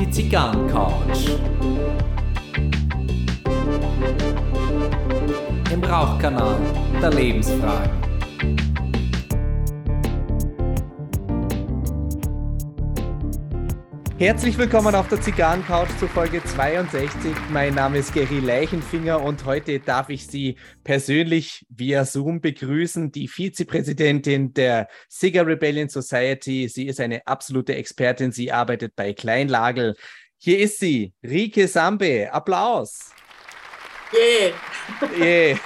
Die Zigarrencouch. Im Rauchkanal der Lebensfragen. Herzlich willkommen auf der Zigarrencouch zur Folge 62. Mein Name ist Gary Leichenfinger und heute darf ich Sie persönlich via Zoom begrüßen, die Vizepräsidentin der Cigar Rebellion Society. Sie ist eine absolute Expertin. Sie arbeitet bei Kleinlagel. Hier ist sie, Rike Sambe. Applaus. Yeah. Yeah.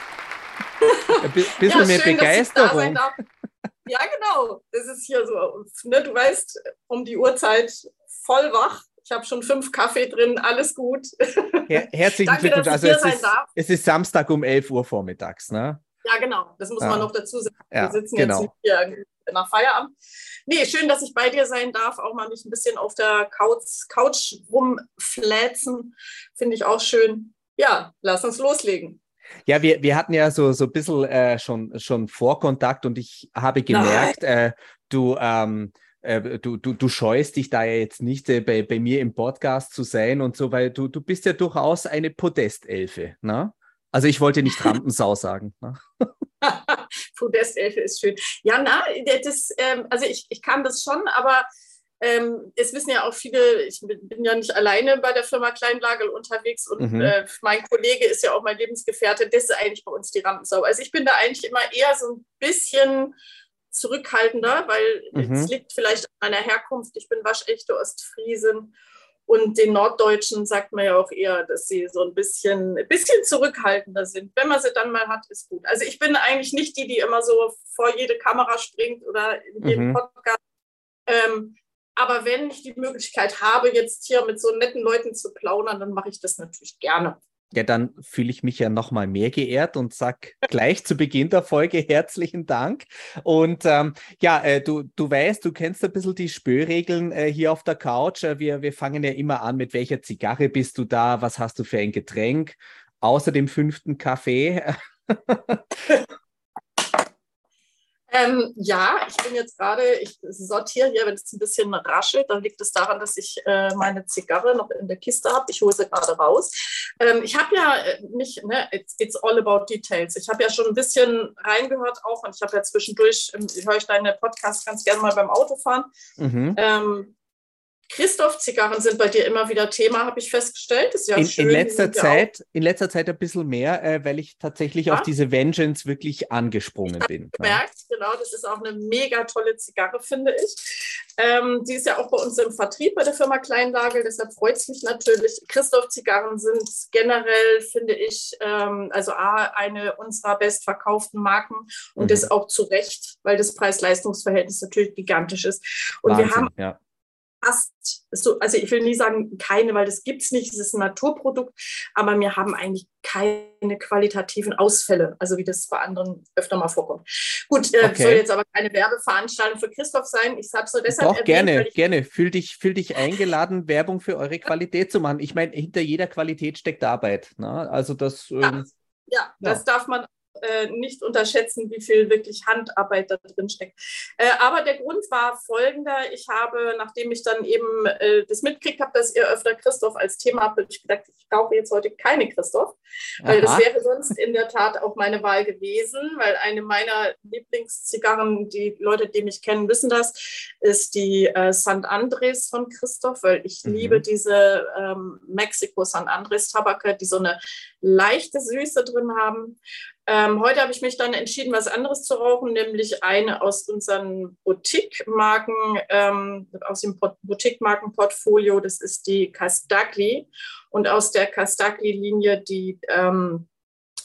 Ein bisschen ja, mehr schön, Begeisterung. Ja, genau. Das ist hier so. Ne, du weißt, um die Uhrzeit voll wach. Ich habe schon fünf Kaffee drin, alles gut. Her herzlichen Danke, Glückwunsch. Also es ist, es ist, Samstag um 11 Uhr vormittags, ne? Ja, genau. Das muss ja. man noch dazu sagen. Ja, Wir sitzen genau. jetzt hier nach Feierabend. Nee, schön, dass ich bei dir sein darf. Auch mal mich ein bisschen auf der Couch, Couch rumfläzen. Finde ich auch schön. Ja, lass uns loslegen. Ja, wir, wir hatten ja so, so ein bisschen äh, schon, schon Vorkontakt und ich habe gemerkt, äh, du, ähm, äh, du, du, du scheust dich da ja jetzt nicht äh, bei, bei mir im Podcast zu sein und so, weil du, du bist ja durchaus eine Podestelfe. Ne? Also ich wollte nicht Rampensau sagen. Ne? Podestelfe ist schön. Ja, na, das, ähm, also ich, ich kann das schon, aber ähm, es wissen ja auch viele, ich bin, ja nicht alleine bei der Firma Kleinlagel unterwegs und mhm. äh, mein Kollege ist ja auch mein Lebensgefährte, das ist eigentlich bei uns die Rampensau. Also ich bin da eigentlich immer eher so ein bisschen zurückhaltender, weil mhm. es liegt vielleicht an meiner Herkunft. Ich bin waschechte Ostfriesin und den Norddeutschen sagt man ja auch eher, dass sie so ein bisschen, ein bisschen zurückhaltender sind. Wenn man sie dann mal hat, ist gut. Also ich bin eigentlich nicht die, die immer so vor jede Kamera springt oder in jedem mhm. Podcast. Ähm, aber wenn ich die Möglichkeit habe, jetzt hier mit so netten Leuten zu plaudern, dann mache ich das natürlich gerne. Ja, dann fühle ich mich ja nochmal mehr geehrt und sag gleich zu Beginn der Folge herzlichen Dank. Und ähm, ja, äh, du, du weißt, du kennst ein bisschen die Spürregeln äh, hier auf der Couch. Äh, wir, wir fangen ja immer an, mit welcher Zigarre bist du da, was hast du für ein Getränk, außer dem fünften Kaffee. Ähm, ja, ich bin jetzt gerade, ich sortiere hier, wenn es ein bisschen raschelt, dann liegt es daran, dass ich äh, meine Zigarre noch in der Kiste habe. Ich hole sie gerade raus. Ähm, ich habe ja äh, nicht, ne, it's, it's, all about details. Ich habe ja schon ein bisschen reingehört auch und ich habe ja zwischendurch, ähm, höre ich deine Podcast ganz gerne mal beim Autofahren. Mhm. Ähm, Christoph-Zigarren sind bei dir immer wieder Thema, habe ich festgestellt. Ja in, schön, in, letzter Zeit, in letzter Zeit ein bisschen mehr, äh, weil ich tatsächlich ja? auf diese Vengeance wirklich angesprungen ich bin. Gemerkt, ja. genau, das ist auch eine mega tolle Zigarre, finde ich. Ähm, die ist ja auch bei uns im Vertrieb bei der Firma Kleinlagel, deshalb freut es mich natürlich. Christoph-Zigarren sind generell, finde ich, ähm, also A, eine unserer bestverkauften Marken und mhm. das auch zu Recht, weil das Preis-Leistungs-Verhältnis natürlich gigantisch ist. Und Wahnsinn, wir haben ja fast, so, also ich will nie sagen keine, weil das gibt es nicht, es ist ein Naturprodukt, aber wir haben eigentlich keine qualitativen Ausfälle, also wie das bei anderen öfter mal vorkommt. Gut, äh, okay. soll jetzt aber keine Werbeveranstaltung für Christoph sein. Ich habe so deshalb. Doch, erwähnt, gerne, gerne. Fühl dich, fühl dich eingeladen, Werbung für eure Qualität zu machen. Ich meine, hinter jeder Qualität steckt Arbeit. Ne? Also das. Ähm, ja. Ja, das ja. darf man äh, nicht unterschätzen, wie viel wirklich Handarbeit da drin steckt. Äh, aber der Grund war folgender. Ich habe, nachdem ich dann eben äh, das mitgekriegt habe, dass ihr öfter Christoph als Thema habt, ich gedacht, ich brauche jetzt heute keine Christoph, weil Aha. das wäre sonst in der Tat auch meine Wahl gewesen, weil eine meiner Lieblingszigarren, die Leute, die mich kennen, wissen das, ist die äh, San Andres von Christoph, weil ich mhm. liebe diese ähm, Mexiko San Andres Tabake, die so eine leichte Süße drin haben. Ähm, heute habe ich mich dann entschieden, was anderes zu rauchen, nämlich eine aus unseren Boutique-Marken, ähm, aus dem Boutique-Marken-Portfolio. Das ist die Castagli und aus der Castagli-Linie die ähm,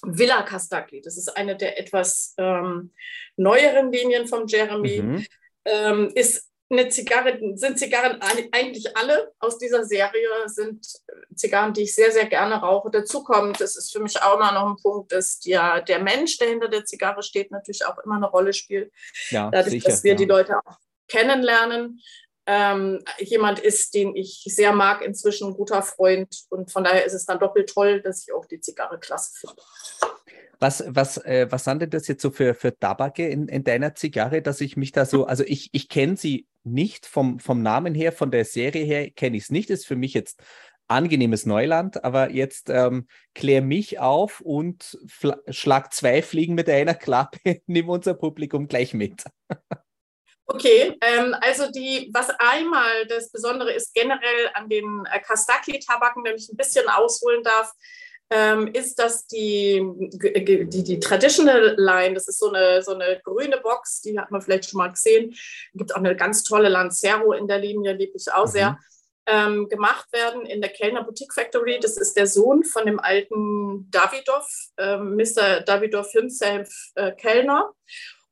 Villa Castagli. Das ist eine der etwas ähm, neueren Linien von Jeremy. Mhm. Ähm, ist eine Zigarre, sind Zigarren eigentlich alle aus dieser Serie, sind Zigarren, die ich sehr, sehr gerne rauche. Dazu kommt, das ist für mich auch immer noch ein Punkt, dass der, der Mensch, der hinter der Zigarre steht, natürlich auch immer eine Rolle spielt. Ja, Dadurch, sicher, dass wir ja. die Leute auch kennenlernen. Ähm, jemand ist, den ich sehr mag, inzwischen ein guter Freund. Und von daher ist es dann doppelt toll, dass ich auch die Zigarre klasse finde. Was, was, äh, was sind denn das jetzt so für, für Tabake in, in deiner Zigarre, dass ich mich da so, also ich, ich kenne sie nicht vom, vom Namen her, von der Serie her kenne ich es nicht, ist für mich jetzt angenehmes Neuland, aber jetzt ähm, klär mich auf und schlag zwei Fliegen mit einer Klappe, nimm unser Publikum gleich mit. Okay, ähm, also die, was einmal das Besondere ist generell an den äh, Kastaki-Tabaken, wenn ich ein bisschen ausholen darf, ähm, ist, dass die, die, die Traditional Line, das ist so eine, so eine grüne Box, die hat man vielleicht schon mal gesehen, gibt auch eine ganz tolle Lancero in der Linie, liebe ich auch mhm. sehr, ähm, gemacht werden in der Kellner Boutique Factory. Das ist der Sohn von dem alten Davidoff, äh, Mr. Davidoff himself äh, Kellner.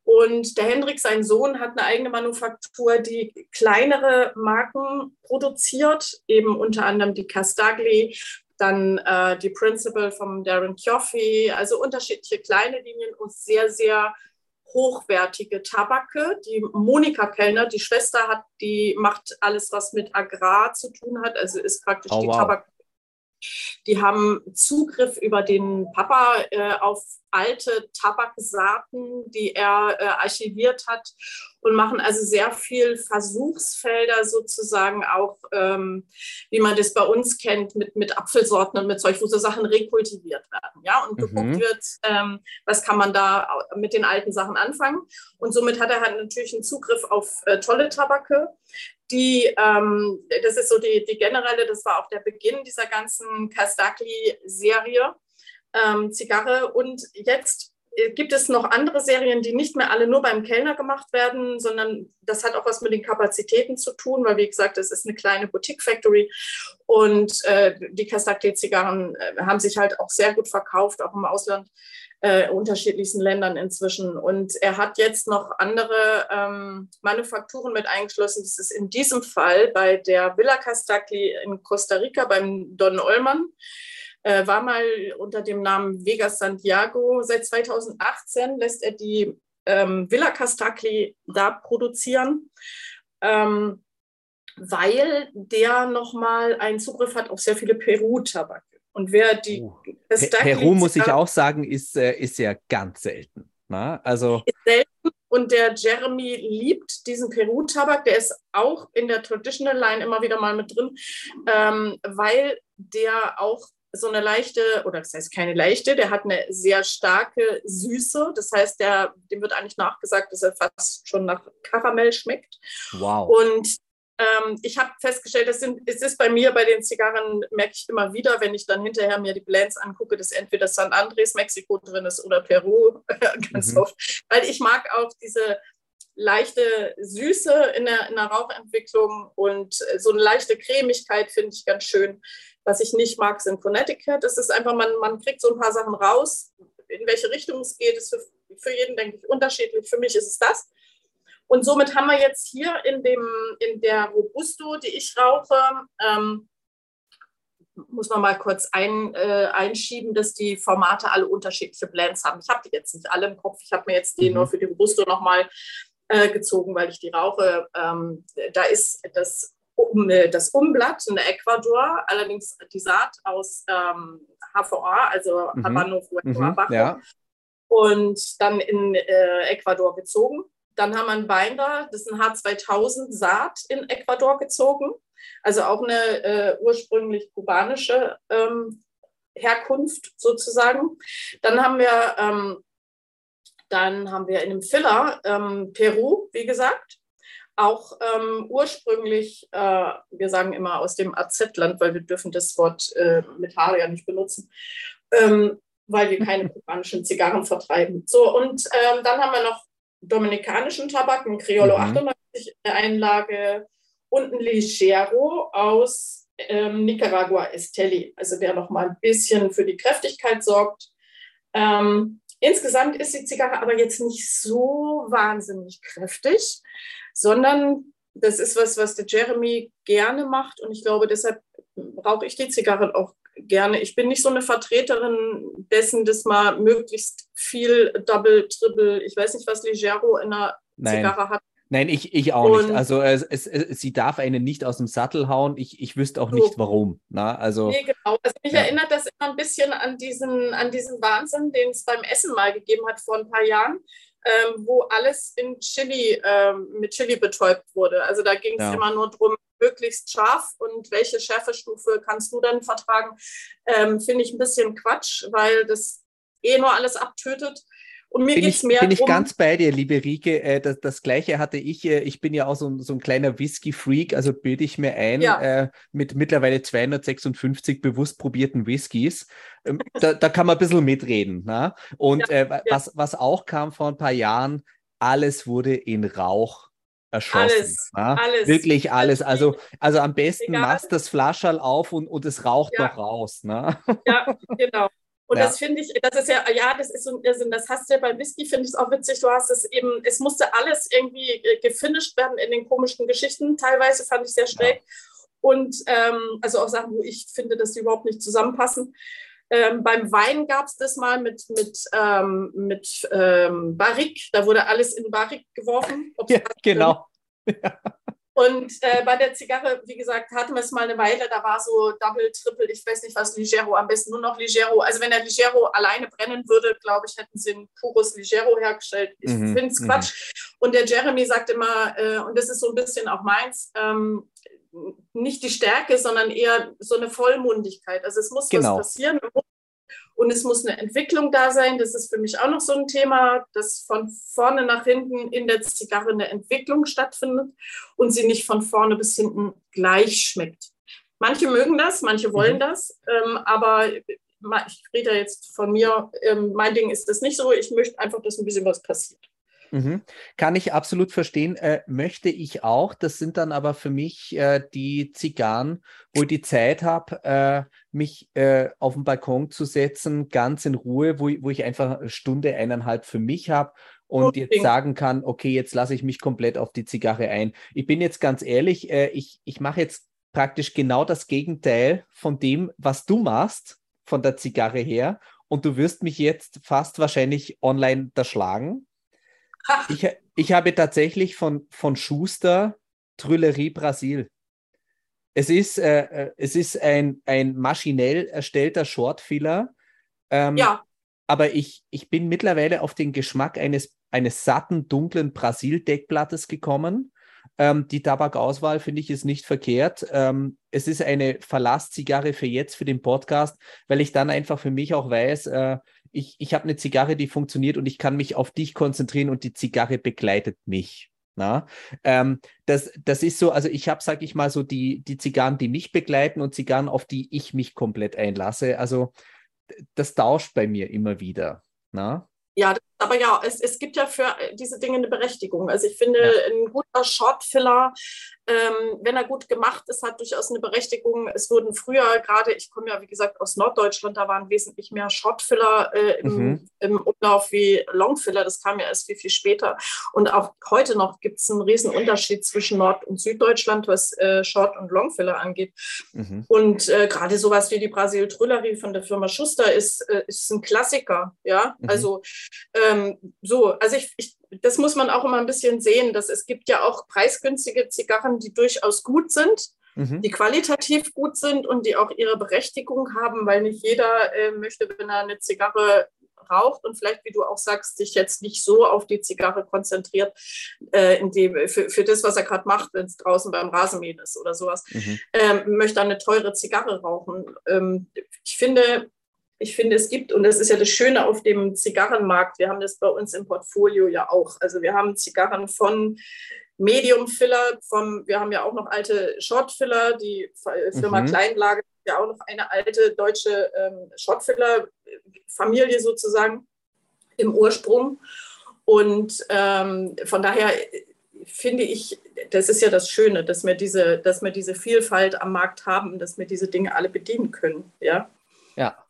Und der Hendrik, sein Sohn, hat eine eigene Manufaktur, die kleinere Marken produziert, eben unter anderem die Castagli, dann äh, die Principal vom Darren Chioffi, also unterschiedliche kleine Linien und sehr, sehr hochwertige Tabake. Die Monika Kellner, die Schwester, hat, die macht alles, was mit Agrar zu tun hat, also ist praktisch oh, die wow. Tabak die haben Zugriff über den Papa äh, auf alte Tabaksaaten, die er äh, archiviert hat und machen also sehr viel Versuchsfelder sozusagen auch, ähm, wie man das bei uns kennt, mit, mit Apfelsorten und mit solch, wo so Sachen rekultiviert werden. Ja, und geguckt mhm. wird, ähm, was kann man da mit den alten Sachen anfangen. Und somit hat er halt natürlich einen Zugriff auf äh, tolle Tabake die, ähm, das ist so die, die generelle, das war auch der Beginn dieser ganzen Kastakli-Serie, ähm, Zigarre. Und jetzt gibt es noch andere Serien, die nicht mehr alle nur beim Kellner gemacht werden, sondern das hat auch was mit den Kapazitäten zu tun, weil wie gesagt, es ist eine kleine Boutique Factory und äh, die Kastakli-Zigarren äh, haben sich halt auch sehr gut verkauft, auch im Ausland äh, unterschiedlichsten Ländern inzwischen. Und er hat jetzt noch andere ähm, Manufakturen mit eingeschlossen. Das ist in diesem Fall bei der Villa Castagli in Costa Rica beim Don Ollmann. Äh, war mal unter dem Namen Vega Santiago. Seit 2018 lässt er die ähm, Villa Castagli da produzieren. Ähm, weil der nochmal einen Zugriff hat auf sehr viele Peru-Tabak. Und wer die. Uh, Peru, muss ich auch sagen, ist, äh, ist ja ganz selten. Na? Ne? Also. Selten. Und der Jeremy liebt diesen Peru-Tabak. Der ist auch in der Traditional Line immer wieder mal mit drin, ähm, weil der auch so eine leichte, oder das heißt keine leichte, der hat eine sehr starke Süße. Das heißt, der, dem wird eigentlich nachgesagt, dass er fast schon nach Karamell schmeckt. Wow. Und ähm, ich habe festgestellt, das sind, es ist bei mir bei den Zigarren, merke ich immer wieder, wenn ich dann hinterher mir die Blends angucke, dass entweder San Andres, Mexiko drin ist oder Peru, ganz mhm. oft. Weil ich mag auch diese leichte Süße in der, in der Rauchentwicklung und so eine leichte Cremigkeit finde ich ganz schön. Was ich nicht mag, sind Connecticut. Das ist einfach, man, man kriegt so ein paar Sachen raus. In welche Richtung es geht, ist für, für jeden, denke ich, unterschiedlich. Für mich ist es das. Und somit haben wir jetzt hier in, dem, in der Robusto, die ich rauche, ähm, muss man mal kurz ein, äh, einschieben, dass die Formate alle unterschiedliche Blends haben. Ich habe die jetzt nicht alle im Kopf. Ich habe mir jetzt die mhm. nur für die Robusto nochmal äh, gezogen, weil ich die rauche. Ähm, da ist das, um, äh, das Umblatt in Ecuador, allerdings die Saat aus ähm, HVA, also mhm. Habano mhm. Ja. Und dann in äh, Ecuador gezogen. Dann haben wir einen Binder, das ist ein H2000 Saat in Ecuador gezogen. Also auch eine äh, ursprünglich kubanische ähm, Herkunft sozusagen. Dann haben wir, ähm, dann haben wir in dem Filler ähm, Peru, wie gesagt, auch ähm, ursprünglich, äh, wir sagen immer aus dem AZ-Land, weil wir dürfen das Wort äh, Metall ja nicht benutzen, ähm, weil wir keine kubanischen Zigarren vertreiben. So, und ähm, dann haben wir noch dominikanischen Tabak, ein Criollo mhm. 98 Einlage und ein Ligero aus ähm, Nicaragua Esteli, also der noch mal ein bisschen für die Kräftigkeit sorgt. Ähm, insgesamt ist die Zigarre aber jetzt nicht so wahnsinnig kräftig, sondern das ist was, was der Jeremy gerne macht und ich glaube, deshalb brauche ich die Zigarren auch gerne. Ich bin nicht so eine Vertreterin dessen, dass man möglichst viel Double, Triple, ich weiß nicht, was Ligero in der Nein. Zigarre hat. Nein, ich, ich auch und, nicht. Also es, es, es, sie darf einen nicht aus dem Sattel hauen. Ich, ich wüsste auch so. nicht, warum. Na, also, nee, genau. Also mich ja. erinnert das immer ein bisschen an diesen, an diesen Wahnsinn, den es beim Essen mal gegeben hat vor ein paar Jahren, ähm, wo alles in Chili, ähm, mit Chili betäubt wurde. Also da ging es ja. immer nur darum, möglichst scharf und welche Schärfestufe kannst du dann vertragen, ähm, finde ich ein bisschen Quatsch, weil das eh nur alles abtötet. Und mir geht es mehr Bin ich ganz bei dir, liebe Rike. Äh, das, das, Gleiche hatte ich. Äh, ich bin ja auch so, so ein kleiner Whisky-Freak, also bilde ich mir ein ja. äh, mit mittlerweile 256 bewusst probierten Whiskys. Ähm, da, da, kann man ein bisschen mitreden. Na? Und ja, äh, ja. Was, was auch kam vor ein paar Jahren, alles wurde in Rauch erschossen. Alles, alles. Wirklich alles. Also, also am besten Egal. machst das Flascherl auf und, und es raucht noch raus. Ne? Ja, genau. Und ja. das finde ich, das ist ja, ja, das ist so, das hast du ja bei Whisky, finde ich es auch witzig. Du hast es eben, es musste alles irgendwie äh, gefinisht werden in den komischen Geschichten. Teilweise fand ich sehr schräg. Ja. Und ähm, also auch Sachen, wo ich finde, dass die überhaupt nicht zusammenpassen. Ähm, beim Wein gab es das mal mit, mit, ähm, mit ähm, Barrique. Da wurde alles in Barrique geworfen. Ja, genau. Ja. Und äh, bei der Zigarre, wie gesagt, hatten wir es mal eine Weile, da war so Double, Triple, ich weiß nicht was, Ligero, am besten nur noch Ligero. Also wenn der Ligero alleine brennen würde, glaube ich, hätten sie ein pures Ligero hergestellt. Ich mhm. finde es mhm. Quatsch. Und der Jeremy sagt immer, äh, und das ist so ein bisschen auch meins, ähm, nicht die Stärke, sondern eher so eine Vollmundigkeit. Also es muss genau. was passieren, und es muss eine Entwicklung da sein. Das ist für mich auch noch so ein Thema, dass von vorne nach hinten in der Zigarre eine Entwicklung stattfindet und sie nicht von vorne bis hinten gleich schmeckt. Manche mögen das, manche wollen mhm. das, ähm, aber ich rede jetzt von mir, ähm, mein Ding ist das nicht so. Ich möchte einfach, dass ein bisschen was passiert. Mhm. Kann ich absolut verstehen. Äh, möchte ich auch. Das sind dann aber für mich äh, die Zigarren, wo ich die Zeit habe, äh, mich äh, auf den Balkon zu setzen, ganz in Ruhe, wo, wo ich einfach eine Stunde, eineinhalb für mich habe und jetzt sagen kann, okay, jetzt lasse ich mich komplett auf die Zigarre ein. Ich bin jetzt ganz ehrlich, äh, ich, ich mache jetzt praktisch genau das Gegenteil von dem, was du machst, von der Zigarre her. Und du wirst mich jetzt fast wahrscheinlich online erschlagen ich, ich habe tatsächlich von, von Schuster Trüllerie Brasil. Es ist, äh, äh, es ist ein, ein maschinell erstellter Shortfiller. Ähm, ja. Aber ich, ich bin mittlerweile auf den Geschmack eines, eines satten, dunklen Brasil-Deckblattes gekommen. Ähm, die Tabakauswahl finde ich ist nicht verkehrt. Ähm, es ist eine Verlasszigarre für jetzt, für den Podcast, weil ich dann einfach für mich auch weiß, äh, ich, ich habe eine Zigarre, die funktioniert und ich kann mich auf dich konzentrieren und die Zigarre begleitet mich. Na? Ähm, das, das ist so, also ich habe, sag ich mal, so die, die Zigarren, die mich begleiten und Zigarren, auf die ich mich komplett einlasse. Also das tauscht bei mir immer wieder. Na? Ja, aber ja, es, es gibt ja für diese Dinge eine Berechtigung. Also ich finde, ja. ein guter Shortfiller ähm, wenn er gut gemacht ist, hat durchaus eine Berechtigung. Es wurden früher, gerade ich komme ja wie gesagt aus Norddeutschland, da waren wesentlich mehr Shortfiller äh, im, mhm. im, Umlauf wie Longfiller. Das kam ja erst viel, viel später. Und auch heute noch gibt es einen riesen Unterschied zwischen Nord- und Süddeutschland, was äh, Short- und Longfiller angeht. Mhm. Und äh, gerade sowas wie die Brasil Trüllerie von der Firma Schuster ist, äh, ist ein Klassiker. Ja, mhm. also ähm, so, also ich, ich das muss man auch immer ein bisschen sehen, dass es gibt ja auch preisgünstige Zigarren, die durchaus gut sind, mhm. die qualitativ gut sind und die auch ihre Berechtigung haben, weil nicht jeder äh, möchte, wenn er eine Zigarre raucht und vielleicht, wie du auch sagst, sich jetzt nicht so auf die Zigarre konzentriert, äh, in dem, für, für das, was er gerade macht, wenn es draußen beim Rasenmähen ist oder sowas, mhm. ähm, möchte eine teure Zigarre rauchen. Ähm, ich finde, ich finde, es gibt, und das ist ja das Schöne auf dem Zigarrenmarkt, wir haben das bei uns im Portfolio ja auch. Also wir haben Zigarren von Medium Filler, vom, wir haben ja auch noch alte Short Filler, die Firma mhm. Kleinlage ja auch noch eine alte deutsche ähm, Short Filler Familie sozusagen im Ursprung. Und ähm, von daher finde ich, das ist ja das Schöne, dass wir diese, dass wir diese Vielfalt am Markt haben, dass wir diese Dinge alle bedienen können. Ja. Ja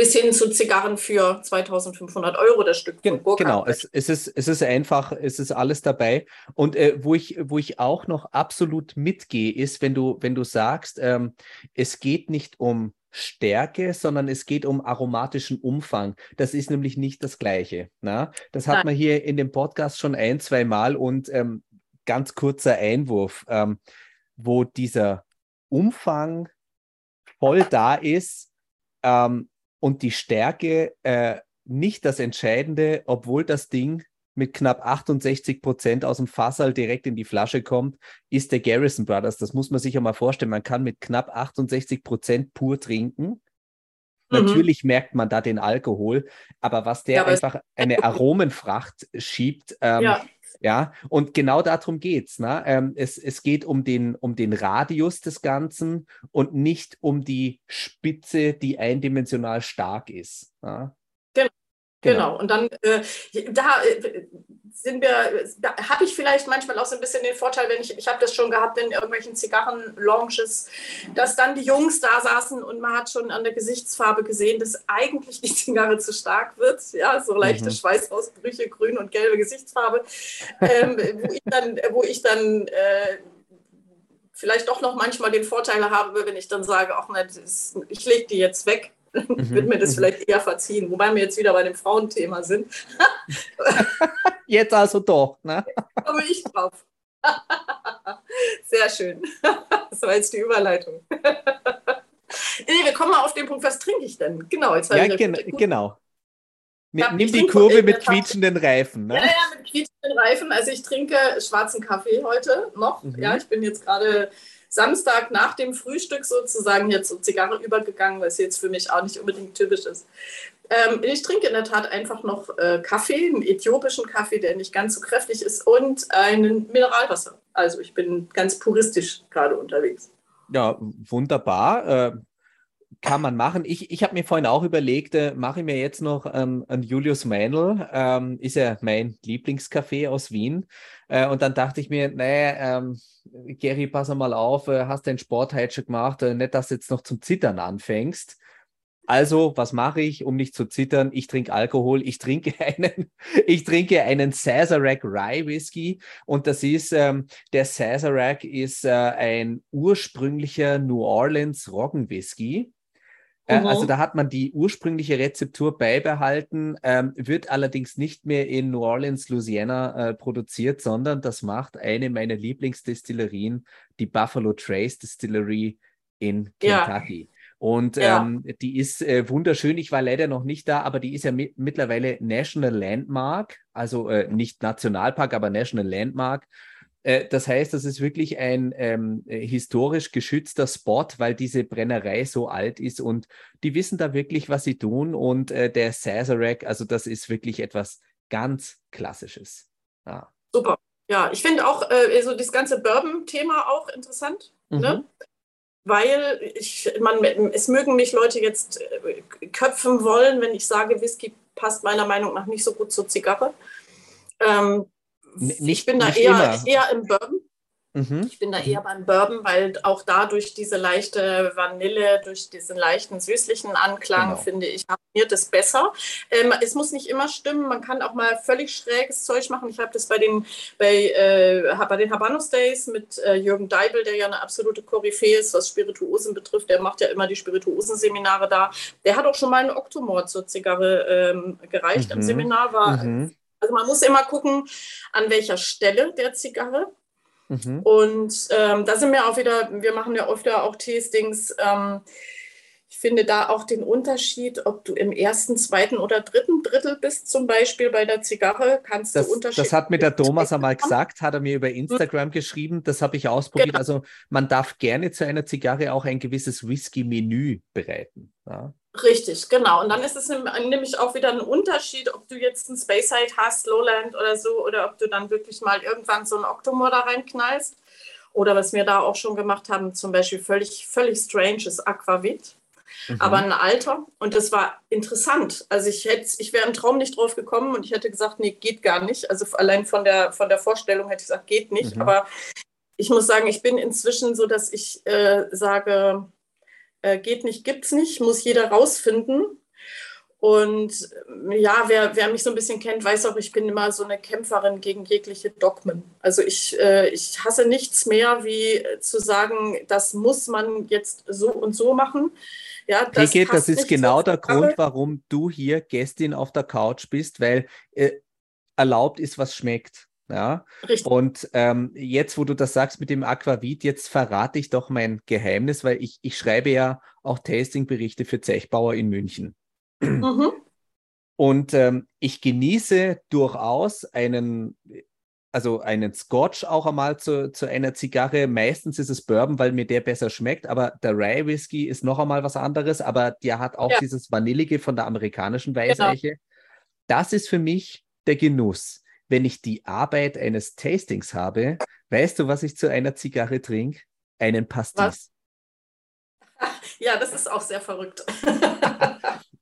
bis hin zu Zigarren für 2500 Euro das Stück. Gen genau, es, es, ist, es ist einfach, es ist alles dabei. Und äh, wo, ich, wo ich auch noch absolut mitgehe, ist, wenn du, wenn du sagst, ähm, es geht nicht um Stärke, sondern es geht um aromatischen Umfang. Das ist nämlich nicht das Gleiche. Na? Das hat Nein. man hier in dem Podcast schon ein, zwei Mal und ähm, ganz kurzer Einwurf, ähm, wo dieser Umfang voll da ist ähm, und die Stärke äh, nicht das Entscheidende, obwohl das Ding mit knapp 68 Prozent aus dem Fassal direkt in die Flasche kommt, ist der Garrison Brothers. Das muss man sich ja mal vorstellen. Man kann mit knapp 68 Prozent pur trinken. Mhm. Natürlich merkt man da den Alkohol, aber was der ja, einfach eine Aromenfracht schiebt, ähm, ja. Ja. und genau darum geht ne? ähm, es. Es geht um den, um den Radius des Ganzen und nicht um die Spitze, die eindimensional stark ist. Ja? Genau. genau. Und dann äh, da äh, sind wir, da habe ich vielleicht manchmal auch so ein bisschen den Vorteil, wenn ich, ich habe das schon gehabt in irgendwelchen Zigarren-Launches, dass dann die Jungs da saßen und man hat schon an der Gesichtsfarbe gesehen, dass eigentlich die Zigarre zu stark wird. Ja, so leichte mhm. Schweißausbrüche, grün und gelbe Gesichtsfarbe, ähm, wo ich dann, wo ich dann äh, vielleicht doch noch manchmal den Vorteil habe, wenn ich dann sage, ach, ne, ich lege die jetzt weg mhm. wird mir das mhm. vielleicht eher verziehen. Wobei wir jetzt wieder bei dem Frauenthema sind. jetzt also doch, ne? Komme ich drauf. Sehr schön. Das war jetzt die Überleitung. Nee, wir kommen mal auf den Punkt, was trinke ich denn? Genau, jetzt ja, gen genau. Nimm die Kurve mit quietschenden Reifen. Ne? Ja, ja, mit quietschenden Reifen. Also ich trinke schwarzen Kaffee heute noch. Mhm. Ja, ich bin jetzt gerade Samstag nach dem Frühstück sozusagen hier zur Zigarre übergegangen, was jetzt für mich auch nicht unbedingt typisch ist. Ähm, ich trinke in der Tat einfach noch äh, Kaffee, einen äthiopischen Kaffee, der nicht ganz so kräftig ist und ein Mineralwasser. Also ich bin ganz puristisch gerade unterwegs. Ja, wunderbar. Äh, kann man machen. Ich, ich habe mir vorhin auch überlegt, äh, mache ich mir jetzt noch ähm, einen Julius Meinl, ähm, ist ja mein Lieblingscafé aus Wien. Äh, und dann dachte ich mir, naja, ähm, Gary, pass mal auf, äh, hast deinen Sport heute schon gemacht, äh, nicht, dass du jetzt noch zum Zittern anfängst. Also, was mache ich, um nicht zu zittern? Ich trinke Alkohol. Ich trinke einen, ich trinke einen Sazerac Rye Whisky und das ist ähm, der Sazerac ist äh, ein ursprünglicher New Orleans Roggen Whisky. Mhm. Also da hat man die ursprüngliche Rezeptur beibehalten, ähm, wird allerdings nicht mehr in New Orleans, Louisiana äh, produziert, sondern das macht eine meiner Lieblingsdestillerien, die Buffalo Trace Distillery in Kentucky. Ja. Und ja. ähm, die ist äh, wunderschön. Ich war leider noch nicht da, aber die ist ja mi mittlerweile National Landmark, also äh, nicht Nationalpark, aber National Landmark. Äh, das heißt, das ist wirklich ein ähm, äh, historisch geschützter Spot, weil diese Brennerei so alt ist und die wissen da wirklich, was sie tun. Und äh, der Sazerac, also das ist wirklich etwas ganz Klassisches. Ja. Super. Ja, ich finde auch äh, so das ganze Bourbon-Thema auch interessant. Ne? Mhm. Ne? Weil ich, man, es mögen mich Leute jetzt äh, köpfen wollen, wenn ich sage, Whisky passt meiner Meinung nach nicht so gut zur Zigarre. Ähm, nicht, ich bin da eher, eher im Bourbon. Mhm. Ich bin da eher beim Bourbon, weil auch dadurch diese leichte Vanille, durch diesen leichten süßlichen Anklang, genau. finde ich, harmoniert es besser. Ähm, es muss nicht immer stimmen, man kann auch mal völlig schräges Zeug machen. Ich habe das bei den, bei, äh, bei den Habanos Days mit äh, Jürgen Deibel, der ja eine absolute Koryphäe ist, was Spirituosen betrifft. Der macht ja immer die Spirituosenseminare da. Der hat auch schon mal einen Oktomord zur Zigarre ähm, gereicht. Mhm. Im Seminar war mhm. Also man muss immer gucken, an welcher Stelle der Zigarre. Mhm. Und ähm, da sind wir auch wieder, wir machen ja öfter auch Tastings. Ähm, finde da auch den Unterschied, ob du im ersten, zweiten oder dritten Drittel bist, zum Beispiel bei der Zigarre, kannst das, du Unterschied. Das hat mir der Thomas einmal gesagt, hat er mir über. Instagram mhm. geschrieben, das habe ich ausprobiert. Genau. Also man darf gerne zu einer Zigarre auch ein gewisses Whisky-Menü bereiten. Ja. Richtig, genau. Und dann ist es nämlich auch wieder ein Unterschied, ob du jetzt ein Space Side hast, Lowland oder so, oder ob du dann wirklich mal irgendwann so ein Octomore da reinknallst. Oder was wir da auch schon gemacht haben, zum Beispiel völlig, völlig strange ist Aquavit. Mhm. Aber ein Alter. Und das war interessant. Also ich hätte, ich wäre im Traum nicht drauf gekommen und ich hätte gesagt, nee, geht gar nicht. Also allein von der, von der Vorstellung hätte ich gesagt, geht nicht. Mhm. Aber ich muss sagen, ich bin inzwischen so, dass ich äh, sage, äh, geht nicht, gibt's nicht, muss jeder rausfinden. Und ja, wer, wer mich so ein bisschen kennt, weiß auch, ich bin immer so eine Kämpferin gegen jegliche Dogmen. Also ich, äh, ich hasse nichts mehr, wie zu sagen, das muss man jetzt so und so machen. Ja, das, Peke, das ist genau der Grund, warum du hier Gästin auf der Couch bist, weil äh, erlaubt ist, was schmeckt. Ja. Richtig. Und ähm, jetzt, wo du das sagst mit dem Aquavit, jetzt verrate ich doch mein Geheimnis, weil ich, ich schreibe ja auch Tastingberichte für Zechbauer in München. Mhm. Und ähm, ich genieße durchaus einen, also einen Scotch auch einmal zu, zu einer Zigarre. Meistens ist es Bourbon, weil mir der besser schmeckt, aber der Rye Whisky ist noch einmal was anderes, aber der hat auch ja. dieses Vanillige von der amerikanischen Weißeiche. Genau. Das ist für mich der Genuss wenn ich die Arbeit eines Tastings habe, weißt du, was ich zu einer Zigarre trinke? Einen Pastis. Was? Ja, das ist auch sehr verrückt.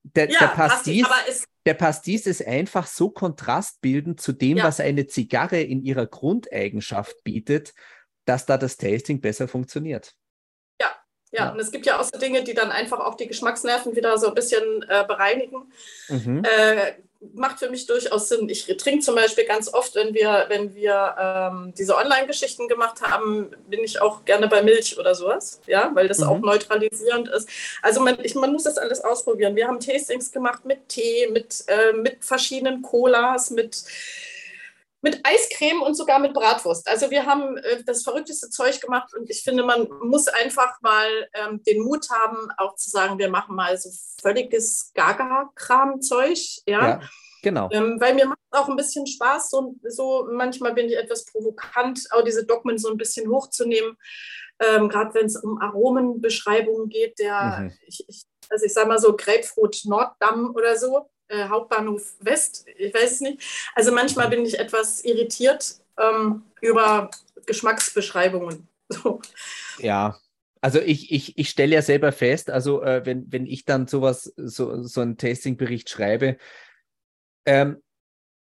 der, ja, der, Pastis, Pastis der Pastis ist einfach so kontrastbildend zu dem, ja. was eine Zigarre in ihrer Grundeigenschaft bietet, dass da das Tasting besser funktioniert. Ja, ja, ja. und es gibt ja auch so Dinge, die dann einfach auch die Geschmacksnerven wieder so ein bisschen äh, bereinigen. Mhm. Äh, macht für mich durchaus Sinn. Ich trinke zum Beispiel ganz oft, wenn wir, wenn wir ähm, diese Online-Geschichten gemacht haben, bin ich auch gerne bei Milch oder sowas, ja, weil das mhm. auch neutralisierend ist. Also man, ich, man muss das alles ausprobieren. Wir haben Tastings gemacht mit Tee, mit, äh, mit verschiedenen Colas, mit mit Eiscreme und sogar mit Bratwurst. Also wir haben äh, das verrückteste Zeug gemacht und ich finde, man muss einfach mal ähm, den Mut haben, auch zu sagen, wir machen mal so völliges Gaga-Kram-Zeug. Ja? ja, genau. Ähm, weil mir macht es auch ein bisschen Spaß, so, so manchmal bin ich etwas provokant, auch diese Dogmen so ein bisschen hochzunehmen. Ähm, Gerade wenn es um Aromenbeschreibungen geht, der, mhm. ich, ich, also ich sage mal so Grapefruit Norddamm oder so, äh, Hauptbahnhof West, ich weiß es nicht. Also manchmal bin ich etwas irritiert ähm, über Geschmacksbeschreibungen. So. Ja, also ich, ich, ich stelle ja selber fest, also äh, wenn, wenn ich dann sowas, so, so einen Tastingbericht schreibe, ähm,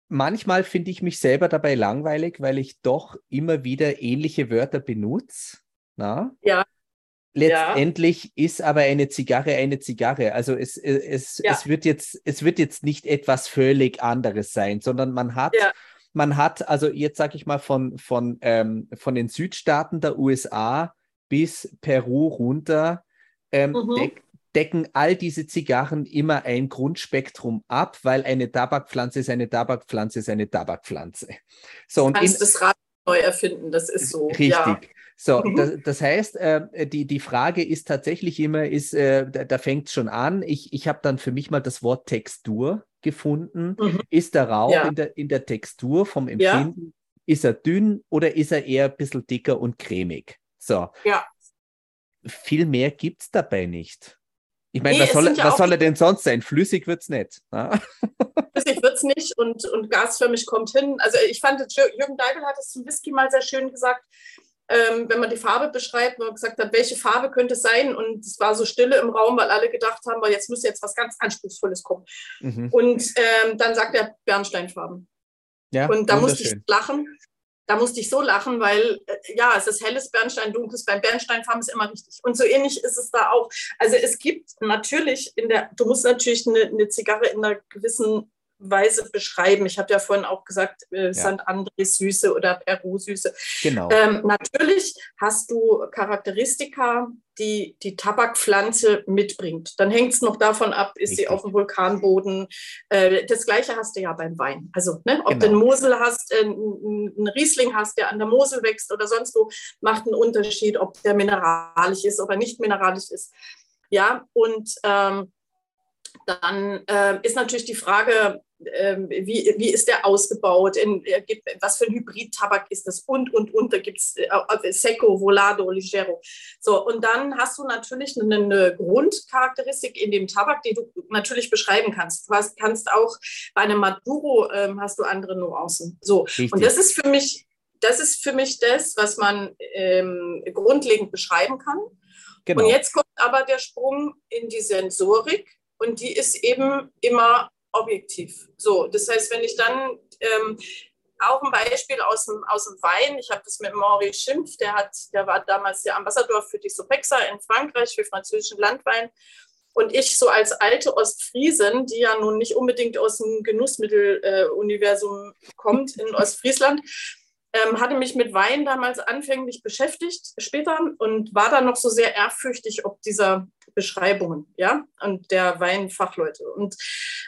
manchmal finde ich mich selber dabei langweilig, weil ich doch immer wieder ähnliche Wörter benutze. Na? Ja. Letztendlich ja. ist aber eine Zigarre eine Zigarre. Also es, es, ja. es, wird jetzt, es wird jetzt nicht etwas völlig anderes sein, sondern man hat, ja. man hat, also jetzt sage ich mal von, von, ähm, von den Südstaaten der USA bis Peru runter, ähm, mhm. deck, decken all diese Zigarren immer ein Grundspektrum ab, weil eine Tabakpflanze ist eine Tabakpflanze ist eine Tabakpflanze. So, und in, das Rad neu erfinden, das ist so. Richtig. So, mhm. das, das, heißt, äh, die, die Frage ist tatsächlich immer, ist, äh, da, da fängt es schon an. Ich, ich habe dann für mich mal das Wort Textur gefunden. Mhm. Ist der Rauch ja. in, der, in der Textur vom Empfinden, ja. ist er dünn oder ist er eher ein bisschen dicker und cremig? So. Ja. Viel mehr gibt es dabei nicht. Ich meine, nee, was, soll, ja was soll er denn sonst sein? Flüssig wird es nicht. Ne? Flüssig wird es nicht und, und gasförmig kommt hin. Also ich fand, Jürgen Deigel hat es zum Whisky mal sehr schön gesagt ähm, wenn man die Farbe beschreibt, man gesagt hat, welche Farbe könnte es sein? Und es war so Stille im Raum, weil alle gedacht haben, weil jetzt muss jetzt was ganz Anspruchsvolles kommen. Mhm. Und ähm, dann sagt er Bernsteinfarben. Ja, und da musste ich lachen. Da musste ich so lachen, weil äh, ja, es ist helles Bernstein, dunkles beim Bernsteinfarben ist immer richtig. Und so ähnlich ist es da auch. Also es gibt natürlich in der, du musst natürlich eine, eine Zigarre in einer gewissen Weise beschreiben. Ich habe ja vorhin auch gesagt, äh, ja. St. Andres Süße oder Peru Süße. Genau. Ähm, natürlich hast du Charakteristika, die die Tabakpflanze mitbringt. Dann hängt es noch davon ab, ist Richtig. sie auf dem Vulkanboden. Äh, das Gleiche hast du ja beim Wein. Also, ne, ob genau. du einen Mosel hast, äh, einen Riesling hast, der an der Mosel wächst oder sonst wo, macht einen Unterschied, ob der mineralisch ist oder nicht mineralisch ist. Ja, und ähm, dann äh, ist natürlich die Frage, ähm, wie, wie ist der ausgebaut, in, äh, was für ein Hybrid-Tabak ist das und, und, und, da gibt es äh, äh, Seco, Volado, Ligero. So, und dann hast du natürlich eine, eine, Grundcharakteristik in dem Tabak, die du natürlich beschreiben kannst. Du hast, kannst auch bei einem Maduro ähm, hast du andere Nuancen. So, Richtig. und das ist für mich, das ist für mich das, was man ähm, grundlegend beschreiben kann. Genau. Und jetzt kommt aber der Sprung in die Sensorik und die ist eben immer objektiv. So, das heißt, wenn ich dann ähm, auch ein Beispiel aus dem, aus dem Wein. Ich habe das mit Maurice Schimpf, der, hat, der war damals der Ambassador für die Sopexa in Frankreich, für französischen Landwein. Und ich so als alte Ostfriesin, die ja nun nicht unbedingt aus dem Genussmitteluniversum äh, kommt in Ostfriesland, ähm, hatte mich mit Wein damals anfänglich beschäftigt, später und war dann noch so sehr ehrfürchtig ob dieser Beschreibungen, ja, und der Weinfachleute. Und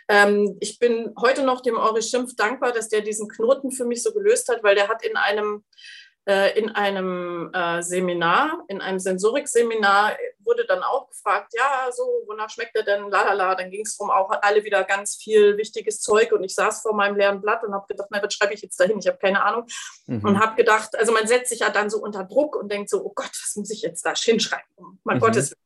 ähm, ich bin heute noch dem Ori Schimpf dankbar, dass der diesen Knoten für mich so gelöst hat, weil der hat in einem äh, in einem äh, Seminar, in einem Sensorikseminar, wurde dann auch gefragt, ja, so, wonach schmeckt er denn? Lalala, dann ging es darum, auch alle wieder ganz viel wichtiges Zeug und ich saß vor meinem leeren Blatt und habe gedacht, na, was schreibe ich jetzt dahin? Ich habe keine Ahnung. Mhm. Und habe gedacht, also man setzt sich ja dann so unter Druck und denkt so, oh Gott, was muss ich jetzt da hinschreiben? Mein mhm. Gottes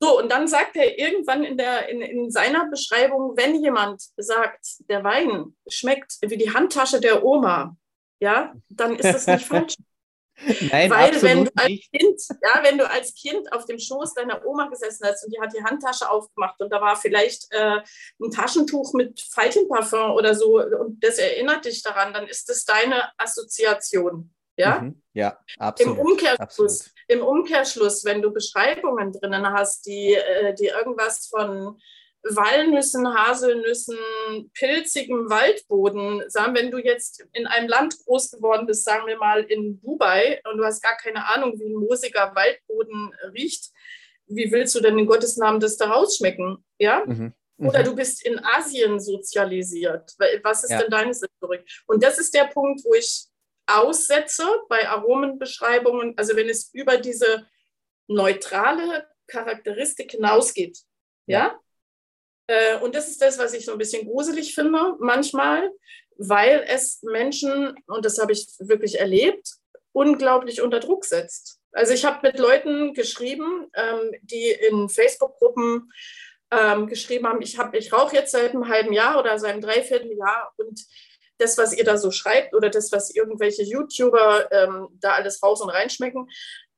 so, und dann sagt er irgendwann in, der, in, in seiner Beschreibung, wenn jemand sagt, der Wein schmeckt wie die Handtasche der Oma, ja, dann ist das nicht falsch. Nein, Weil wenn du als Kind, ja, wenn du als Kind auf dem Schoß deiner Oma gesessen hast und die hat die Handtasche aufgemacht und da war vielleicht äh, ein Taschentuch mit Veilchenparfum oder so und das erinnert dich daran, dann ist das deine Assoziation. Ja, mhm, ja absolut. Im Umkehrschluss, absolut. Im Umkehrschluss, wenn du Beschreibungen drinnen hast, die, äh, die irgendwas von Walnüssen, Haselnüssen, pilzigem Waldboden. Sagen, wenn du jetzt in einem Land groß geworden bist, sagen wir mal in Dubai, und du hast gar keine Ahnung, wie ein moosiger Waldboden riecht, wie willst du denn in Gottes Namen das da rausschmecken? Ja? Mhm. Oder mhm. du bist in Asien sozialisiert. Was ist ja. denn deine Sensorik? Und das ist der Punkt, wo ich aussetze bei Aromenbeschreibungen, also wenn es über diese neutrale Charakteristik hinausgeht. Ja? ja? Äh, und das ist das, was ich so ein bisschen gruselig finde manchmal, weil es Menschen, und das habe ich wirklich erlebt, unglaublich unter Druck setzt. Also ich habe mit Leuten geschrieben, ähm, die in Facebook-Gruppen ähm, geschrieben haben, ich, ich rauche jetzt seit einem halben Jahr oder seit einem Dreivierteljahr und das, was ihr da so schreibt oder das, was irgendwelche YouTuber ähm, da alles raus und reinschmecken,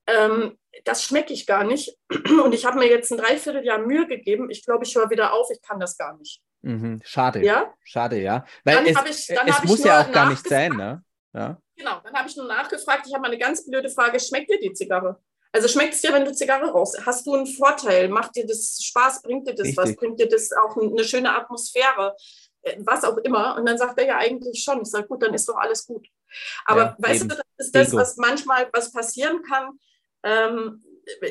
ähm, das schmecke ich gar nicht. Und ich habe mir jetzt ein Dreivierteljahr Mühe gegeben. Ich glaube, ich höre wieder auf, ich kann das gar nicht. Mhm. Schade. Ja? Schade, ja. Weil dann es, ich, es muss ja auch gar nicht sein, ne? Ja. Genau, dann habe ich nur nachgefragt. Ich habe mal eine ganz blöde Frage: Schmeckt dir die Zigarre? Also schmeckt es dir, wenn du Zigarre rauchst? Hast du einen Vorteil? Macht dir das Spaß? Bringt dir das Richtig. was? Bringt dir das auch eine schöne Atmosphäre? Äh, was auch immer. Und dann sagt er ja eigentlich schon. Ich sage, gut, dann ist doch alles gut. Aber ja, weißt eben. du, das ist das, was manchmal was passieren kann, ähm,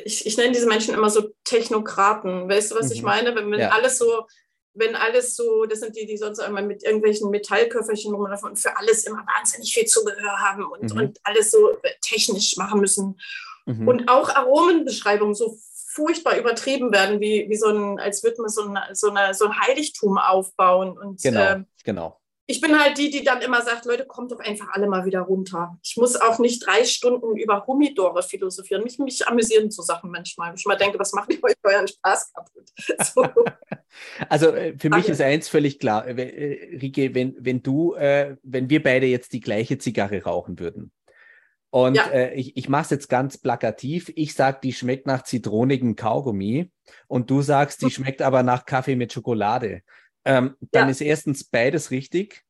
ich, ich nenne diese Menschen immer so Technokraten. Weißt du, was mhm. ich meine? Wenn, wenn ja. alles so, wenn alles so, das sind die, die sonst einmal mit irgendwelchen Metallköfferchen rumlaufen und für alles immer wahnsinnig viel Zubehör haben und, mhm. und alles so technisch machen müssen. Mhm. Und auch Aromenbeschreibungen so furchtbar übertrieben werden, wie, wie so ein, als würde man so, ein, so, eine, so ein Heiligtum aufbauen. Und, genau, ähm, genau ich bin halt die, die dann immer sagt, Leute, kommt doch einfach alle mal wieder runter. Ich muss auch nicht drei Stunden über Humidore philosophieren. Mich, mich amüsieren so Sachen manchmal. Ich mal denke, was macht ihr euch euren Spaß kaputt? So. Also äh, für mich ist eins völlig klar, äh, Rike, wenn, wenn du, äh, wenn wir beide jetzt die gleiche Zigarre rauchen würden, und ja. äh, ich, ich mache es jetzt ganz plakativ. Ich sage, die schmeckt nach zitronigem Kaugummi und du sagst, die schmeckt aber nach Kaffee mit Schokolade ähm, dann ja. ist erstens beides richtig.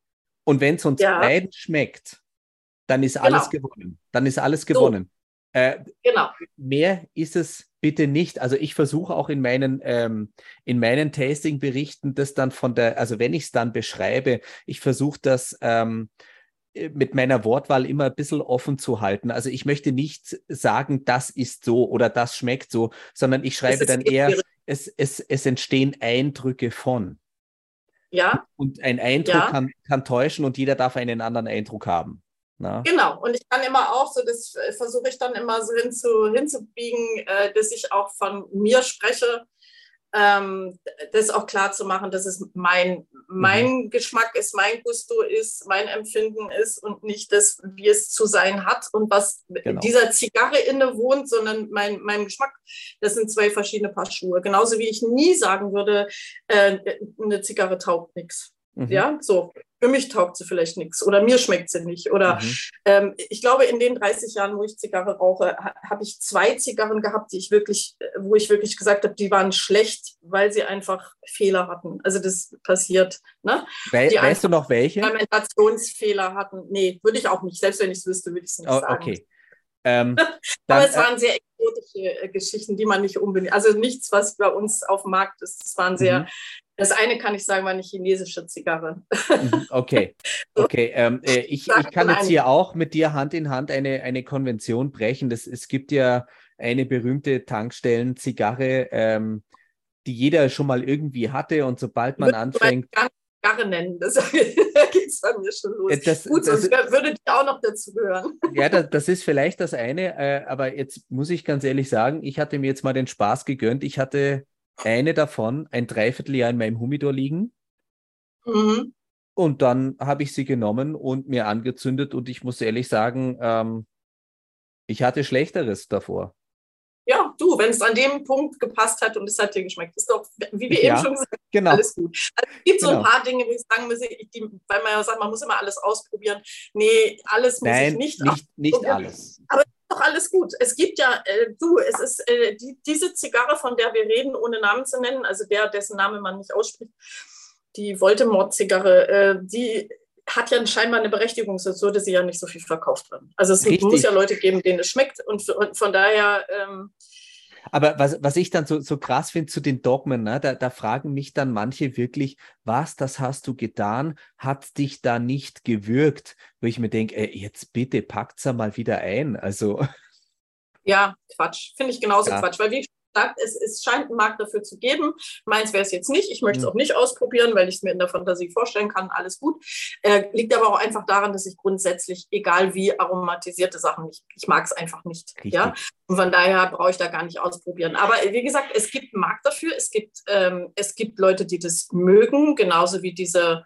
Und wenn es uns ja. beiden schmeckt, dann ist alles genau. gewonnen. Dann ist alles gewonnen. So. Äh, genau. Mehr ist es bitte nicht. Also ich versuche auch in meinen, ähm, in meinen Tasting-Berichten das dann von der, also wenn ich es dann beschreibe, ich versuche das ähm, mit meiner Wortwahl immer ein bisschen offen zu halten. Also ich möchte nicht sagen, das ist so oder das schmeckt so, sondern ich schreibe dann eher, es, es, es entstehen Eindrücke von. Ja. Und ein Eindruck ja. kann, kann täuschen und jeder darf einen anderen Eindruck haben. Na? Genau, und ich kann immer auch so, das versuche ich dann immer so hinzu, hinzubiegen, äh, dass ich auch von mir spreche ähm, das auch klar zu machen, dass es mein, mein mhm. Geschmack ist, mein Gusto ist, mein Empfinden ist und nicht das, wie es zu sein hat und was genau. dieser Zigarre inne wohnt, sondern mein, mein Geschmack. Das sind zwei verschiedene Paar Schuhe. Genauso wie ich nie sagen würde, äh, eine Zigarre taugt nichts. Mhm. Ja, so. Für mich taugt sie vielleicht nichts oder mir schmeckt sie nicht. Oder mhm. ähm, ich glaube, in den 30 Jahren, wo ich Zigarre rauche, ha, habe ich zwei Zigarren gehabt, die ich wirklich, äh, wo ich wirklich gesagt habe, die waren schlecht, weil sie einfach Fehler hatten. Also das passiert. Ne? We die weißt du noch welche? Fermentationsfehler hatten. Nee, würde ich auch nicht. Selbst wenn ich es wüsste, würde ich es nicht oh, sagen. Okay. Ähm, Aber es äh, waren sehr exotische äh, Geschichten, die man nicht unbedingt, also nichts, was bei uns auf dem Markt ist. Es waren sehr mhm. Das eine kann ich sagen, war eine chinesische Zigarre. Mhm, okay, okay. Ähm, äh, ich, ich kann jetzt hier auch mit dir Hand in Hand eine, eine Konvention brechen. Das, es gibt ja eine berühmte Tankstellen-Zigarre, ähm, die jeder schon mal irgendwie hatte und sobald man anfängt. Zigarre nennen, das, da geht es bei mir schon los. Das, Gut, das, sonst würde die auch noch dazu gehören. Ja, das, das ist vielleicht das eine, äh, aber jetzt muss ich ganz ehrlich sagen, ich hatte mir jetzt mal den Spaß gegönnt. Ich hatte eine davon ein Dreivierteljahr in meinem Humidor liegen. Mhm. Und dann habe ich sie genommen und mir angezündet und ich muss ehrlich sagen, ähm, ich hatte Schlechteres davor. Ja, du, wenn es an dem Punkt gepasst hat und es hat dir geschmeckt, ist doch, wie wir ja, eben schon gesagt haben, genau. alles gut. Also, es gibt genau. so ein genau. paar Dinge, wo ich sagen muss, die, weil man ja sagt, man muss immer alles ausprobieren. Nee, alles muss Nein, ich nicht nicht, nicht alles. Aber doch alles gut. Es gibt ja, äh, du, es ist äh, die, diese Zigarre, von der wir reden, ohne Namen zu nennen, also der, dessen Name man nicht ausspricht, die Voldemort-Zigarre, äh, die hat ja scheinbar eine Berechtigung, sonst würde sie ja nicht so viel verkauft werden. Also es Richtig. muss ja Leute geben, denen es schmeckt und, und von daher. Ähm, aber was, was ich dann so, so krass finde zu den Dogmen, ne, da, da fragen mich dann manche wirklich, was, das hast du getan, hat dich da nicht gewürgt? Wo ich mir denke, jetzt bitte packt's ja mal wieder ein. Also. Ja, Quatsch. Finde ich genauso ja. Quatsch, weil wie sagt, es, es scheint einen Markt dafür zu geben. Meins wäre es jetzt nicht. Ich möchte es mhm. auch nicht ausprobieren, weil ich es mir in der Fantasie vorstellen kann. Alles gut. Äh, liegt aber auch einfach daran, dass ich grundsätzlich, egal wie aromatisierte Sachen, ich, ich mag es einfach nicht. Ja? Und von daher brauche ich da gar nicht ausprobieren. Aber wie gesagt, es gibt einen Markt dafür. Es gibt, ähm, es gibt Leute, die das mögen, genauso wie diese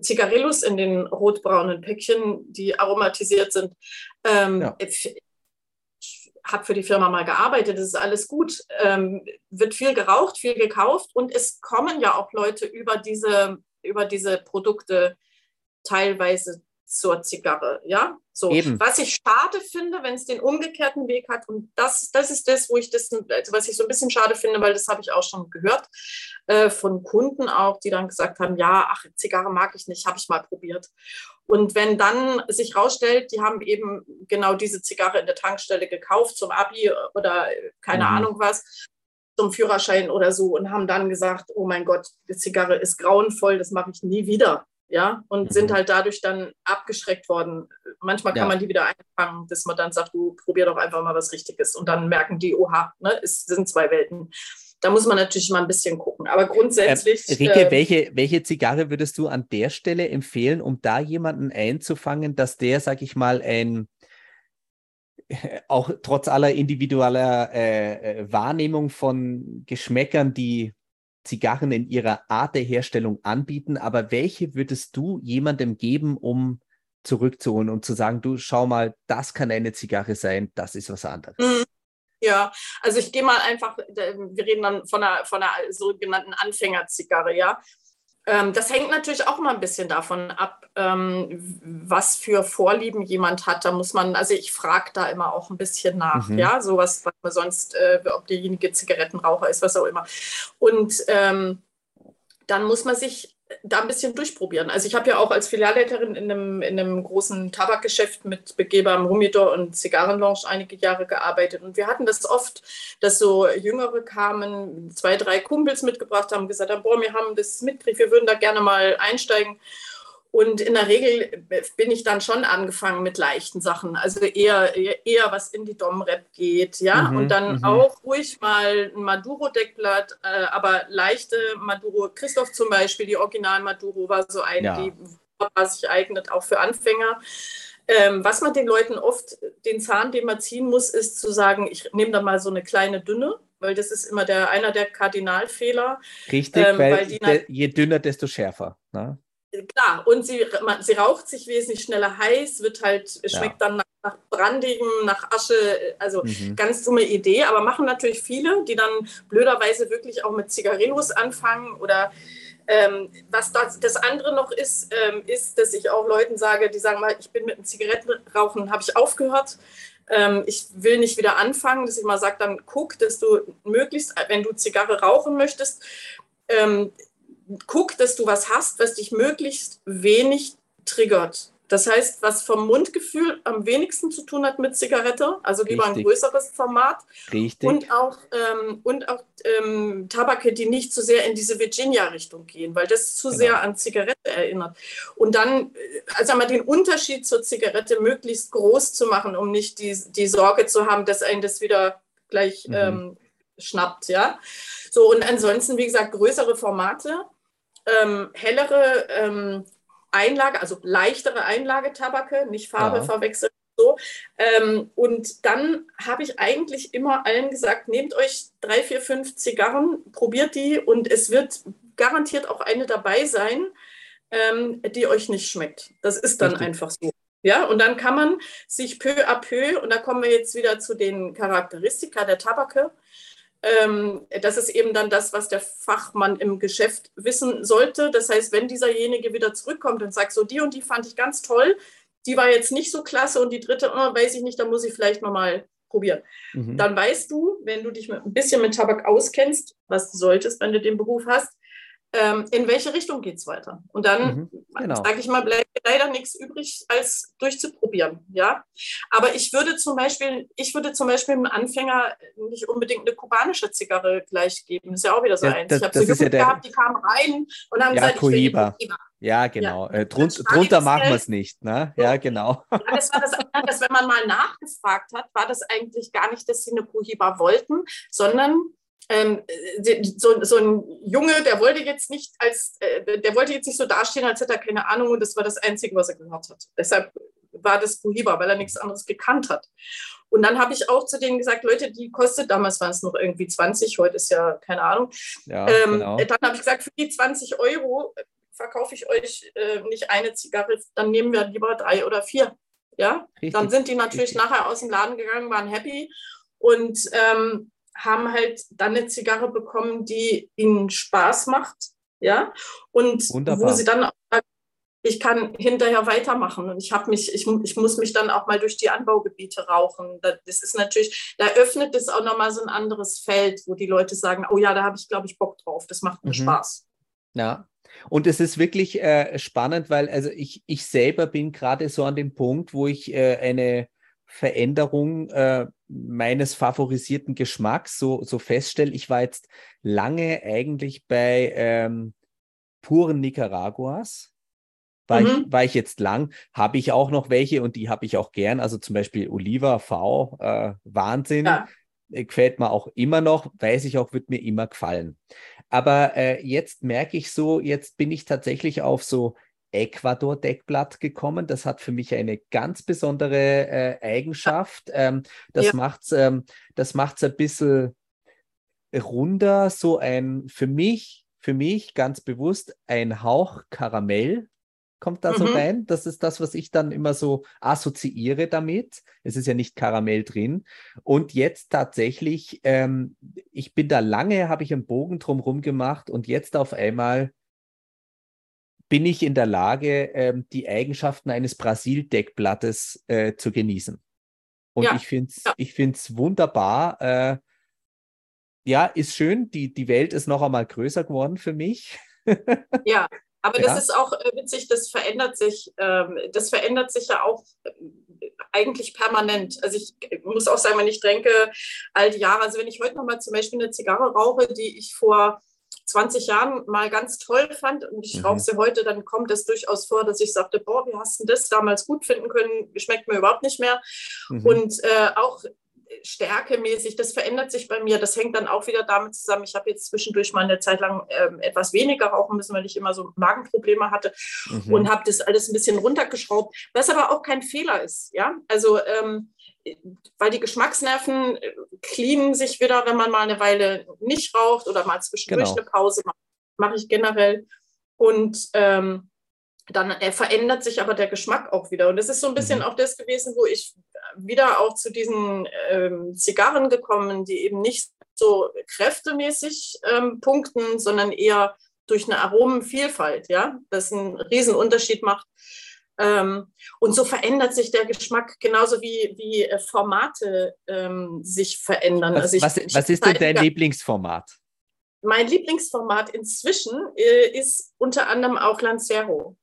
Zigarillos in den rotbraunen Päckchen, die aromatisiert sind. Ähm, ja habe für die Firma mal gearbeitet, das ist alles gut. Ähm, wird viel geraucht, viel gekauft und es kommen ja auch Leute über diese, über diese Produkte teilweise zur Zigarre. Ja, so. Eben. Was ich schade finde, wenn es den umgekehrten Weg hat, und das, das ist das, wo ich das, also was ich so ein bisschen schade finde, weil das habe ich auch schon gehört äh, von Kunden auch, die dann gesagt haben, ja, ach, Zigarre mag ich nicht, habe ich mal probiert. Und wenn dann sich rausstellt, die haben eben genau diese Zigarre in der Tankstelle gekauft zum Abi oder keine mhm. Ahnung was, zum Führerschein oder so und haben dann gesagt, oh mein Gott, die Zigarre ist grauenvoll, das mache ich nie wieder ja, und mhm. sind halt dadurch dann abgeschreckt worden. Manchmal kann ja. man die wieder einfangen, dass man dann sagt, du probier doch einfach mal was Richtiges und dann merken die, oha, ne, es sind zwei Welten. Da muss man natürlich mal ein bisschen gucken. Aber grundsätzlich. Äh, Rike, äh, welche, welche Zigarre würdest du an der Stelle empfehlen, um da jemanden einzufangen, dass der, sag ich mal, ein auch trotz aller individueller äh, äh Wahrnehmung von Geschmäckern, die Zigarren in ihrer Art der Herstellung anbieten, aber welche würdest du jemandem geben, um zurückzuholen und zu sagen, du schau mal, das kann eine Zigarre sein, das ist was anderes? Mhm. Ja, also ich gehe mal einfach, wir reden dann von einer, von einer sogenannten Anfängerzigarre, ja. Ähm, das hängt natürlich auch mal ein bisschen davon ab, ähm, was für Vorlieben jemand hat. Da muss man, also ich frage da immer auch ein bisschen nach, mhm. ja, sowas, was man sonst, äh, ob derjenige Zigarettenraucher ist, was auch immer. Und ähm, dann muss man sich da ein bisschen durchprobieren. Also ich habe ja auch als Filialleiterin in einem, in einem großen Tabakgeschäft mit begehbarem Humidor und Zigarrenlounge einige Jahre gearbeitet. Und wir hatten das oft, dass so Jüngere kamen, zwei, drei Kumpels mitgebracht haben, gesagt haben, boah, wir haben das mitgekriegt, wir würden da gerne mal einsteigen. Und in der Regel bin ich dann schon angefangen mit leichten Sachen, also eher, eher, was in die Dom-Rap geht, ja. Mhm, und dann mhm. auch ruhig mal ein Maduro-Deckblatt, äh, aber leichte Maduro, Christoph zum Beispiel, die Original Maduro war so eine, ja. die war sich eignet, auch für Anfänger. Ähm, was man den Leuten oft, den Zahn, den man ziehen muss, ist zu sagen, ich nehme da mal so eine kleine dünne, weil das ist immer der, einer der Kardinalfehler. Richtig, ähm, weil, weil de, je dünner, desto schärfer. Ne? Klar, und sie, sie raucht sich wesentlich schneller heiß, wird halt, schmeckt ja. dann nach, nach Brandigem, nach Asche, also mhm. ganz dumme Idee, aber machen natürlich viele, die dann blöderweise wirklich auch mit Zigarillos anfangen oder ähm, was das, das, andere noch ist, ähm, ist, dass ich auch Leuten sage, die sagen mal, ich bin mit dem Zigarettenrauchen, habe ich aufgehört. Ähm, ich will nicht wieder anfangen, dass ich mal sage, dann guck, dass du möglichst, wenn du Zigarre rauchen möchtest, ähm, guck, dass du was hast, was dich möglichst wenig triggert. Das heißt, was vom Mundgefühl am wenigsten zu tun hat mit Zigarette, also lieber Richtig. ein größeres Format. Richtig. Und auch, ähm, und auch ähm, Tabake, die nicht zu sehr in diese Virginia-Richtung gehen, weil das zu genau. sehr an Zigarette erinnert. Und dann, äh, also einmal den Unterschied zur Zigarette möglichst groß zu machen, um nicht die, die Sorge zu haben, dass einen das wieder gleich mhm. ähm, schnappt, ja. So, und ansonsten, wie gesagt, größere Formate, ähm, hellere ähm, Einlage, also leichtere Einlagetabake, nicht Farbe ja. verwechseln. So. Ähm, und dann habe ich eigentlich immer allen gesagt, nehmt euch drei, vier, fünf Zigarren, probiert die und es wird garantiert auch eine dabei sein, ähm, die euch nicht schmeckt. Das ist dann Richtig. einfach so. Ja, und dann kann man sich peu à peu, und da kommen wir jetzt wieder zu den Charakteristika der Tabake, das ist eben dann das, was der Fachmann im Geschäft wissen sollte. Das heißt, wenn dieserjenige wieder zurückkommt und sagt, so die und die fand ich ganz toll, die war jetzt nicht so klasse und die dritte, oh, weiß ich nicht, da muss ich vielleicht nochmal probieren. Mhm. Dann weißt du, wenn du dich ein bisschen mit Tabak auskennst, was du solltest, wenn du den Beruf hast, ähm, in welche Richtung geht es weiter? Und dann, mhm, genau. sage ich mal, bleibt leider nichts übrig, als durchzuprobieren. Ja? Aber ich würde zum Beispiel, ich würde zum Beispiel einem Anfänger nicht unbedingt eine kubanische Zigarre gleich geben. Das ist ja auch wieder so ja, eins. Das, ich habe so Jugend ja gehabt, die kamen rein und haben ja, gesagt, Cohiba. ich will ja, genau. Ja. Äh, drun drunter machen wir es nicht. Ne? Ja, genau. Ja, das war das, dass, wenn man mal nachgefragt hat, war das eigentlich gar nicht, dass sie eine Cohiba wollten, sondern so, so, ein Junge, der wollte jetzt nicht als, äh, der wollte jetzt nicht so dastehen, als hätte er keine Ahnung und das war das Einzige, was er gehört hat. Deshalb war das Cohiba, weil er nichts anderes gekannt hat. Und dann habe ich auch zu denen gesagt, Leute, die kostet, damals waren es noch irgendwie 20, heute ist ja keine Ahnung. Ja, ähm, genau. Dann habe ich gesagt, für die 20 Euro verkaufe ich euch äh, nicht eine Zigarre, dann nehmen wir lieber drei oder vier. Ja, Richtig. dann sind die natürlich Richtig. nachher aus dem Laden gegangen, waren happy und ähm, haben halt dann eine Zigarre bekommen, die ihnen Spaß macht, ja, und Wunderbar. wo sie dann auch ich kann hinterher weitermachen und ich habe mich, ich, ich muss mich dann auch mal durch die Anbaugebiete rauchen. Das ist natürlich, da öffnet es auch nochmal so ein anderes Feld, wo die Leute sagen, oh ja, da habe ich, glaube ich, Bock drauf, das macht mir mhm. Spaß. Ja, und es ist wirklich äh, spannend, weil also ich, ich selber bin gerade so an dem Punkt, wo ich äh, eine Veränderung äh, meines favorisierten Geschmacks so, so feststelle. Ich war jetzt lange eigentlich bei ähm, puren Nicaraguas. War, mhm. ich, war ich jetzt lang, habe ich auch noch welche und die habe ich auch gern. Also zum Beispiel Oliva V, äh, Wahnsinn. Ja. Äh, gefällt mir auch immer noch, weiß ich auch, wird mir immer gefallen. Aber äh, jetzt merke ich so, jetzt bin ich tatsächlich auf so Ecuador-Deckblatt gekommen. Das hat für mich eine ganz besondere äh, Eigenschaft. Ähm, das ja. macht es ähm, ein bisschen runder, so ein für mich, für mich ganz bewusst ein Hauch Karamell kommt da mhm. so rein. Das ist das, was ich dann immer so assoziiere damit. Es ist ja nicht Karamell drin. Und jetzt tatsächlich, ähm, ich bin da lange, habe ich einen Bogen drumherum gemacht und jetzt auf einmal bin ich in der Lage, ähm, die Eigenschaften eines Brasil-Deckblattes äh, zu genießen. Und ja. ich finde es ja. Ich find's wunderbar. Äh, ja, ist schön. Die, die Welt ist noch einmal größer geworden für mich. ja, aber ja. das ist auch äh, witzig, das verändert sich. Ähm, das verändert sich ja auch äh, eigentlich permanent. Also ich muss auch sagen, wenn ich denke, all die Jahre, also wenn ich heute nochmal zum Beispiel eine Zigarre rauche, die ich vor 20 Jahren mal ganz toll fand und ich mhm. rauche sie heute, dann kommt es durchaus vor, dass ich sagte, boah, wie hast du das damals gut finden können, schmeckt mir überhaupt nicht mehr. Mhm. Und äh, auch stärkemäßig, das verändert sich bei mir. Das hängt dann auch wieder damit zusammen. Ich habe jetzt zwischendurch mal eine Zeit lang ähm, etwas weniger rauchen müssen, weil ich immer so Magenprobleme hatte mhm. und habe das alles ein bisschen runtergeschraubt, was aber auch kein Fehler ist. Ja, also ähm, weil die Geschmacksnerven äh, cleanen sich wieder, wenn man mal eine Weile nicht raucht oder mal zwischendurch genau. eine Pause macht. Mache ich generell. Und ähm, dann äh, verändert sich aber der Geschmack auch wieder. Und das ist so ein bisschen mhm. auch das gewesen, wo ich wieder auch zu diesen ähm, Zigarren gekommen, die eben nicht so kräftemäßig ähm, punkten, sondern eher durch eine Aromenvielfalt, ja, das einen Riesenunterschied macht. Ähm, und so verändert sich der Geschmack genauso wie, wie äh, Formate ähm, sich verändern. Was, also ich, was, was ist denn dein Lieblingsformat? Mein Lieblingsformat inzwischen äh, ist unter anderem auch Lancero.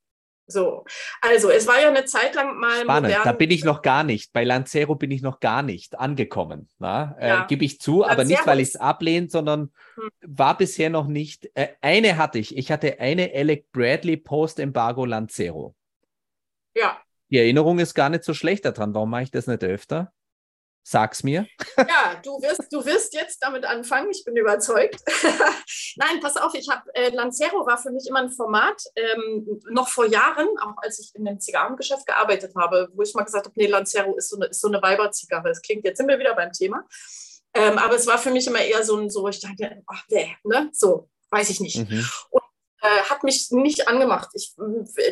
So, also es war ja eine Zeit lang mal Spannend, modern. da bin ich noch gar nicht. Bei Lancero bin ich noch gar nicht angekommen. Äh, ja. Äh, Gebe ich zu, Lancero aber nicht, weil ich es ablehne, sondern hm. war bisher noch nicht. Äh, eine hatte ich. Ich hatte eine Alec Bradley Post-Embargo Lancero. Ja. Die Erinnerung ist gar nicht so schlecht daran. Warum mache ich das nicht öfter? Sag's mir. Ja, du wirst, du wirst jetzt damit anfangen, ich bin überzeugt. Nein, pass auf, ich habe äh, Lancero war für mich immer ein Format, ähm, noch vor Jahren, auch als ich in dem Zigarrengeschäft gearbeitet habe, wo ich mal gesagt habe, nee, Lancero ist so eine, ist so eine Weiberzigarre. Das klingt, jetzt sind wir wieder beim Thema. Ähm, aber es war für mich immer eher so ein, so, ich dachte, ach, nee, ne, so, weiß ich nicht. Mhm. Und äh, hat mich nicht angemacht. Ich,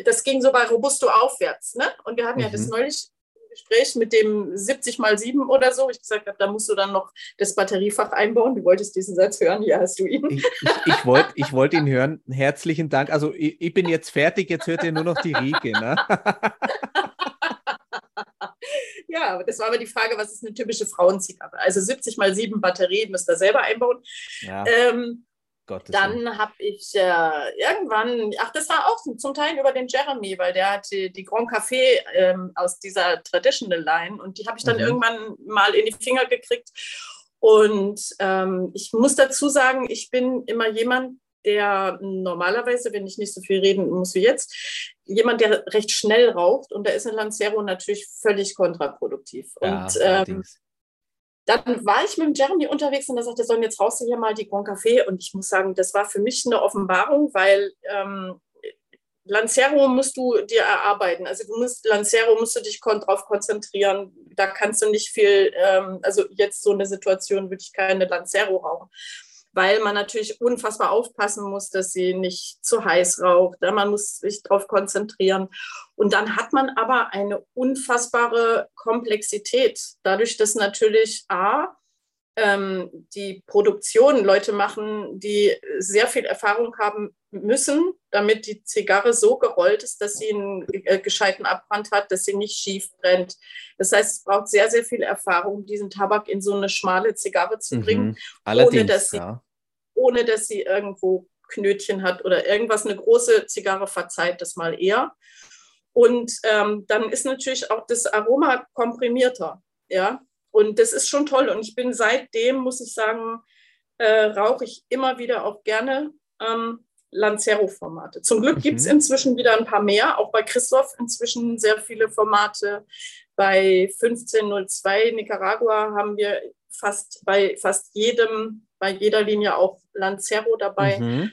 das ging so bei Robusto aufwärts. Ne? Und wir hatten mhm. ja das mhm. neulich Gespräch mit dem 70 mal 7 oder so. Ich gesagt habe, da musst du dann noch das Batteriefach einbauen. Du wolltest diesen Satz hören, hier hast du ihn. Ich, ich, ich wollte ich wollt ihn hören. Herzlichen Dank. Also ich, ich, bin jetzt fertig, jetzt hört ihr nur noch die Rieke. Ne? ja, das war aber die Frage, was ist eine typische Frauenzigarre? Also 70 mal 7 Batterien müsst ihr selber einbauen. Ja. Ähm, Gottes dann habe ich äh, irgendwann, ach, das war auch zum Teil über den Jeremy, weil der hat die, die Grand Café ähm, aus dieser Traditional Line und die habe ich dann mhm. irgendwann mal in die Finger gekriegt. Und ähm, ich muss dazu sagen, ich bin immer jemand, der normalerweise, wenn ich nicht so viel reden muss wie jetzt, jemand, der recht schnell raucht und da ist ein Lancero natürlich völlig kontraproduktiv. Ja, und ähm, dann war ich mit Jeremy unterwegs und er sagte, so, jetzt raus hier mal die Grand Café. Und ich muss sagen, das war für mich eine Offenbarung, weil ähm, Lancero musst du dir erarbeiten. Also du musst, Lancero musst du dich kon drauf konzentrieren. Da kannst du nicht viel, ähm, also jetzt so eine Situation würde ich keine Lancero rauchen weil man natürlich unfassbar aufpassen muss, dass sie nicht zu heiß raucht. Man muss sich darauf konzentrieren. Und dann hat man aber eine unfassbare Komplexität, dadurch, dass natürlich A, ähm, die Produktion Leute machen, die sehr viel Erfahrung haben müssen, damit die Zigarre so gerollt ist, dass sie einen äh, gescheiten Abbrand hat, dass sie nicht schief brennt. Das heißt, es braucht sehr, sehr viel Erfahrung, diesen Tabak in so eine schmale Zigarre zu mhm. bringen, mhm. ohne, dass sie, ja. ohne dass sie irgendwo Knötchen hat oder irgendwas. Eine große Zigarre verzeiht das mal eher. Und ähm, dann ist natürlich auch das Aroma komprimierter. Ja, und das ist schon toll. Und ich bin seitdem, muss ich sagen, äh, rauche ich immer wieder auch gerne ähm, Lancero-Formate. Zum Glück mhm. gibt es inzwischen wieder ein paar mehr, auch bei Christoph inzwischen sehr viele Formate. Bei 1502 Nicaragua haben wir fast bei fast jedem, bei jeder Linie auch Lancero dabei. Mhm.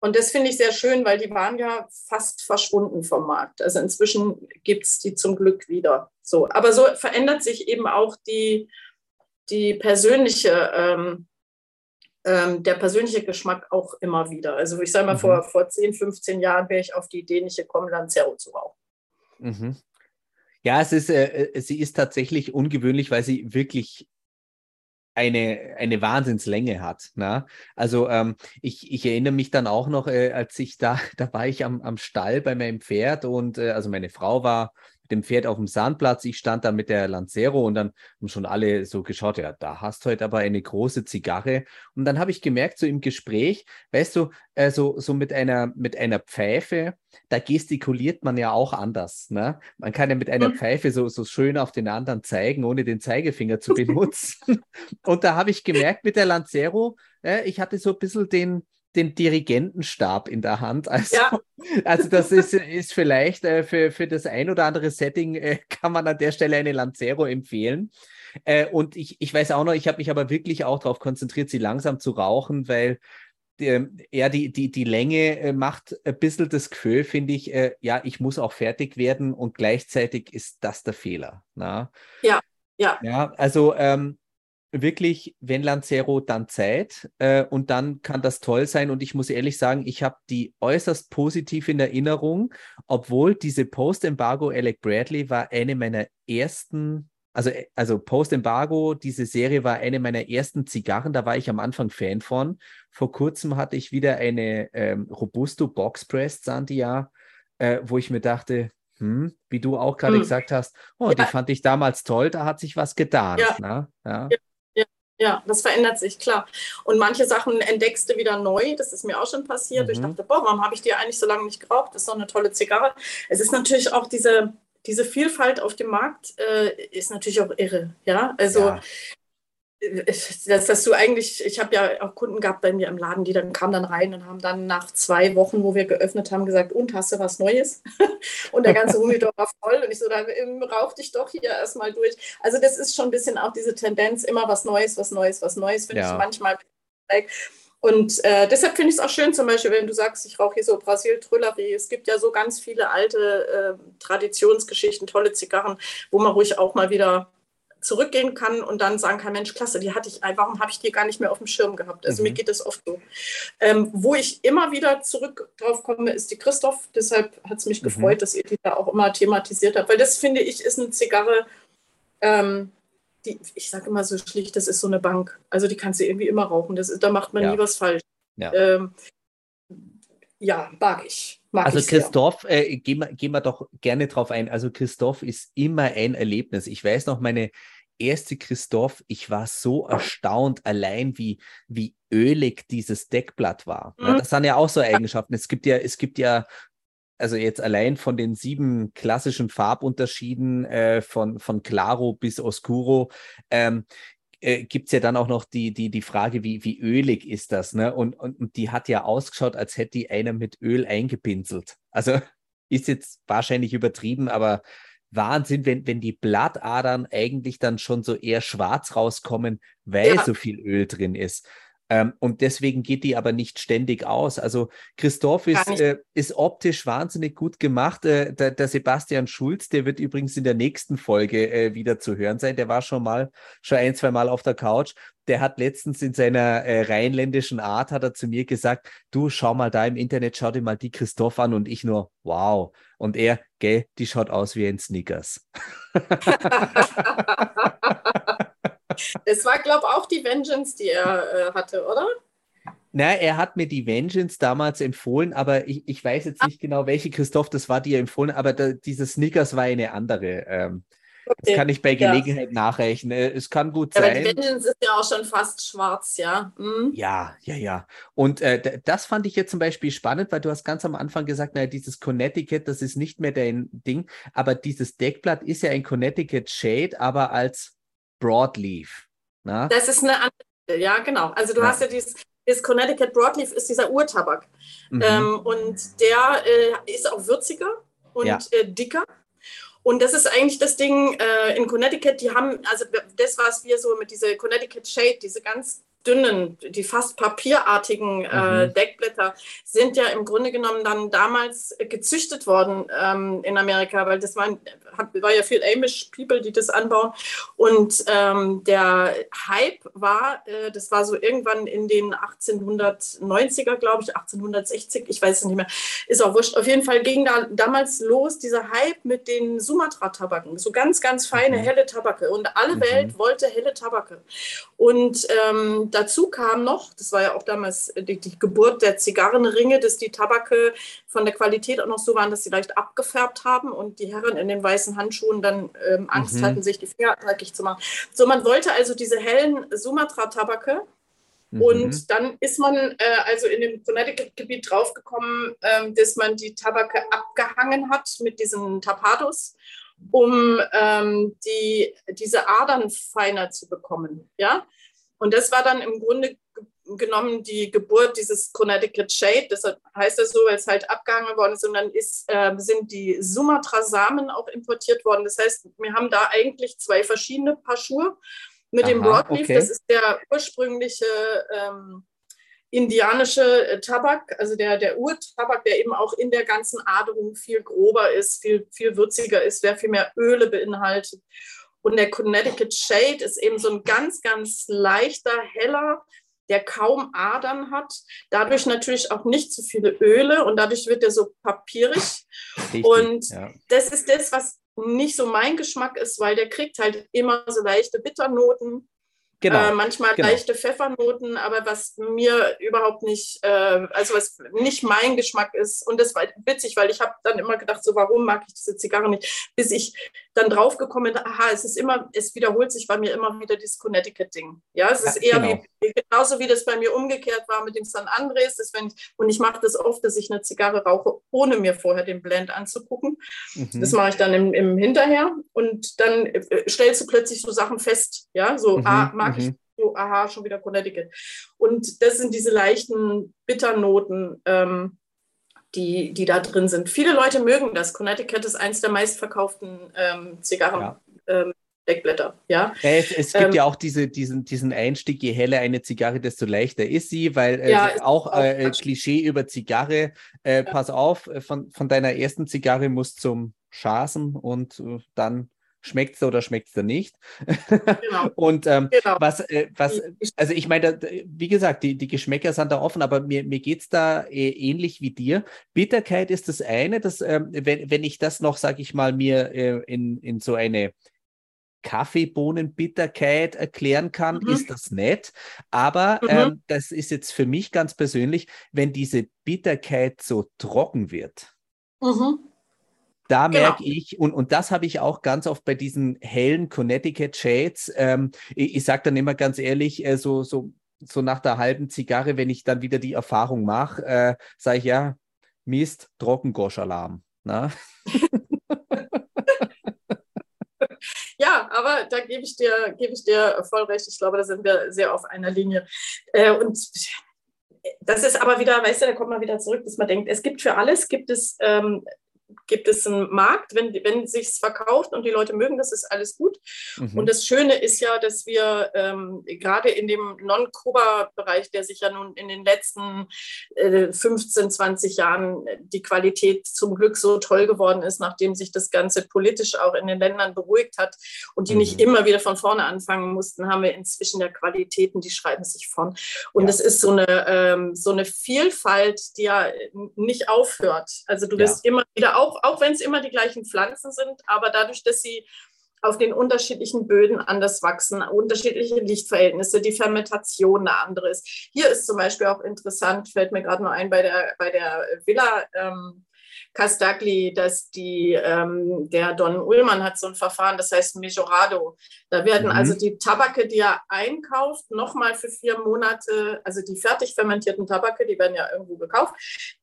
Und das finde ich sehr schön, weil die waren ja fast verschwunden vom Markt. Also inzwischen gibt es die zum Glück wieder. So, aber so verändert sich eben auch die, die persönliche, ähm, ähm, der persönliche Geschmack auch immer wieder. Also ich sage mal, mhm. vor, vor 10, 15 Jahren wäre ich auf die Idee nicht gekommen, Lancero zu rauchen. Mhm. Ja, es ist, äh, äh, sie ist tatsächlich ungewöhnlich, weil sie wirklich eine, eine Wahnsinnslänge hat. Ne? Also ähm, ich, ich erinnere mich dann auch noch, äh, als ich da, da war ich am, am Stall bei meinem Pferd und äh, also meine Frau war dem Pferd auf dem Sandplatz. Ich stand da mit der Lancero und dann haben schon alle so geschaut, ja, da hast du heute aber eine große Zigarre. Und dann habe ich gemerkt, so im Gespräch, weißt du, äh, so, so mit einer, mit einer Pfeife, da gestikuliert man ja auch anders. Ne? Man kann ja mit einer mhm. Pfeife so, so schön auf den anderen zeigen, ohne den Zeigefinger zu benutzen. und da habe ich gemerkt mit der Lancero, äh, ich hatte so ein bisschen den, den Dirigentenstab in der Hand. Also, ja. also das ist, ist vielleicht äh, für, für das ein oder andere Setting, äh, kann man an der Stelle eine Lancero empfehlen. Äh, und ich, ich weiß auch noch, ich habe mich aber wirklich auch darauf konzentriert, sie langsam zu rauchen, weil ähm, ja, die, die, die Länge äh, macht ein bisschen das Gefühl, finde ich, äh, ja, ich muss auch fertig werden und gleichzeitig ist das der Fehler. Na? Ja, ja. Ja, also ähm, wirklich, wenn Lancero, dann Zeit äh, und dann kann das toll sein. Und ich muss ehrlich sagen, ich habe die äußerst positiv in Erinnerung, obwohl diese Post-Embargo Alec Bradley war eine meiner ersten, also, äh, also Post-Embargo, diese Serie war eine meiner ersten Zigarren, da war ich am Anfang Fan von. Vor kurzem hatte ich wieder eine ähm, Robusto Box Pressed Sandia, äh, wo ich mir dachte, hm, wie du auch gerade hm. gesagt hast, oh, ja. die fand ich damals toll, da hat sich was getan. Ja. Ne? Ja. ja. Ja, das verändert sich, klar. Und manche Sachen entdeckst du wieder neu. Das ist mir auch schon passiert. Mhm. Ich dachte, boah, warum habe ich die eigentlich so lange nicht geraucht? Das ist doch eine tolle Zigarre. Es ist natürlich auch diese, diese Vielfalt auf dem Markt, äh, ist natürlich auch irre. Ja, also ja. Dass, dass du eigentlich, ich habe ja auch Kunden gehabt bei mir im Laden, die dann kamen dann rein und haben dann nach zwei Wochen, wo wir geöffnet haben, gesagt, und hast du was Neues? und der ganze Humidor war voll und ich so, dann ähm, rauch dich doch hier erstmal durch. Also das ist schon ein bisschen auch diese Tendenz, immer was Neues, was Neues, was Neues, finde ja. ich manchmal. Und äh, deshalb finde ich es auch schön, zum Beispiel, wenn du sagst, ich rauche hier so Brasil Trüllerie. Es gibt ja so ganz viele alte äh, Traditionsgeschichten, tolle Zigarren, wo man ruhig auch mal wieder zurückgehen kann und dann sagen kann, Mensch, klasse, die hatte ich, warum habe ich die gar nicht mehr auf dem Schirm gehabt? Also mhm. mir geht das oft so. Ähm, wo ich immer wieder zurück drauf komme, ist die Christoph. Deshalb hat es mich mhm. gefreut, dass ihr die da auch immer thematisiert habt, weil das finde ich ist eine Zigarre, ähm, die, ich sage immer so schlicht, das ist so eine Bank. Also die kannst du irgendwie immer rauchen. Das, da macht man ja. nie was falsch. Ja, ähm, ja mag ich. Mag also Christoph, äh, gehen, wir, gehen wir doch gerne drauf ein. Also Christoph ist immer ein Erlebnis. Ich weiß noch, meine erste Christoph, ich war so erstaunt, allein wie, wie ölig dieses Deckblatt war. Mhm. Ja, das sind ja auch so Eigenschaften. Es gibt ja, es gibt ja also jetzt allein von den sieben klassischen Farbunterschieden äh, von, von Claro bis Oscuro, ähm, äh, gibt es ja dann auch noch die, die, die Frage, wie, wie ölig ist das? Ne? Und, und, und die hat ja ausgeschaut, als hätte die einer mit Öl eingepinselt. Also ist jetzt wahrscheinlich übertrieben, aber Wahnsinn, wenn, wenn die Blattadern eigentlich dann schon so eher schwarz rauskommen, weil ja. so viel Öl drin ist. Ähm, und deswegen geht die aber nicht ständig aus. Also Christoph ist, äh, ist optisch wahnsinnig gut gemacht. Äh, der, der, Sebastian Schulz, der wird übrigens in der nächsten Folge äh, wieder zu hören sein. Der war schon mal, schon ein, zwei Mal auf der Couch. Der hat letztens in seiner äh, rheinländischen Art, hat er zu mir gesagt, du schau mal da im Internet, schau dir mal die Christoph an und ich nur, wow. Und er, gell, die schaut aus wie ein Snickers. Das war, glaube ich, auch die Vengeance, die er äh, hatte, oder? Na, er hat mir die Vengeance damals empfohlen, aber ich, ich weiß jetzt nicht genau, welche Christoph das war, die er empfohlen hat, aber da, diese Snickers war eine andere. Ähm, okay. Das kann ich bei Gelegenheit ja. nachrechnen. Äh, es kann gut ja, sein. Aber die Vengeance ist ja auch schon fast schwarz, ja. Mhm. Ja, ja, ja. Und äh, das fand ich jetzt zum Beispiel spannend, weil du hast ganz am Anfang gesagt, naja, dieses Connecticut, das ist nicht mehr dein Ding, aber dieses Deckblatt ist ja ein Connecticut Shade, aber als Broadleaf. Na? Das ist eine andere, ja, genau. Also du ja. hast ja dieses, das Connecticut Broadleaf ist dieser Urtabak. Mhm. Ähm, und der äh, ist auch würziger und ja. äh, dicker. Und das ist eigentlich das Ding äh, in Connecticut, die haben, also das, was wir so mit dieser Connecticut Shade, diese ganz dünnen, die fast papierartigen äh, mhm. Deckblätter sind ja im Grunde genommen dann damals gezüchtet worden ähm, in Amerika, weil das waren, war ja viel Amish People, die das anbauen. Und ähm, der Hype war, äh, das war so irgendwann in den 1890er, glaube ich, 1860, ich weiß es nicht mehr, ist auch wurscht. Auf jeden Fall ging da damals los dieser Hype mit den Sumatra-Tabaken, so ganz, ganz feine, mhm. helle Tabake. Und alle mhm. Welt wollte helle Tabake. Und ähm, dazu kam noch, das war ja auch damals die, die, Geburt der Zigarrenringe, dass die Tabake von der Qualität auch noch so waren, dass sie leicht abgefärbt haben und die Herren in den weißen Handschuhen dann ähm, Angst mhm. hatten, sich die Finger dreckig zu machen. So, man wollte also diese hellen Sumatra-Tabake. Mhm. Und dann ist man äh, also in dem Connecticut-Gebiet draufgekommen, äh, dass man die Tabake abgehangen hat mit diesen Tapados um ähm, die, diese Adern feiner zu bekommen. Ja? Und das war dann im Grunde genommen die Geburt dieses Connecticut Shade. Deshalb heißt das so, weil es halt abgehangen worden ist. Und dann ist, äh, sind die Sumatra-Samen auch importiert worden. Das heißt, wir haben da eigentlich zwei verschiedene Paar Schuhe. Mit Aha, dem Broadleaf, okay. das ist der ursprüngliche ähm, indianische äh, Tabak, also der, der Urtabak, der eben auch in der ganzen Aderung viel grober ist, viel, viel würziger ist, der viel mehr Öle beinhaltet. Und der Connecticut Shade ist eben so ein ganz, ganz leichter, heller, der kaum Adern hat, dadurch natürlich auch nicht so viele Öle und dadurch wird er so papierig. Richtig, und ja. das ist das, was nicht so mein Geschmack ist, weil der kriegt halt immer so leichte Bitternoten Genau, äh, manchmal genau. leichte Pfeffernoten, aber was mir überhaupt nicht, äh, also was nicht mein Geschmack ist. Und das war witzig, weil ich habe dann immer gedacht, so warum mag ich diese Zigarre nicht, bis ich dann draufgekommen bin, aha, es ist immer, es wiederholt sich bei mir immer wieder dieses Connecticut-Ding. Ja, es ja, ist eher genau. wie, genauso wie das bei mir umgekehrt war mit dem San Andres. Das, wenn ich, und ich mache das oft, dass ich eine Zigarre rauche, ohne mir vorher den Blend anzugucken. Mhm. Das mache ich dann im, im Hinterher und dann äh, stellst du plötzlich so Sachen fest. Ja, so, mhm. ah, mag ich, mhm. du, aha, schon wieder Connecticut. Und das sind diese leichten Bitternoten, ähm, die, die da drin sind. Viele Leute mögen das. Connecticut ist eins der meistverkauften ähm, Zigarren. Ja. Ähm, Deckblätter, ja. ja es, es, gibt ähm, ja auch diese, diesen, diesen Einstieg, je heller eine Zigarre, desto leichter ist sie, weil äh, ja, auch, auch äh, Klischee über Zigarre, äh, ja. pass auf, äh, von, von deiner ersten Zigarre muss zum Schasen und äh, dann schmeckt es oder schmeckt es nicht. Genau. und ähm, genau. was, äh, was, also ich meine, wie gesagt, die, die Geschmäcker sind da offen, aber mir, mir geht es da äh, ähnlich wie dir. Bitterkeit ist das eine, dass, ähm, wenn, wenn ich das noch, sage ich mal, mir äh, in, in so eine Kaffeebohnenbitterkeit erklären kann, mhm. ist das nett. Aber mhm. ähm, das ist jetzt für mich ganz persönlich, wenn diese Bitterkeit so trocken wird. Mhm da genau. merke ich, und, und das habe ich auch ganz oft bei diesen hellen Connecticut Shades, ähm, ich, ich sage dann immer ganz ehrlich, äh, so, so, so nach der halben Zigarre, wenn ich dann wieder die Erfahrung mache, äh, sage ich ja, Mist, Trockengosch-Alarm. Ne? ja, aber da gebe ich, dir, gebe ich dir voll recht. Ich glaube, da sind wir sehr auf einer Linie. Äh, und das ist aber wieder, weißt du, da kommt man wieder zurück, dass man denkt, es gibt für alles, gibt es ähm, gibt es einen Markt, wenn, wenn es sich verkauft und die Leute mögen, das ist alles gut. Mhm. Und das Schöne ist ja, dass wir ähm, gerade in dem Non-Kuba-Bereich, der sich ja nun in den letzten äh, 15, 20 Jahren äh, die Qualität zum Glück so toll geworden ist, nachdem sich das Ganze politisch auch in den Ländern beruhigt hat und die mhm. nicht immer wieder von vorne anfangen mussten, haben wir inzwischen ja Qualitäten, die schreiben sich von. Und es ja. ist so eine, ähm, so eine Vielfalt, die ja nicht aufhört. Also du wirst ja. immer wieder auch, auch wenn es immer die gleichen Pflanzen sind, aber dadurch, dass sie auf den unterschiedlichen Böden anders wachsen, unterschiedliche Lichtverhältnisse, die Fermentation eine andere ist. Hier ist zum Beispiel auch interessant, fällt mir gerade noch ein bei der, bei der Villa ähm, Castagli, dass die, ähm, der Don Ullmann hat so ein Verfahren, das heißt Mejorado. Da werden mhm. also die Tabake, die er einkauft, nochmal für vier Monate, also die fertig fermentierten Tabake, die werden ja irgendwo gekauft,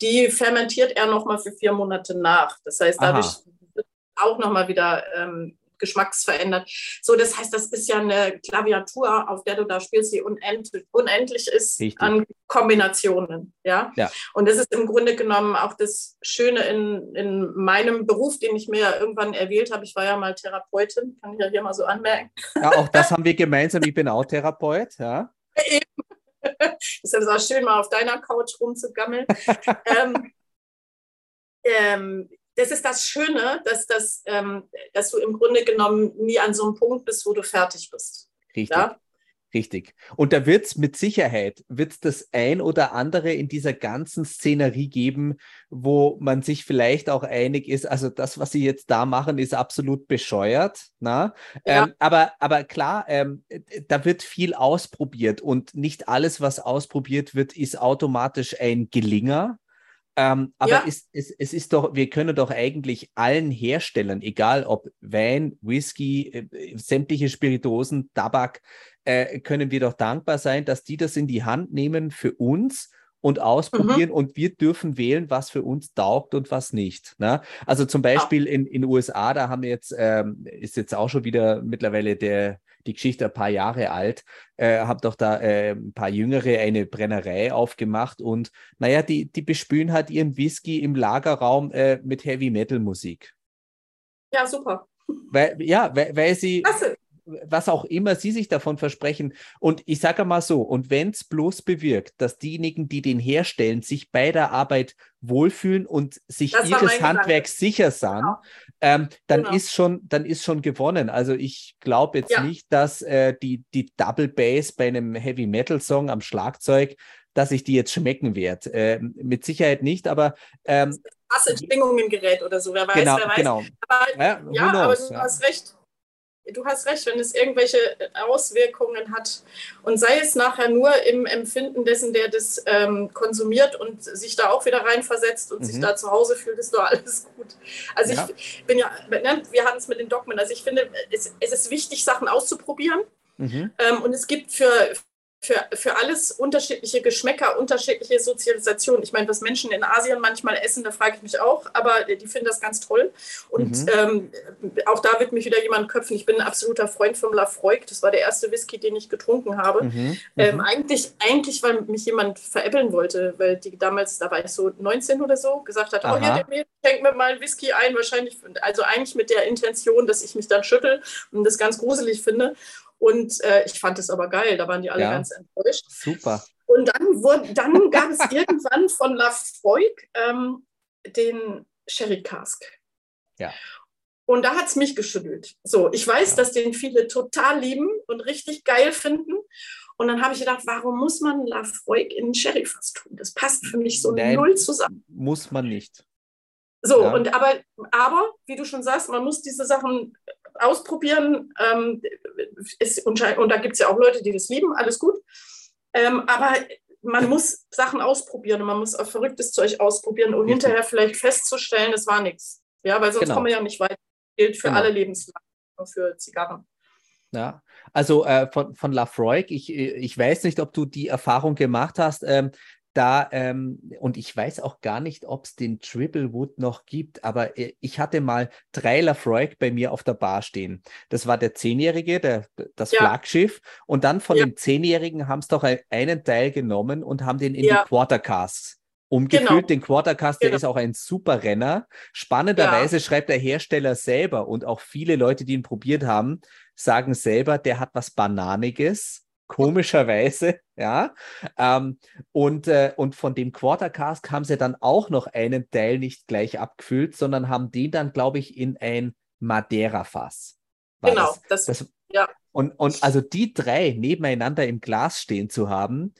die fermentiert er nochmal für vier Monate nach. Das heißt, dadurch Aha. wird auch nochmal wieder ähm, geschmacksverändert. So, das heißt, das ist ja eine Klaviatur, auf der du da spielst, die unendlich, unendlich ist Richtig. an Kombinationen. Ja? ja? Und das ist im Grunde genommen auch das Schöne in, in meinem Beruf, den ich mir ja irgendwann erwählt habe. Ich war ja mal Therapeutin, kann ich ja hier mal so anmerken. Ja, auch das haben wir gemeinsam. Ich bin auch Therapeut. Ja. Eben. Ist ja auch schön, mal auf deiner Couch rumzugammeln. ähm, ähm, das ist das Schöne, dass, das, ähm, dass du im Grunde genommen nie an so einem Punkt bist, wo du fertig bist. Richtig. Ja? Richtig. Und da wird es mit Sicherheit, wird das ein oder andere in dieser ganzen Szenerie geben, wo man sich vielleicht auch einig ist, also das, was sie jetzt da machen, ist absolut bescheuert. Na? Ja. Ähm, aber, aber klar, ähm, da wird viel ausprobiert und nicht alles, was ausprobiert wird, ist automatisch ein Gelinger. Ähm, aber ja. es, es, es ist doch, wir können doch eigentlich allen Herstellern, egal ob Wein, Whisky, äh, sämtliche Spirituosen, Tabak, äh, können wir doch dankbar sein, dass die das in die Hand nehmen für uns und ausprobieren mhm. und wir dürfen wählen, was für uns taugt und was nicht. Ne? Also zum Beispiel in den USA, da haben wir jetzt, ähm, ist jetzt auch schon wieder mittlerweile der, die Geschichte ein paar Jahre alt, äh, habe doch da äh, ein paar Jüngere eine Brennerei aufgemacht und naja, die, die bespülen halt ihren Whisky im Lagerraum äh, mit Heavy Metal Musik. Ja, super. Weil, ja, weil, weil sie, Klasse was auch immer sie sich davon versprechen. Und ich sage mal so, und wenn es bloß bewirkt, dass diejenigen, die den herstellen, sich bei der Arbeit wohlfühlen und sich das ihres Handwerks sicher sind, genau. Ähm, dann genau. ist schon, dann ist schon gewonnen. Also ich glaube jetzt ja. nicht, dass äh, die, die Double Bass bei einem Heavy Metal Song am Schlagzeug, dass ich die jetzt schmecken werde. Äh, mit Sicherheit nicht, aber ähm, Schwingungen gerät oder so, wer weiß, genau, wer weiß. Genau. Aber, ja, ja aber du hast recht du hast recht, wenn es irgendwelche Auswirkungen hat und sei es nachher nur im Empfinden dessen, der das ähm, konsumiert und sich da auch wieder reinversetzt und mhm. sich da zu Hause fühlt, ist doch alles gut. Also ja. ich bin ja, ne, wir hatten es mit den Dogmen, also ich finde, es, es ist wichtig, Sachen auszuprobieren mhm. ähm, und es gibt für, für, für alles unterschiedliche Geschmäcker, unterschiedliche Sozialisation. Ich meine, was Menschen in Asien manchmal essen, da frage ich mich auch, aber die finden das ganz toll. Und mhm. ähm, auch da wird mich wieder jemand köpfen. Ich bin ein absoluter Freund von Lafroig. Das war der erste Whisky, den ich getrunken habe. Mhm. Ähm, mhm. eigentlich, eigentlich, weil mich jemand veräppeln wollte, weil die damals, da war ich so 19 oder so, gesagt hat, Aha. oh, hier, der schenkt mir mal einen Whisky ein, wahrscheinlich, also eigentlich mit der Intention, dass ich mich dann schüttel und das ganz gruselig finde. Und äh, ich fand es aber geil, da waren die alle ja. ganz enttäuscht. Super. Und dann, wurde, dann gab es irgendwann von Lafroig ähm, den Sherry Cask. Ja. Und da hat es mich geschüttelt. So, ich weiß, ja. dass den viele total lieben und richtig geil finden. Und dann habe ich gedacht, warum muss man Lafroig in Sherry fast tun? Das passt für mich so Nein, null zusammen. Muss man nicht. So, ja. und aber, aber, wie du schon sagst, man muss diese Sachen ausprobieren. Ähm, ist, und, und, da gibt es ja auch Leute, die das lieben, alles gut. Ähm, aber man muss Sachen ausprobieren und man muss auch verrücktes Zeug ausprobieren, um Richtig. hinterher vielleicht festzustellen, das war nichts. Ja, weil sonst genau. kommen wir ja nicht weiter. Gilt für genau. alle Lebenslagen, nur für Zigarren. Ja, also äh, von, von Lafroig, ich, ich weiß nicht, ob du die Erfahrung gemacht hast. Ähm, da, ähm, und ich weiß auch gar nicht, ob es den Triple Wood noch gibt, aber äh, ich hatte mal drei Lafroig bei mir auf der Bar stehen. Das war der Zehnjährige, der, das ja. Flaggschiff. Und dann von ja. dem Zehnjährigen haben es doch einen Teil genommen und haben den in ja. die Quartercasts umgefüllt. Genau. Den Quartercast, der genau. ist auch ein super Renner. Spannenderweise ja. schreibt der Hersteller selber und auch viele Leute, die ihn probiert haben, sagen selber, der hat was Bananiges komischerweise, ja. Ähm, und, äh, und von dem Quartercast haben sie dann auch noch einen Teil nicht gleich abgefüllt, sondern haben den dann, glaube ich, in ein Madeira-Fass. Genau, das, das, ja. Und, und also die drei nebeneinander im Glas stehen zu haben,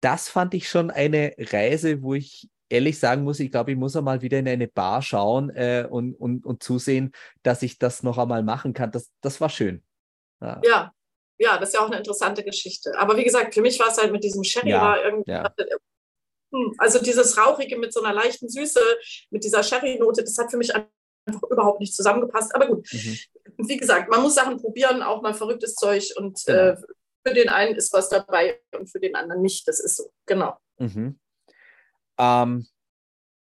das fand ich schon eine Reise, wo ich ehrlich sagen muss, ich glaube, ich muss einmal wieder in eine Bar schauen äh, und, und, und zusehen, dass ich das noch einmal machen kann. Das, das war schön. Ja. ja, ja, das ist ja auch eine interessante Geschichte. Aber wie gesagt, für mich war es halt mit diesem Sherry ja, war irgendwie. Ja. Hm, also dieses Rauchige mit so einer leichten Süße, mit dieser Sherry-Note, das hat für mich einfach überhaupt nicht zusammengepasst. Aber gut, mhm. wie gesagt, man muss Sachen probieren, auch mal verrücktes Zeug und genau. äh, für den einen ist was dabei und für den anderen nicht. Das ist so, genau. Mhm. Ähm,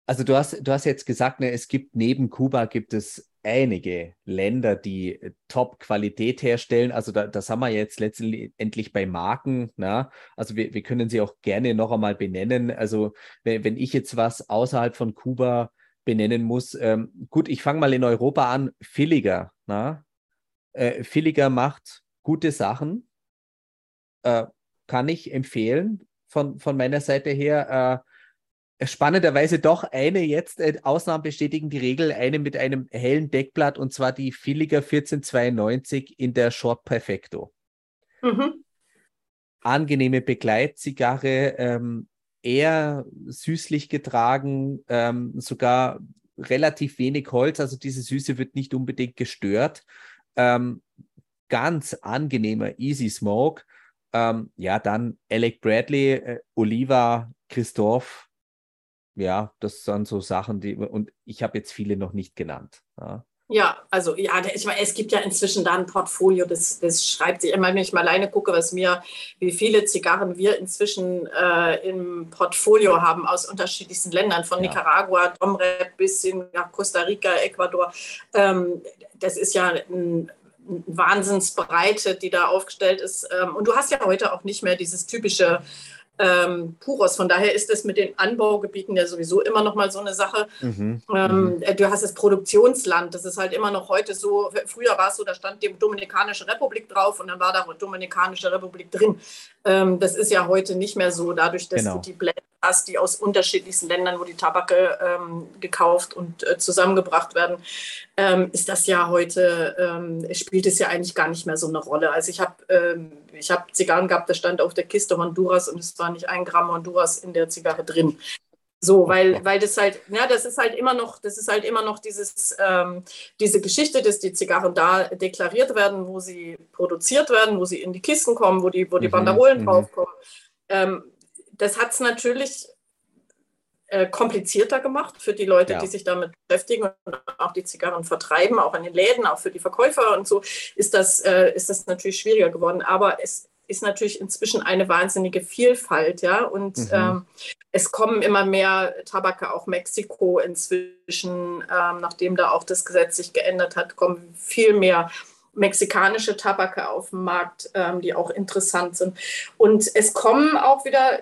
also du hast, du hast jetzt gesagt, ne, es gibt neben Kuba gibt es einige Länder, die äh, Top-Qualität herstellen. Also da, das haben wir jetzt letztendlich bei Marken. Na? Also wir, wir können sie auch gerne noch einmal benennen. Also wenn, wenn ich jetzt was außerhalb von Kuba benennen muss, ähm, gut, ich fange mal in Europa an. Filliger. Na? Äh, Filliger macht gute Sachen. Äh, kann ich empfehlen von, von meiner Seite her. Äh, spannenderweise doch eine jetzt, äh, Ausnahmen bestätigen die Regel, eine mit einem hellen Deckblatt und zwar die Filiger 1492 in der Short Perfecto. Mhm. Angenehme Begleitzigarre, ähm, eher süßlich getragen, ähm, sogar relativ wenig Holz, also diese Süße wird nicht unbedingt gestört. Ähm, ganz angenehmer Easy Smoke. Ähm, ja, dann Alec Bradley, äh, Oliva, Christoph, ja, das sind so Sachen, die, und ich habe jetzt viele noch nicht genannt. Ja. Ja, also ja, ich meine, es gibt ja inzwischen da ein Portfolio, das, das schreibt sich immer, wenn ich mal alleine gucke, was mir, wie viele Zigarren wir inzwischen äh, im Portfolio haben aus unterschiedlichsten Ländern, von ja. Nicaragua, Domrep bis in ja, Costa Rica, Ecuador. Ähm, das ist ja ein, Wahnsinnsbreite, die da aufgestellt ist. Ähm, und du hast ja heute auch nicht mehr dieses typische ähm, Puros. Von daher ist es mit den Anbaugebieten ja sowieso immer noch mal so eine Sache. Mhm. Ähm, mhm. Äh, du hast das Produktionsland, das ist halt immer noch heute so. Früher war es so, da stand die Dominikanische Republik drauf und dann war da Dominikanische Republik drin. Ähm, das ist ja heute nicht mehr so, dadurch, dass genau. du die Blender hast, die aus unterschiedlichsten Ländern, wo die Tabake ähm, gekauft und äh, zusammengebracht werden, ähm, ist das ja heute, ähm, spielt es ja eigentlich gar nicht mehr so eine Rolle. Also ich habe ähm, ich hab Zigarren gehabt, da stand auf der Kiste Honduras und es war nicht ein Gramm Honduras in der Zigarre drin. So, weil, weil das halt, ja, das ist halt immer noch, das ist halt immer noch dieses, ähm, diese Geschichte, dass die Zigarren da deklariert werden, wo sie produziert werden, wo sie in die Kisten kommen, wo die, wo die mhm, Banderolen mhm. draufkommen. Ähm, das hat es natürlich äh, komplizierter gemacht für die Leute, ja. die sich damit beschäftigen und auch die Zigarren vertreiben, auch in den Läden, auch für die Verkäufer und so, ist das, äh, ist das natürlich schwieriger geworden. Aber es ist natürlich inzwischen eine wahnsinnige Vielfalt, ja. Und mhm. ähm, es kommen immer mehr Tabake, auch Mexiko inzwischen, ähm, nachdem da auch das Gesetz sich geändert hat, kommen viel mehr mexikanische Tabake auf den Markt, ähm, die auch interessant sind. Und es kommen auch wieder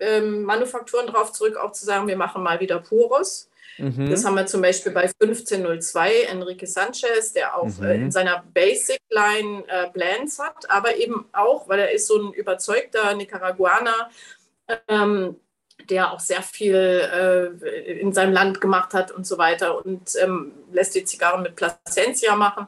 ähm, Manufakturen darauf zurück, auch zu sagen, wir machen mal wieder Puros. Mhm. Das haben wir zum Beispiel bei 1502 Enrique Sanchez, der auch mhm. äh, in seiner Basic Line äh, Blends hat, aber eben auch, weil er ist so ein überzeugter Nicaraguaner, ähm, der auch sehr viel äh, in seinem Land gemacht hat und so weiter und ähm, lässt die Zigarren mit Placencia machen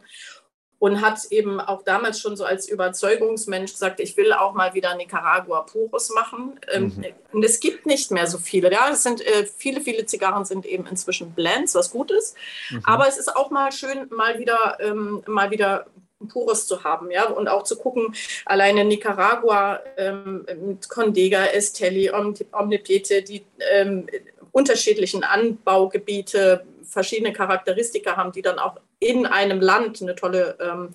und hat eben auch damals schon so als Überzeugungsmensch gesagt, ich will auch mal wieder Nicaragua Puros machen. Ähm, mhm. Und es gibt nicht mehr so viele. Ja, es sind äh, viele, viele Zigarren sind eben inzwischen Blends, was gut ist. Mhm. Aber es ist auch mal schön, mal wieder, ähm, mal wieder Puros zu haben, ja, und auch zu gucken, alleine Nicaragua ähm, mit Condega, Esteli, Omnipete, die ähm, unterschiedlichen Anbaugebiete, verschiedene Charakteristika haben, die dann auch in einem Land eine tolle ähm,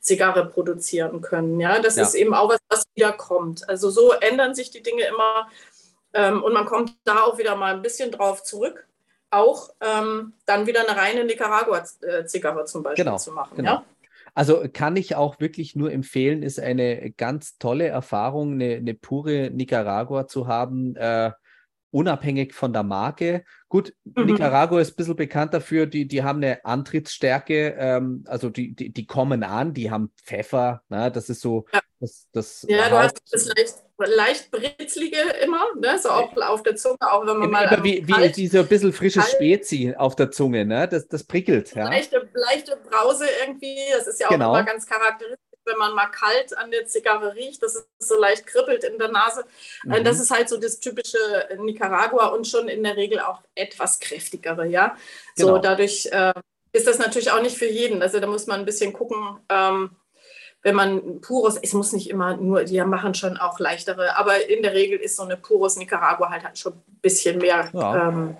Zigarre produzieren können. Ja, das ja. ist eben auch was, was wieder kommt. Also so ändern sich die Dinge immer ähm, und man kommt da auch wieder mal ein bisschen drauf zurück, auch ähm, dann wieder eine reine Nicaragua-Zigarre zum Beispiel genau, zu machen. Genau. Ja? Also kann ich auch wirklich nur empfehlen, ist eine ganz tolle Erfahrung, eine, eine pure Nicaragua zu haben. Äh, unabhängig von der Marke. Gut, mhm. Nicaragua ist ein bisschen bekannt dafür, die, die haben eine Antrittsstärke, ähm, also die, die, die, kommen an, die haben Pfeffer, ne? das ist so ja. das, das Ja, du hast das leicht, leicht britzlige immer, ne? so auch auf der Zunge, auch wenn man mal. Immer wie, wie so ein bisschen frisches kalt, Spezi auf der Zunge, ne? das, das prickelt. Ja? Leichte, leichte Brause irgendwie, das ist ja auch genau. immer ganz charakteristisch wenn man mal kalt an der Zigarre riecht, dass es so leicht kribbelt in der Nase. Äh, mhm. Das ist halt so das typische Nicaragua und schon in der Regel auch etwas kräftigere, ja. Genau. So, dadurch äh, ist das natürlich auch nicht für jeden. Also da muss man ein bisschen gucken, ähm, wenn man Puros, es muss nicht immer nur, die machen schon auch leichtere, aber in der Regel ist so eine Puros Nicaragua halt, halt schon ein bisschen mehr. Ja. Ähm,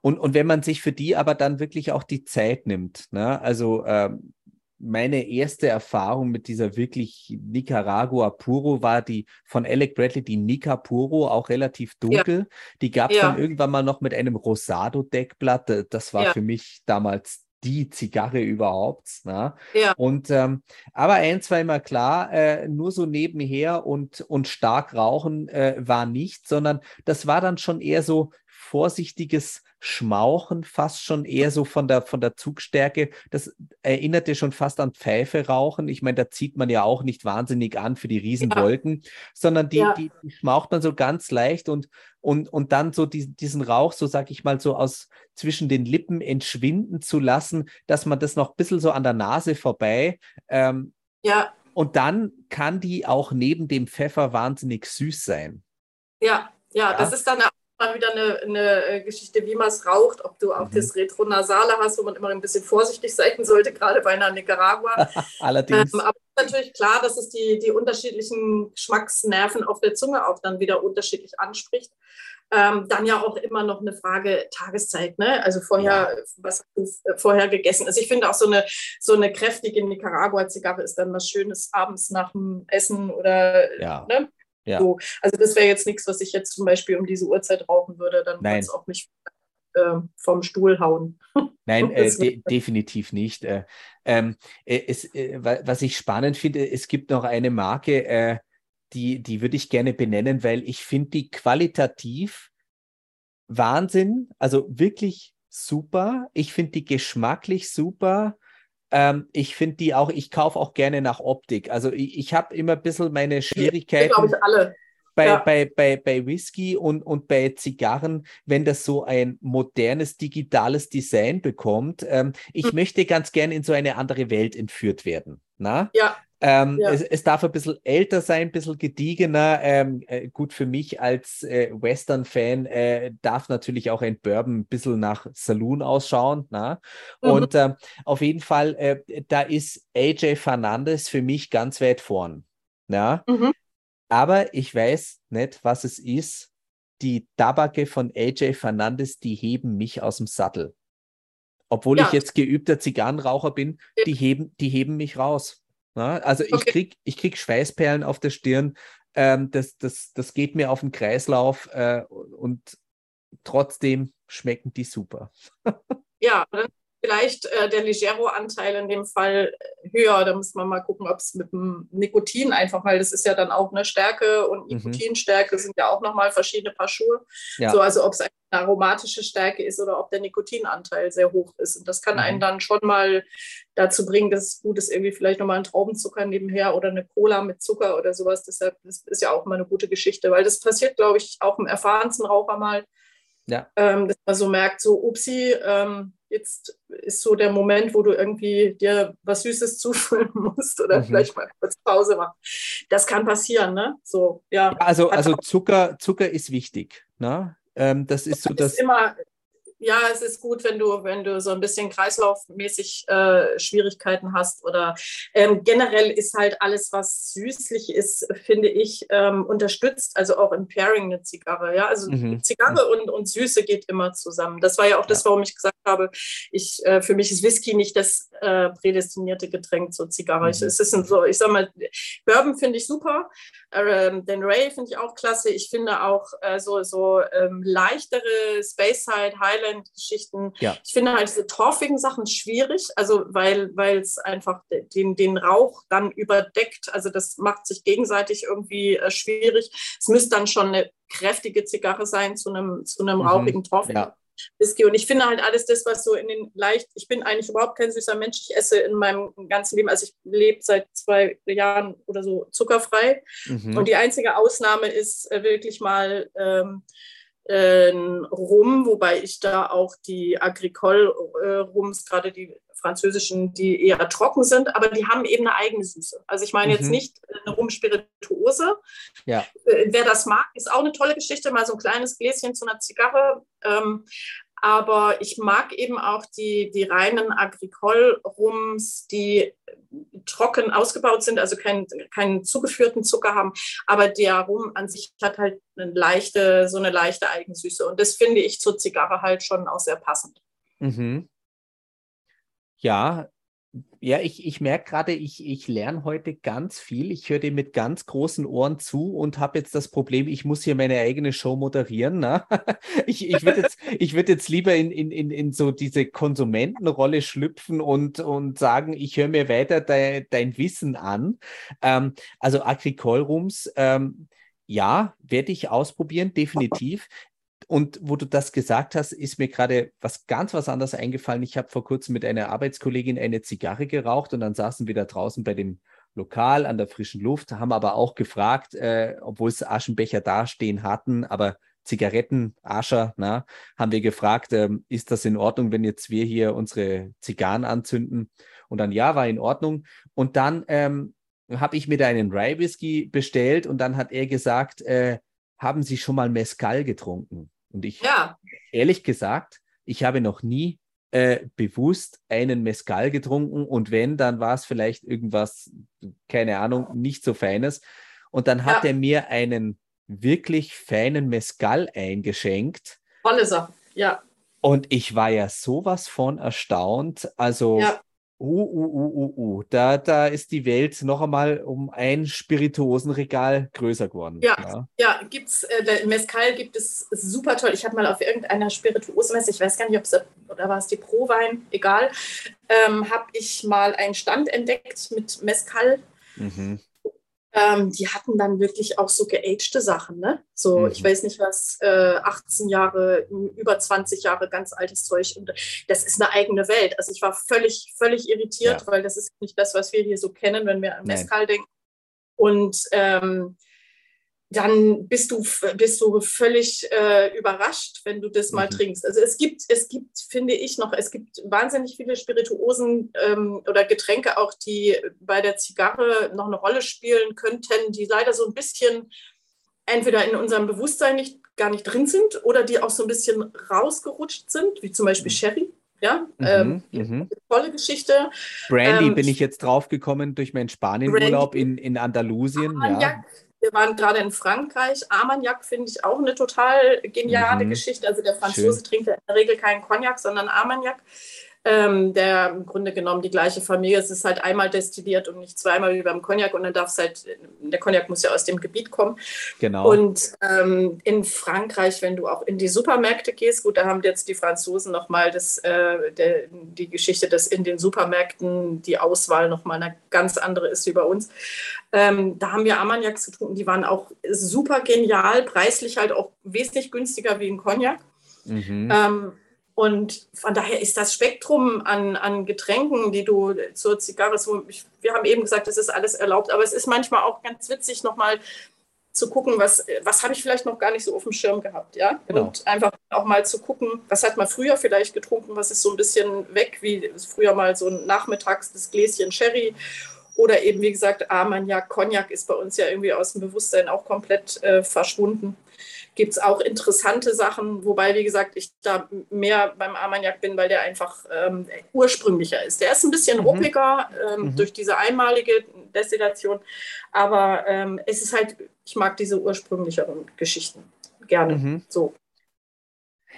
und, und wenn man sich für die aber dann wirklich auch die Zeit nimmt, ne? also ähm, meine erste Erfahrung mit dieser wirklich Nicaragua Puro war die von Alec Bradley, die Nica Puro, auch relativ dunkel. Ja. Die gab es ja. dann irgendwann mal noch mit einem Rosado-Deckblatt. Das war ja. für mich damals die Zigarre überhaupt. Ne? Ja. Und ähm, aber eins war immer klar, äh, nur so nebenher und, und stark rauchen äh, war nicht, sondern das war dann schon eher so vorsichtiges Schmauchen, fast schon eher so von der, von der Zugstärke. Das erinnerte schon fast an Pfeife rauchen. Ich meine, da zieht man ja auch nicht wahnsinnig an für die Riesenwolken, ja. sondern die, ja. die, die, schmaucht man so ganz leicht und, und, und dann so die, diesen Rauch, so sag ich mal, so aus zwischen den Lippen entschwinden zu lassen, dass man das noch ein bisschen so an der Nase vorbei. Ähm, ja. Und dann kann die auch neben dem Pfeffer wahnsinnig süß sein. Ja, ja, ja, das ist dann mal wieder eine, eine äh, Geschichte, wie man es raucht, ob du auch mhm. das Retronasale hast, wo man immer ein bisschen vorsichtig sein sollte, gerade bei einer Nicaragua. Allerdings. Ähm, aber es ist natürlich klar, dass es die, die unterschiedlichen Geschmacksnerven auf der Zunge auch dann wieder unterschiedlich anspricht. Ähm, dann ja auch immer noch eine Frage Tageszeit, ne? Also vorher, ja. was hast du vorher gegessen? Also ich finde auch so eine, so eine kräftige Nicaragua-Zigarre ist dann was Schönes abends nach dem Essen oder ja. ne? Ja. So. Also das wäre jetzt nichts, was ich jetzt zum Beispiel um diese Uhrzeit rauchen würde, dann würde es auch nicht äh, vom Stuhl hauen. Nein, äh, de definitiv nicht. Äh, ähm, äh, es, äh, was ich spannend finde, es gibt noch eine Marke, äh, die, die würde ich gerne benennen, weil ich finde die qualitativ Wahnsinn, also wirklich super. Ich finde die geschmacklich super. Ähm, ich finde die auch, ich kaufe auch gerne nach Optik. Also ich, ich habe immer ein bisschen meine Schwierigkeiten. Glaube ich alle. Bei, ja. bei, bei, bei Whisky und, und bei Zigarren, wenn das so ein modernes, digitales Design bekommt. Ähm, ich hm. möchte ganz gerne in so eine andere Welt entführt werden. Na? Ja. Ähm, ja. es, es, darf ein bisschen älter sein, ein bisschen gediegener. Ähm, äh, gut, für mich als äh, Western-Fan äh, darf natürlich auch ein Bourbon ein bisschen nach Saloon ausschauen. Na? Mhm. Und ähm, auf jeden Fall, äh, da ist AJ Fernandez für mich ganz weit vorn. Na? Mhm. Aber ich weiß nicht, was es ist. Die Tabake von AJ Fernandez, die heben mich aus dem Sattel. Obwohl ja. ich jetzt geübter Zigarrenraucher bin, die heben, die heben mich raus. Na? Also okay. ich krieg, ich krieg Schweißperlen auf der Stirn. Ähm, das, das, das geht mir auf den Kreislauf äh, und trotzdem schmecken die super. ja, dann vielleicht äh, der Ligero-Anteil in dem Fall höher. Da muss man mal gucken, ob es mit dem Nikotin einfach, weil das ist ja dann auch eine Stärke und mhm. Nikotinstärke sind ja auch nochmal verschiedene Paar Schuhe. Ja. So, also ob es eine aromatische Stärke ist oder ob der Nikotinanteil sehr hoch ist. Und das kann mhm. einen dann schon mal dazu bringen, dass es gut ist, irgendwie vielleicht nochmal ein Traubenzucker nebenher oder eine Cola mit Zucker oder sowas. Deshalb das ist ja auch immer eine gute Geschichte, weil das passiert, glaube ich, auch im erfahrensten Raucher mal. Ja. Ähm, dass man so merkt, so, upsi, ähm, jetzt ist so der Moment, wo du irgendwie dir was Süßes zufüllen musst oder mhm. vielleicht mal kurz Pause machen. Das kann passieren, ne? So, ja. Also, also Zucker, Zucker ist wichtig, ne? Ähm, das ist so das. Ist immer, ja, es ist gut, wenn du, wenn du so ein bisschen kreislaufmäßig äh, Schwierigkeiten hast oder ähm, generell ist halt alles, was süßlich ist, finde ich, ähm, unterstützt, also auch im Pairing eine Zigarre. Ja, also mhm. Zigarre und, und Süße geht immer zusammen. Das war ja auch das, warum ich gesagt habe, ich, äh, für mich ist Whisky nicht das äh, prädestinierte Getränk zur Zigarre. Mhm. Es ist so, ich sag mal, Bourbon finde ich super, ähm, den Ray finde ich auch klasse. Ich finde auch äh, so, so ähm, leichtere Speyside, Highland-Geschichten. Ja. Ich finde halt diese torfigen Sachen schwierig, also weil es einfach den, den Rauch dann überdeckt. Also das macht sich gegenseitig irgendwie äh, schwierig. Es müsste dann schon eine kräftige Zigarre sein zu einem, zu einem mhm. rauchigen Torfigen. Ja. Whisky. Und ich finde halt alles das, was so in den leicht, ich bin eigentlich überhaupt kein süßer Mensch. Ich esse in meinem ganzen Leben, also ich lebe seit zwei Jahren oder so zuckerfrei. Mhm. Und die einzige Ausnahme ist äh, wirklich mal ähm, äh, Rum, wobei ich da auch die Agricole-Rums, äh, gerade die französischen, die eher trocken sind, aber die haben eben eine eigene Süße. Also ich meine mhm. jetzt nicht eine Rumspirituose. Ja. Äh, wer das mag, ist auch eine tolle Geschichte, mal so ein kleines Gläschen zu einer Zigarre. Aber ich mag eben auch die, die reinen Agricole-Rums, die trocken ausgebaut sind, also keinen keinen zugeführten Zucker haben. Aber der Rum an sich hat halt eine leichte, so eine leichte Eigensüße. Und das finde ich zur Zigarre halt schon auch sehr passend. Mhm. Ja, ja, ich, ich merke gerade, ich, ich lerne heute ganz viel. Ich höre dir mit ganz großen Ohren zu und habe jetzt das Problem, ich muss hier meine eigene Show moderieren. Ne? Ich, ich würde jetzt, würd jetzt lieber in, in, in, in so diese Konsumentenrolle schlüpfen und, und sagen, ich höre mir weiter de, dein Wissen an. Ähm, also Agricolrums, ähm, ja, werde ich ausprobieren, definitiv. Und wo du das gesagt hast, ist mir gerade was ganz was anderes eingefallen. Ich habe vor kurzem mit einer Arbeitskollegin eine Zigarre geraucht und dann saßen wir da draußen bei dem Lokal an der frischen Luft, haben aber auch gefragt, äh, obwohl es Aschenbecher dastehen hatten, aber Zigaretten, Ascher, na, haben wir gefragt, äh, ist das in Ordnung, wenn jetzt wir hier unsere Zigarren anzünden? Und dann ja, war in Ordnung. Und dann ähm, habe ich mir da einen Rye Whisky bestellt und dann hat er gesagt, äh, haben Sie schon mal Mescal getrunken? Und ich, ja. ehrlich gesagt, ich habe noch nie äh, bewusst einen Mescal getrunken und wenn, dann war es vielleicht irgendwas, keine Ahnung, nicht so Feines. Und dann hat ja. er mir einen wirklich feinen Mescal eingeschenkt. Tolle Sache, ja. Und ich war ja sowas von erstaunt. Also ja. Uh, uh, uh, uh, uh. Da, da ist die Welt noch einmal um ein Spirituosenregal größer geworden. Ja, ja, ja gibt's, äh, Mezcal gibt es super toll. Ich habe mal auf irgendeiner Spirituosenmesse, ich weiß gar nicht, ob es, oder war es die Prowein, egal, ähm, habe ich mal einen Stand entdeckt mit Mezcal. Mhm ähm, die hatten dann wirklich auch so geagte Sachen, ne? So, mhm. ich weiß nicht was, äh, 18 Jahre, über 20 Jahre ganz altes Zeug. Und das ist eine eigene Welt. Also ich war völlig, völlig irritiert, ja. weil das ist nicht das, was wir hier so kennen, wenn wir an Mescal denken. Und ähm, dann bist du, bist du völlig äh, überrascht, wenn du das mal mhm. trinkst. Also es gibt, es gibt, finde ich noch, es gibt wahnsinnig viele Spirituosen ähm, oder Getränke auch, die bei der Zigarre noch eine Rolle spielen könnten, die leider so ein bisschen entweder in unserem Bewusstsein nicht gar nicht drin sind oder die auch so ein bisschen rausgerutscht sind, wie zum Beispiel mhm. Sherry. Ja, mhm, ähm, mhm. tolle Geschichte. Brandy ähm, bin ich jetzt draufgekommen durch meinen Spanienurlaub in, in Andalusien. Armagnac, ja. Wir waren gerade in Frankreich. Armagnac finde ich auch eine total geniale mhm. Geschichte. Also der Franzose Schön. trinkt ja in der Regel keinen Cognac, sondern Armagnac. Ähm, der im Grunde genommen die gleiche Familie. Es ist halt einmal destilliert und nicht zweimal wie beim Cognac und dann darf es halt, der Cognac muss ja aus dem Gebiet kommen. Genau. Und ähm, in Frankreich, wenn du auch in die Supermärkte gehst, gut, da haben jetzt die Franzosen nochmal äh, die Geschichte, dass in den Supermärkten die Auswahl nochmal eine ganz andere ist wie bei uns. Ähm, da haben wir Armagnacs getrunken, die waren auch super genial, preislich halt auch wesentlich günstiger wie ein Cognac. Mhm. Ähm, und von daher ist das Spektrum an, an Getränken, die du zur Zigarre, so, ich, wir haben eben gesagt, das ist alles erlaubt, aber es ist manchmal auch ganz witzig, nochmal zu gucken, was, was habe ich vielleicht noch gar nicht so auf dem Schirm gehabt, ja? Genau. Und einfach auch mal zu gucken, was hat man früher vielleicht getrunken, was ist so ein bisschen weg, wie früher mal so ein nachmittags das Gläschen Sherry oder eben, wie gesagt, Armagnac, Cognac ist bei uns ja irgendwie aus dem Bewusstsein auch komplett äh, verschwunden gibt es auch interessante Sachen, wobei, wie gesagt, ich da mehr beim Armagnac bin, weil der einfach ähm, ursprünglicher ist. Der ist ein bisschen mhm. ruppiger ähm, mhm. durch diese einmalige Destillation, aber ähm, es ist halt, ich mag diese ursprünglicheren Geschichten gerne. Mhm. So.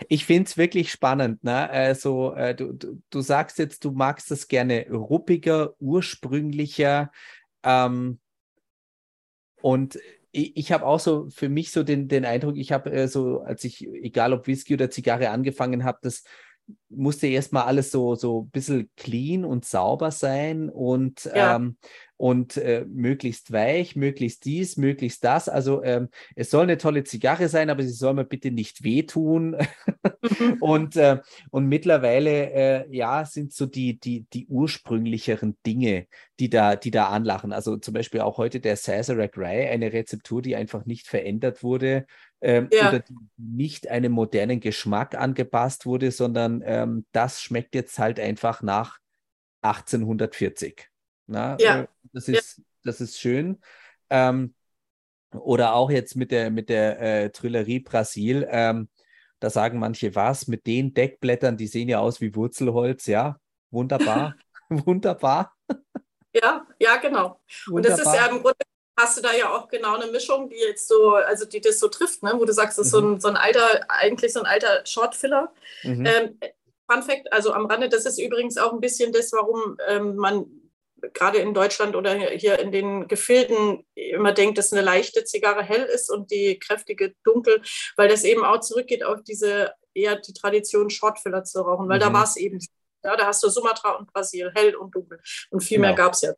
Ich finde es wirklich spannend. Ne? Also, äh, du, du, du, sagst jetzt, du magst das gerne ruppiger, ursprünglicher. Ähm, und ich, ich habe auch so für mich so den, den Eindruck, ich habe äh, so, als ich, egal ob Whisky oder Zigarre angefangen habe, das musste erstmal alles so, so ein bisschen clean und sauber sein und ja. ähm, und äh, möglichst weich, möglichst dies, möglichst das. Also ähm, es soll eine tolle Zigarre sein, aber sie soll mir bitte nicht wehtun. Mhm. und, äh, und mittlerweile, äh, ja, sind so die, die, die ursprünglicheren Dinge, die da, die da anlachen. Also zum Beispiel auch heute der Sazerac Rye, eine Rezeptur, die einfach nicht verändert wurde. Ähm, ja. oder die nicht einem modernen Geschmack angepasst wurde, sondern ähm, das schmeckt jetzt halt einfach nach 1840. Na, ja. Äh, das, ist, ja. das ist schön. Ähm, oder auch jetzt mit der, mit der äh, Trillerie Brasil. Ähm, da sagen manche was, mit den Deckblättern, die sehen ja aus wie Wurzelholz, ja. Wunderbar. Wunderbar. Ja, ja, genau. Wunderbar. Und das ist ja im Grunde hast du da ja auch genau eine Mischung, die jetzt so, also die das so trifft, ne? wo du sagst, das ist mhm. so, ein, so ein alter, eigentlich so ein alter Shortfiller. Mhm. Ähm, Fun Fact, also am Rande, das ist übrigens auch ein bisschen das, warum ähm, man gerade in Deutschland oder hier in den Gefilden immer denkt, dass eine leichte Zigarre hell ist und die kräftige dunkel, weil das eben auch zurückgeht auf diese eher die Tradition, Shortfiller zu rauchen, weil mhm. da war es eben. Ja, da hast du Sumatra und Brasil, hell und dunkel. Und viel genau. mehr gab es ja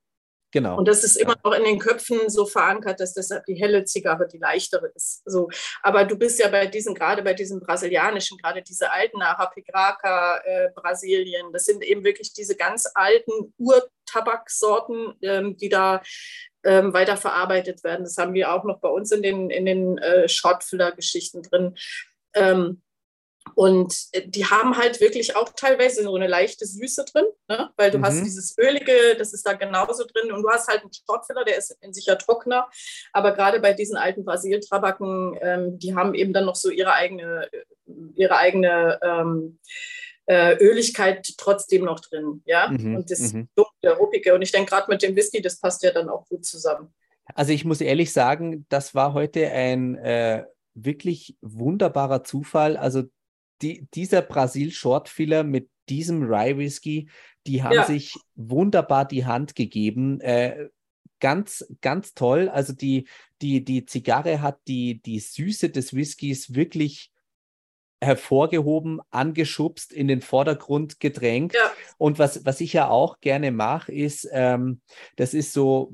Genau. Und das ist immer noch in den Köpfen so verankert, dass deshalb die helle Zigarre die leichtere ist. So. Aber du bist ja bei diesen, gerade bei diesen brasilianischen, gerade diese alten Arapigraca, äh, Brasilien, das sind eben wirklich diese ganz alten Urtabaksorten, ähm, die da ähm, weiterverarbeitet werden. Das haben wir auch noch bei uns in den, in den äh, Shortfiller-Geschichten drin. Ähm, und äh, die haben halt wirklich auch teilweise so eine leichte Süße drin, ne? weil du mhm. hast dieses Ölige, das ist da genauso drin. Und du hast halt einen Sportfiller, der ist in sich ja trockener. Aber gerade bei diesen alten Brasiltrabaken, ähm, die haben eben dann noch so ihre eigene, äh, ihre eigene ähm, äh, Öligkeit trotzdem noch drin. Ja? Mhm. Und das mhm. dunkle, ruppige. Und ich denke, gerade mit dem Whisky, das passt ja dann auch gut zusammen. Also ich muss ehrlich sagen, das war heute ein äh, wirklich wunderbarer Zufall. Also die, dieser Brasil Shortfiller mit diesem Rye Whisky, die haben ja. sich wunderbar die Hand gegeben. Äh, ganz, ganz toll. Also die, die, die Zigarre hat die, die Süße des Whiskys wirklich hervorgehoben, angeschubst, in den Vordergrund gedrängt. Ja. Und was, was ich ja auch gerne mache, ist, ähm, das ist so,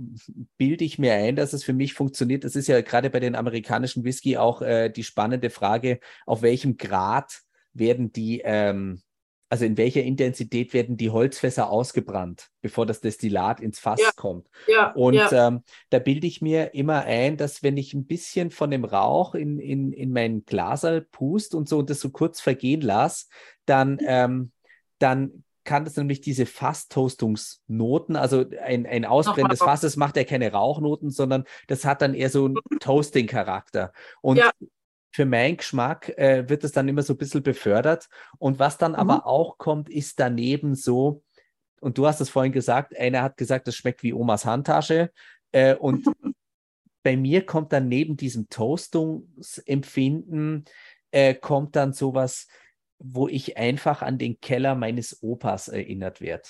bilde ich mir ein, dass es für mich funktioniert. Das ist ja gerade bei den amerikanischen Whisky auch äh, die spannende Frage, auf welchem Grad werden die, ähm, also in welcher Intensität werden die Holzfässer ausgebrannt, bevor das Destillat ins Fass ja. kommt. Ja. Und ja. Ähm, da bilde ich mir immer ein, dass wenn ich ein bisschen von dem Rauch in, in, in mein Glasal pust und so und das so kurz vergehen lasse, dann, ähm, dann kann das nämlich diese Fasstoastungsnoten, also ein, ein Ausbrennen des Fasses macht ja keine Rauchnoten, sondern das hat dann eher so einen mhm. Toasting-Charakter. Und ja für meinen Geschmack äh, wird es dann immer so ein bisschen befördert. Und was dann mhm. aber auch kommt, ist daneben so, und du hast es vorhin gesagt, einer hat gesagt, das schmeckt wie Omas Handtasche. Äh, und bei mir kommt dann neben diesem Toastungsempfinden, äh, kommt dann sowas, wo ich einfach an den Keller meines Opas erinnert werde.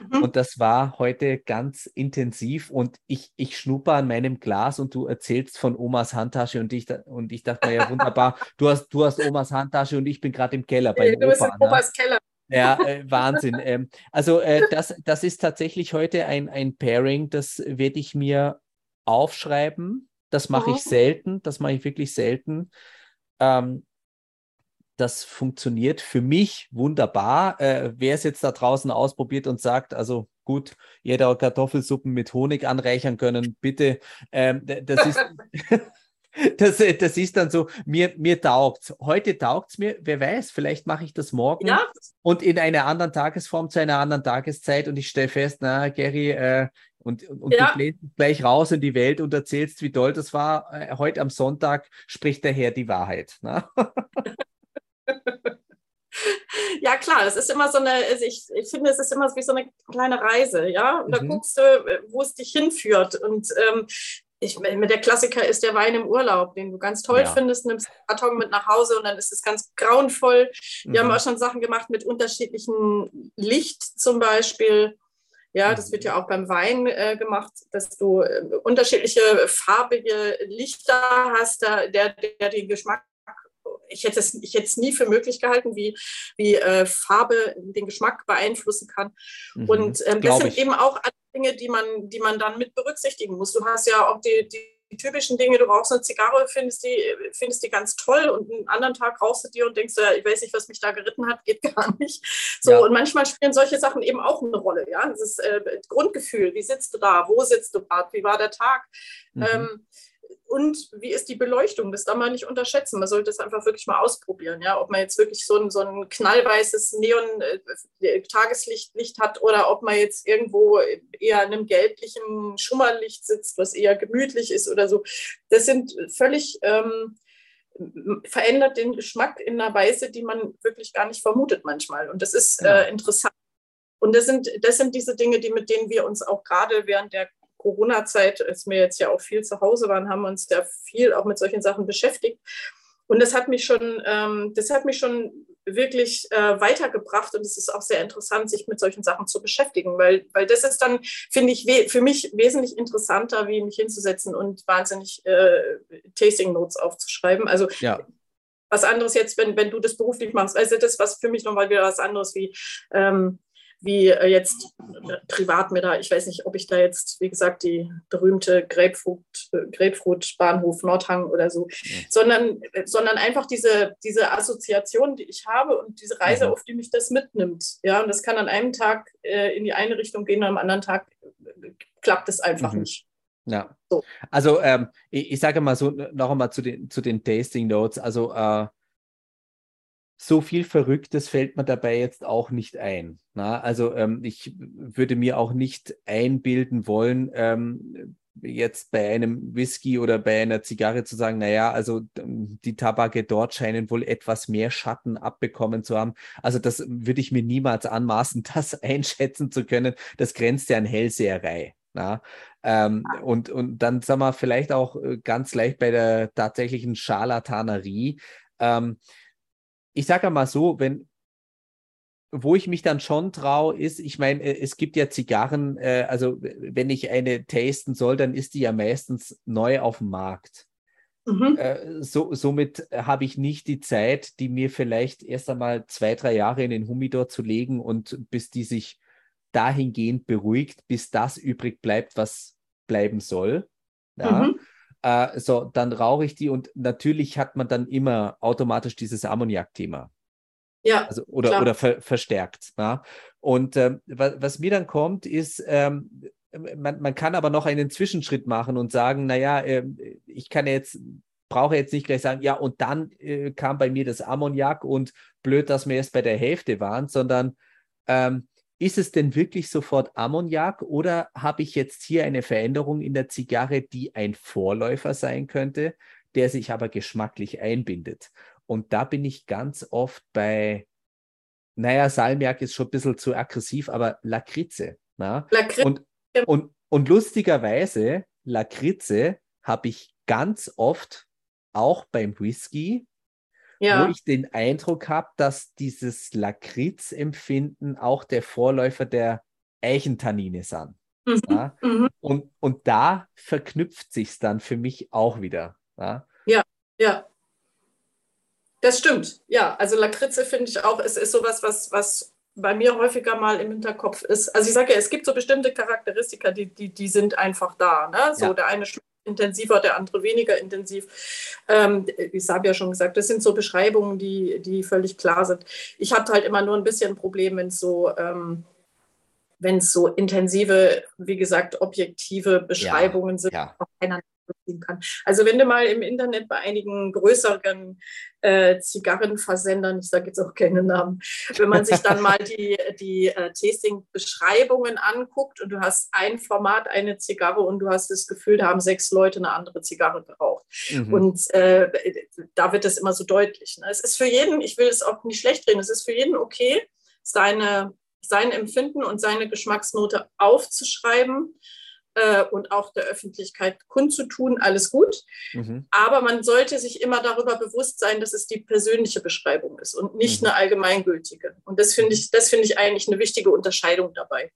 Mhm. Und das war heute ganz intensiv und ich, ich schnupper an meinem Glas und du erzählst von Omas Handtasche und ich, und ich dachte mir ja wunderbar, du hast, du hast Omas Handtasche und ich bin gerade im Keller beim du Opa. Bist in ne? Keller. Ja, äh, Wahnsinn. Ähm, also äh, das, das ist tatsächlich heute ein, ein Pairing, das werde ich mir aufschreiben. Das mache ich mhm. selten, das mache ich wirklich selten. Ähm, das funktioniert für mich wunderbar. Äh, wer es jetzt da draußen ausprobiert und sagt, also gut, jeder Kartoffelsuppen mit Honig anreichern können, bitte. Ähm, das ist. Das, das ist dann so, mir, mir taugt Heute taugt es mir, wer weiß, vielleicht mache ich das morgen ja. und in einer anderen Tagesform zu einer anderen Tageszeit und ich stelle fest, na, Gary, äh, und, und ja. du gleich raus in die Welt und erzählst, wie toll das war. Äh, heute am Sonntag spricht der Herr die Wahrheit. Ne? Ja, klar, es ist immer so eine, also ich, ich finde, es ist immer wie so eine kleine Reise, ja. Und da mhm. guckst du, wo es dich hinführt. Und ähm, ich, der Klassiker ist der Wein im Urlaub, den du ganz toll ja. findest, nimmst einen Karton mit nach Hause und dann ist es ganz grauenvoll. Wir mhm. haben auch schon Sachen gemacht mit unterschiedlichem Licht zum Beispiel. Ja, das wird ja auch beim Wein äh, gemacht, dass du äh, unterschiedliche farbige Lichter hast, da, der, der den Geschmack ich hätte es ich hätte es nie für möglich gehalten, wie, wie äh, Farbe den Geschmack beeinflussen kann. Mhm, und ähm, das sind ich. eben auch Dinge, die man, die man dann mit berücksichtigen muss. Du hast ja auch die, die die typischen Dinge, du rauchst eine Zigarre, findest die, findest die ganz toll und einen anderen Tag rauchst du die und denkst, ja, ich weiß nicht, was mich da geritten hat, geht gar nicht. So, ja. und manchmal spielen solche Sachen eben auch eine Rolle, ja. Das äh, Grundgefühl, wie sitzt du da, wo sitzt du gerade, wie war der Tag? Mhm. Ähm, und wie ist die Beleuchtung? Das darf man nicht unterschätzen. Man sollte es einfach wirklich mal ausprobieren, ja, ob man jetzt wirklich so ein, so ein knallweißes Neon-Tageslicht äh, hat oder ob man jetzt irgendwo eher in einem gelblichen Schummerlicht sitzt, was eher gemütlich ist oder so. Das sind völlig ähm, verändert den Geschmack in einer Weise, die man wirklich gar nicht vermutet manchmal. Und das ist ja. äh, interessant. Und das sind, das sind diese Dinge, die, mit denen wir uns auch gerade während der Corona-Zeit, als wir jetzt ja auch viel zu Hause waren, haben wir uns da viel auch mit solchen Sachen beschäftigt. Und das hat mich schon, ähm, das hat mich schon wirklich äh, weitergebracht und es ist auch sehr interessant, sich mit solchen Sachen zu beschäftigen, weil, weil das ist dann, finde ich, für mich wesentlich interessanter, wie mich hinzusetzen und wahnsinnig äh, Tasting Notes aufzuschreiben. Also ja. was anderes jetzt, wenn, wenn du das beruflich machst, also das was für mich nochmal wieder was anderes wie ähm, wie äh, jetzt äh, privat mir da, ich weiß nicht, ob ich da jetzt, wie gesagt, die berühmte Grapefruit, äh, Grapefruit Bahnhof Nordhang oder so, ja. sondern, sondern einfach diese, diese Assoziation, die ich habe und diese Reise, mhm. auf die mich das mitnimmt. Ja, und das kann an einem Tag äh, in die eine Richtung gehen und am anderen Tag klappt es einfach mhm. nicht. Ja. So. Also ähm, ich, ich, sage mal so noch einmal zu den, zu den Tasting Notes. Also äh, so viel Verrücktes fällt mir dabei jetzt auch nicht ein. Na? Also ähm, ich würde mir auch nicht einbilden wollen, ähm, jetzt bei einem Whisky oder bei einer Zigarre zu sagen, naja, also ähm, die Tabake dort scheinen wohl etwas mehr Schatten abbekommen zu haben. Also das würde ich mir niemals anmaßen, das einschätzen zu können. Das grenzt ja an Hellseherei. Na? Ähm, und, und dann sagen wir vielleicht auch äh, ganz leicht bei der tatsächlichen Scharlatanerie. Ähm, ich sage mal so, wenn, wo ich mich dann schon traue, ist, ich meine, äh, es gibt ja Zigarren, äh, also wenn ich eine tasten soll, dann ist die ja meistens neu auf dem Markt. Mhm. Äh, so, somit habe ich nicht die Zeit, die mir vielleicht erst einmal zwei, drei Jahre in den Humidor zu legen und bis die sich dahingehend beruhigt, bis das übrig bleibt, was bleiben soll. Ja. Mhm. Äh, so, dann rauche ich die und natürlich hat man dann immer automatisch dieses Ammoniak-Thema. Ja. Also, oder oder ver verstärkt. Ja? Und ähm, was, was, mir dann kommt, ist, ähm, man, man kann aber noch einen Zwischenschritt machen und sagen, naja, äh, ich kann jetzt brauche jetzt nicht gleich sagen, ja, und dann äh, kam bei mir das Ammoniak und blöd, dass wir erst bei der Hälfte waren, sondern ähm, ist es denn wirklich sofort Ammoniak oder habe ich jetzt hier eine Veränderung in der Zigarre, die ein Vorläufer sein könnte, der sich aber geschmacklich einbindet? Und da bin ich ganz oft bei, naja, Salmiak ist schon ein bisschen zu aggressiv, aber Lakritze. Na? Lakritze. Und, und, und lustigerweise, Lakritze habe ich ganz oft auch beim Whisky ja. wo ich den Eindruck habe, dass dieses Lakritz-Empfinden auch der Vorläufer der Eichentannine sind. Mhm. Ja? Mhm. Und, und da verknüpft sich dann für mich auch wieder. Ja, ja. ja. Das stimmt. Ja, also Lakritze finde ich auch, es ist sowas, was, was bei mir häufiger mal im Hinterkopf ist. Also ich sage ja, es gibt so bestimmte Charakteristika, die, die, die sind einfach da. Ne? So ja. der eine intensiver, der andere weniger intensiv. Ähm, ich habe ja schon gesagt, das sind so Beschreibungen, die, die völlig klar sind. Ich habe halt immer nur ein bisschen ein Problem, wenn es so, ähm, wenn es so intensive, wie gesagt, objektive Beschreibungen ja, sind, ja. auch keiner nachvollziehen kann. Also wenn du mal im Internet bei einigen größeren äh, Zigarrenversendern, ich sage jetzt auch keine Namen, wenn man sich dann mal die, die äh, Tasting-Beschreibungen anguckt und du hast ein Format, eine Zigarre und du hast das Gefühl, da haben sechs Leute eine andere Zigarre geraucht. Mhm. Und äh, da wird das immer so deutlich. Ne? Es ist für jeden, ich will es auch nicht schlecht reden, es ist für jeden okay, seine sein Empfinden und seine Geschmacksnote aufzuschreiben äh, und auch der Öffentlichkeit kundzutun, alles gut. Mhm. Aber man sollte sich immer darüber bewusst sein, dass es die persönliche Beschreibung ist und nicht mhm. eine allgemeingültige. Und das finde ich, das finde ich eigentlich eine wichtige Unterscheidung dabei.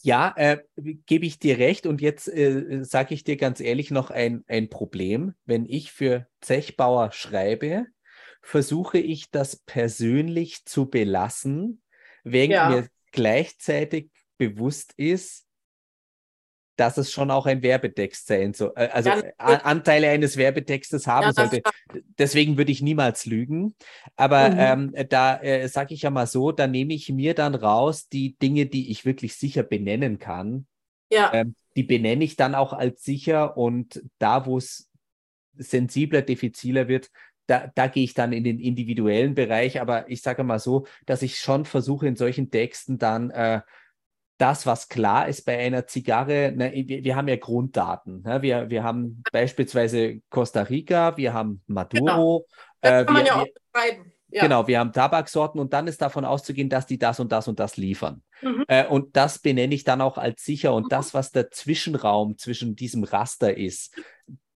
Ja, äh, gebe ich dir recht. Und jetzt äh, sage ich dir ganz ehrlich noch ein, ein Problem. Wenn ich für Zechbauer schreibe, versuche ich das persönlich zu belassen, während ja. mir gleichzeitig bewusst ist, dass es schon auch ein Werbetext sein soll, äh, also ja, Anteile eines Werbetextes haben ja, sollte. Deswegen würde ich niemals lügen. Aber mhm. ähm, da äh, sage ich ja mal so, da nehme ich mir dann raus die Dinge, die ich wirklich sicher benennen kann. Ja. Ähm, die benenne ich dann auch als sicher und da, wo es sensibler, diffiziler wird, da, da gehe ich dann in den individuellen Bereich. Aber ich sage mal so, dass ich schon versuche, in solchen Texten dann äh, das, was klar ist bei einer Zigarre, ne, wir, wir, haben ja Grunddaten. Ne? Wir, wir haben beispielsweise Costa Rica, wir haben Maduro. Genau. Das äh, kann man wir, ja auch beschreiben. Ja. Genau, wir haben Tabaksorten und dann ist davon auszugehen, dass die das und das und das liefern. Mhm. Äh, und das benenne ich dann auch als sicher. Und mhm. das, was der Zwischenraum zwischen diesem Raster ist,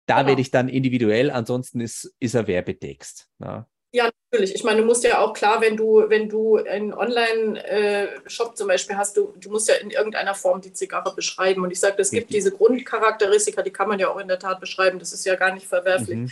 da genau. werde ich dann individuell, ansonsten ist, ist er Werbetext. Ja. Ja, natürlich. Ich meine, du musst ja auch klar, wenn du, wenn du einen Online-Shop zum Beispiel hast, du, du musst ja in irgendeiner Form die Zigarre beschreiben. Und ich sage, es gibt diese Grundcharakteristika, die kann man ja auch in der Tat beschreiben. Das ist ja gar nicht verwerflich. Mhm.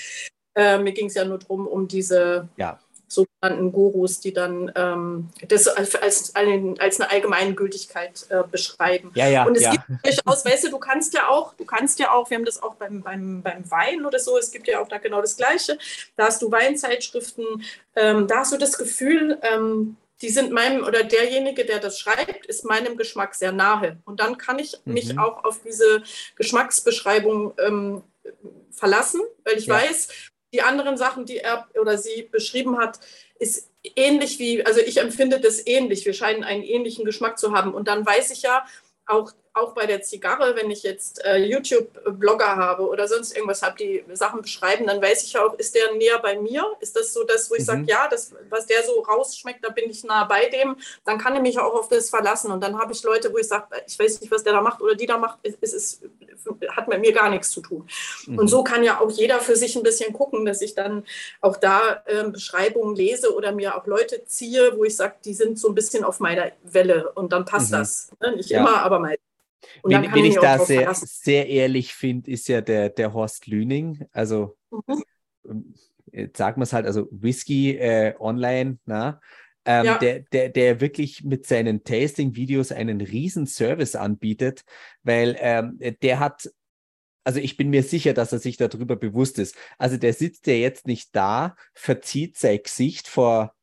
Äh, mir ging es ja nur darum, um diese, ja sogenannten Gurus, die dann ähm, das als, als, als eine Allgemeingültigkeit äh, beschreiben. Ja, ja, und es ja. gibt durchaus, weißt du, du kannst ja auch, du kannst ja auch, wir haben das auch beim, beim, beim Wein oder so, es gibt ja auch da genau das Gleiche. Da hast du Weinzeitschriften, ähm, da hast du das Gefühl, ähm, die sind meinem oder derjenige, der das schreibt, ist meinem Geschmack sehr nahe. Und dann kann ich mhm. mich auch auf diese Geschmacksbeschreibung ähm, verlassen, weil ich ja. weiß, die anderen Sachen, die er oder sie beschrieben hat, ist ähnlich wie, also ich empfinde das ähnlich. Wir scheinen einen ähnlichen Geschmack zu haben. Und dann weiß ich ja, auch auch bei der Zigarre, wenn ich jetzt äh, YouTube-Blogger habe oder sonst irgendwas habe, die Sachen beschreiben, dann weiß ich auch, ist der näher bei mir? Ist das so das, wo ich mhm. sage, ja, das, was der so rausschmeckt, da bin ich nah bei dem. Dann kann er mich auch auf das verlassen. Und dann habe ich Leute, wo ich sage, ich weiß nicht, was der da macht oder die da macht, es, es, hat mit mir gar nichts zu tun. Mhm. Und so kann ja auch jeder für sich ein bisschen gucken, dass ich dann auch da äh, Beschreibungen lese oder mir auch Leute ziehe, wo ich sage, die sind so ein bisschen auf meiner Welle und dann passt mhm. das. Ne? Nicht ja. immer, aber meistens. Wen, wen ich da sehr, sehr ehrlich finde, ist ja der, der Horst Lüning. Also mhm. Sagen wir es halt, also Whisky äh, online, na? Ähm, ja. der, der, der wirklich mit seinen Tasting-Videos einen riesen Service anbietet, weil ähm, der hat also ich bin mir sicher, dass er sich darüber bewusst ist. Also der sitzt ja jetzt nicht da, verzieht sein Gesicht vor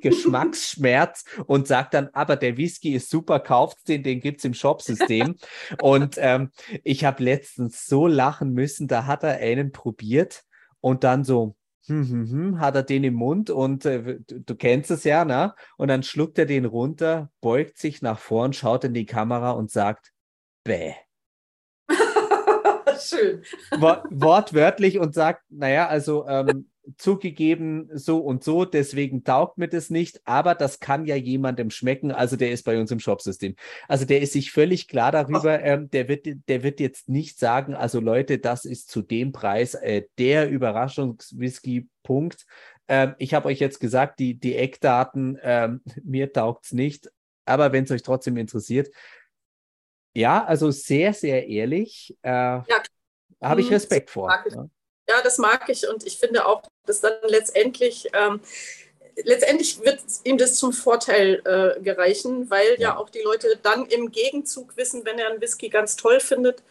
Geschmacksschmerz und sagt dann, aber der Whisky ist super, kauft den, den gibt es im Shopsystem. und ähm, ich habe letztens so lachen müssen, da hat er einen probiert und dann so, hm, hm, hm, hat er den im Mund und äh, du, du, kennst es ja, ne? Und dann schluckt er den runter, beugt sich nach vorn, schaut in die Kamera und sagt, bäh. Schön. wortwörtlich und sagt, naja, also ähm, zugegeben so und so, deswegen taugt mir das nicht, aber das kann ja jemandem schmecken, also der ist bei uns im Shopsystem. Also der ist sich völlig klar darüber, ähm, der, wird, der wird jetzt nicht sagen, also Leute, das ist zu dem Preis äh, der Überraschungswhisky, Punkt. Ähm, ich habe euch jetzt gesagt, die, die Eckdaten, ähm, mir taugt es nicht, aber wenn es euch trotzdem interessiert, ja, also sehr, sehr ehrlich, äh, ja. habe ich mhm. Respekt vor. Ich. Ja, das mag ich und ich finde auch, dass dann letztendlich ähm, letztendlich wird ihm das zum Vorteil äh, gereichen, weil ja. auch die Leute dann im Gegenzug wissen, wenn er einen Whisky ganz toll findet,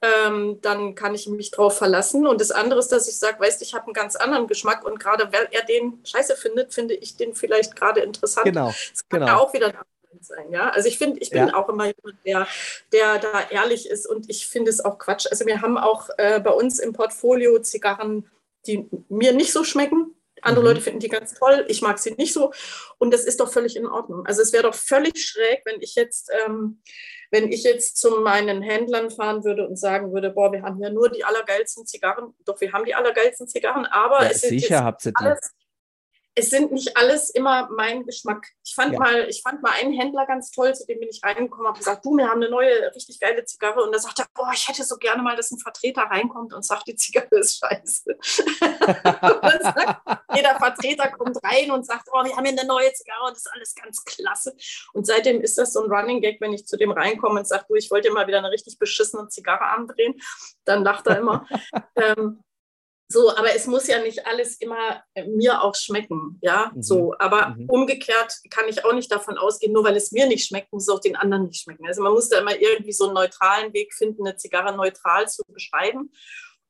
ähm, dann kann ich mich drauf verlassen. Und das andere ist, dass ich sage, weißt du, ich habe einen ganz anderen Geschmack und gerade weil er den scheiße findet, finde ich den vielleicht gerade interessant. Genau. Das kann genau. ja auch wieder ein sein. Ja? Also ich finde, ich bin ja. auch immer jemand, der, der da ehrlich ist und ich finde es auch Quatsch. Also wir haben auch äh, bei uns im Portfolio Zigarren, die mir nicht so schmecken andere mhm. Leute finden die ganz toll, ich mag sie nicht so. Und das ist doch völlig in Ordnung. Also es wäre doch völlig schräg, wenn ich jetzt, ähm, wenn ich jetzt zu meinen Händlern fahren würde und sagen würde, boah, wir haben ja nur die allergeilsten Zigarren. Doch, wir haben die allergeilsten Zigarren, aber ja, es ist sicher habt ihr alles, es sind nicht alles immer mein Geschmack. Ich fand, ja. mal, ich fand mal einen Händler ganz toll, zu dem bin ich reingekommen, habe gesagt, du, wir haben eine neue, richtig geile Zigarre. Und da sagt er, boah, ich hätte so gerne mal, dass ein Vertreter reinkommt und sagt, die Zigarre ist scheiße. sagt, jeder Vertreter kommt rein und sagt, oh, wir haben hier eine neue Zigarre und das ist alles ganz klasse. Und seitdem ist das so ein Running Gag, wenn ich zu dem reinkomme und sage, du, ich wollte dir mal wieder eine richtig beschissene Zigarre andrehen, dann lacht er immer. ähm, so, aber es muss ja nicht alles immer äh, mir auch schmecken, ja, mhm. so. Aber mhm. umgekehrt kann ich auch nicht davon ausgehen, nur weil es mir nicht schmeckt, muss es auch den anderen nicht schmecken. Also man muss da immer irgendwie so einen neutralen Weg finden, eine Zigarre neutral zu beschreiben.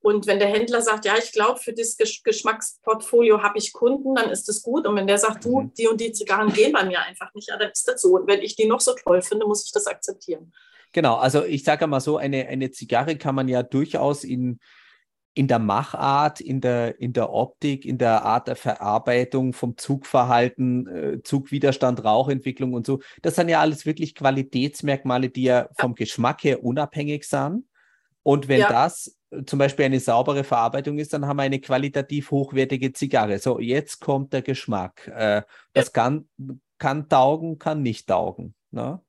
Und wenn der Händler sagt, ja, ich glaube, für das Geschmacksportfolio habe ich Kunden, dann ist das gut. Und wenn der sagt, du, mhm. die und die Zigarren gehen bei mir einfach nicht, ja, dann ist das so. Und wenn ich die noch so toll finde, muss ich das akzeptieren. Genau, also ich sage mal so, eine, eine Zigarre kann man ja durchaus in in der Machart, in der, in der Optik, in der Art der Verarbeitung vom Zugverhalten, äh, Zugwiderstand, Rauchentwicklung und so. Das sind ja alles wirklich Qualitätsmerkmale, die ja vom Geschmack her unabhängig sind. Und wenn ja. das zum Beispiel eine saubere Verarbeitung ist, dann haben wir eine qualitativ hochwertige Zigarre. So, jetzt kommt der Geschmack. Äh, das kann, kann taugen, kann nicht taugen. Ne?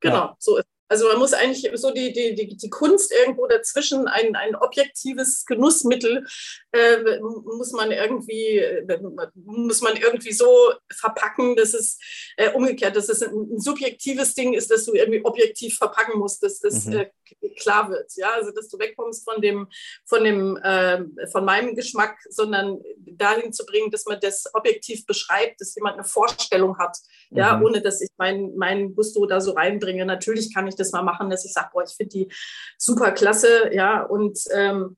Genau, ja. so ist also man muss eigentlich so die, die, die, die Kunst irgendwo dazwischen, ein, ein objektives Genussmittel äh, muss man irgendwie muss man irgendwie so verpacken, dass es äh, umgekehrt, dass es ein, ein, subjektives Ding ist, dass du irgendwie objektiv verpacken musst, dass das mhm. äh, klar wird. Ja, also dass du wegkommst von dem, von dem, äh, von meinem Geschmack, sondern dahin zu bringen, dass man das objektiv beschreibt, dass jemand eine Vorstellung hat, mhm. ja, ohne dass ich mein, mein Gusto da so reinbringe. Natürlich kann ich das mal machen, dass ich sage, boah, ich finde die super klasse, ja, und ähm,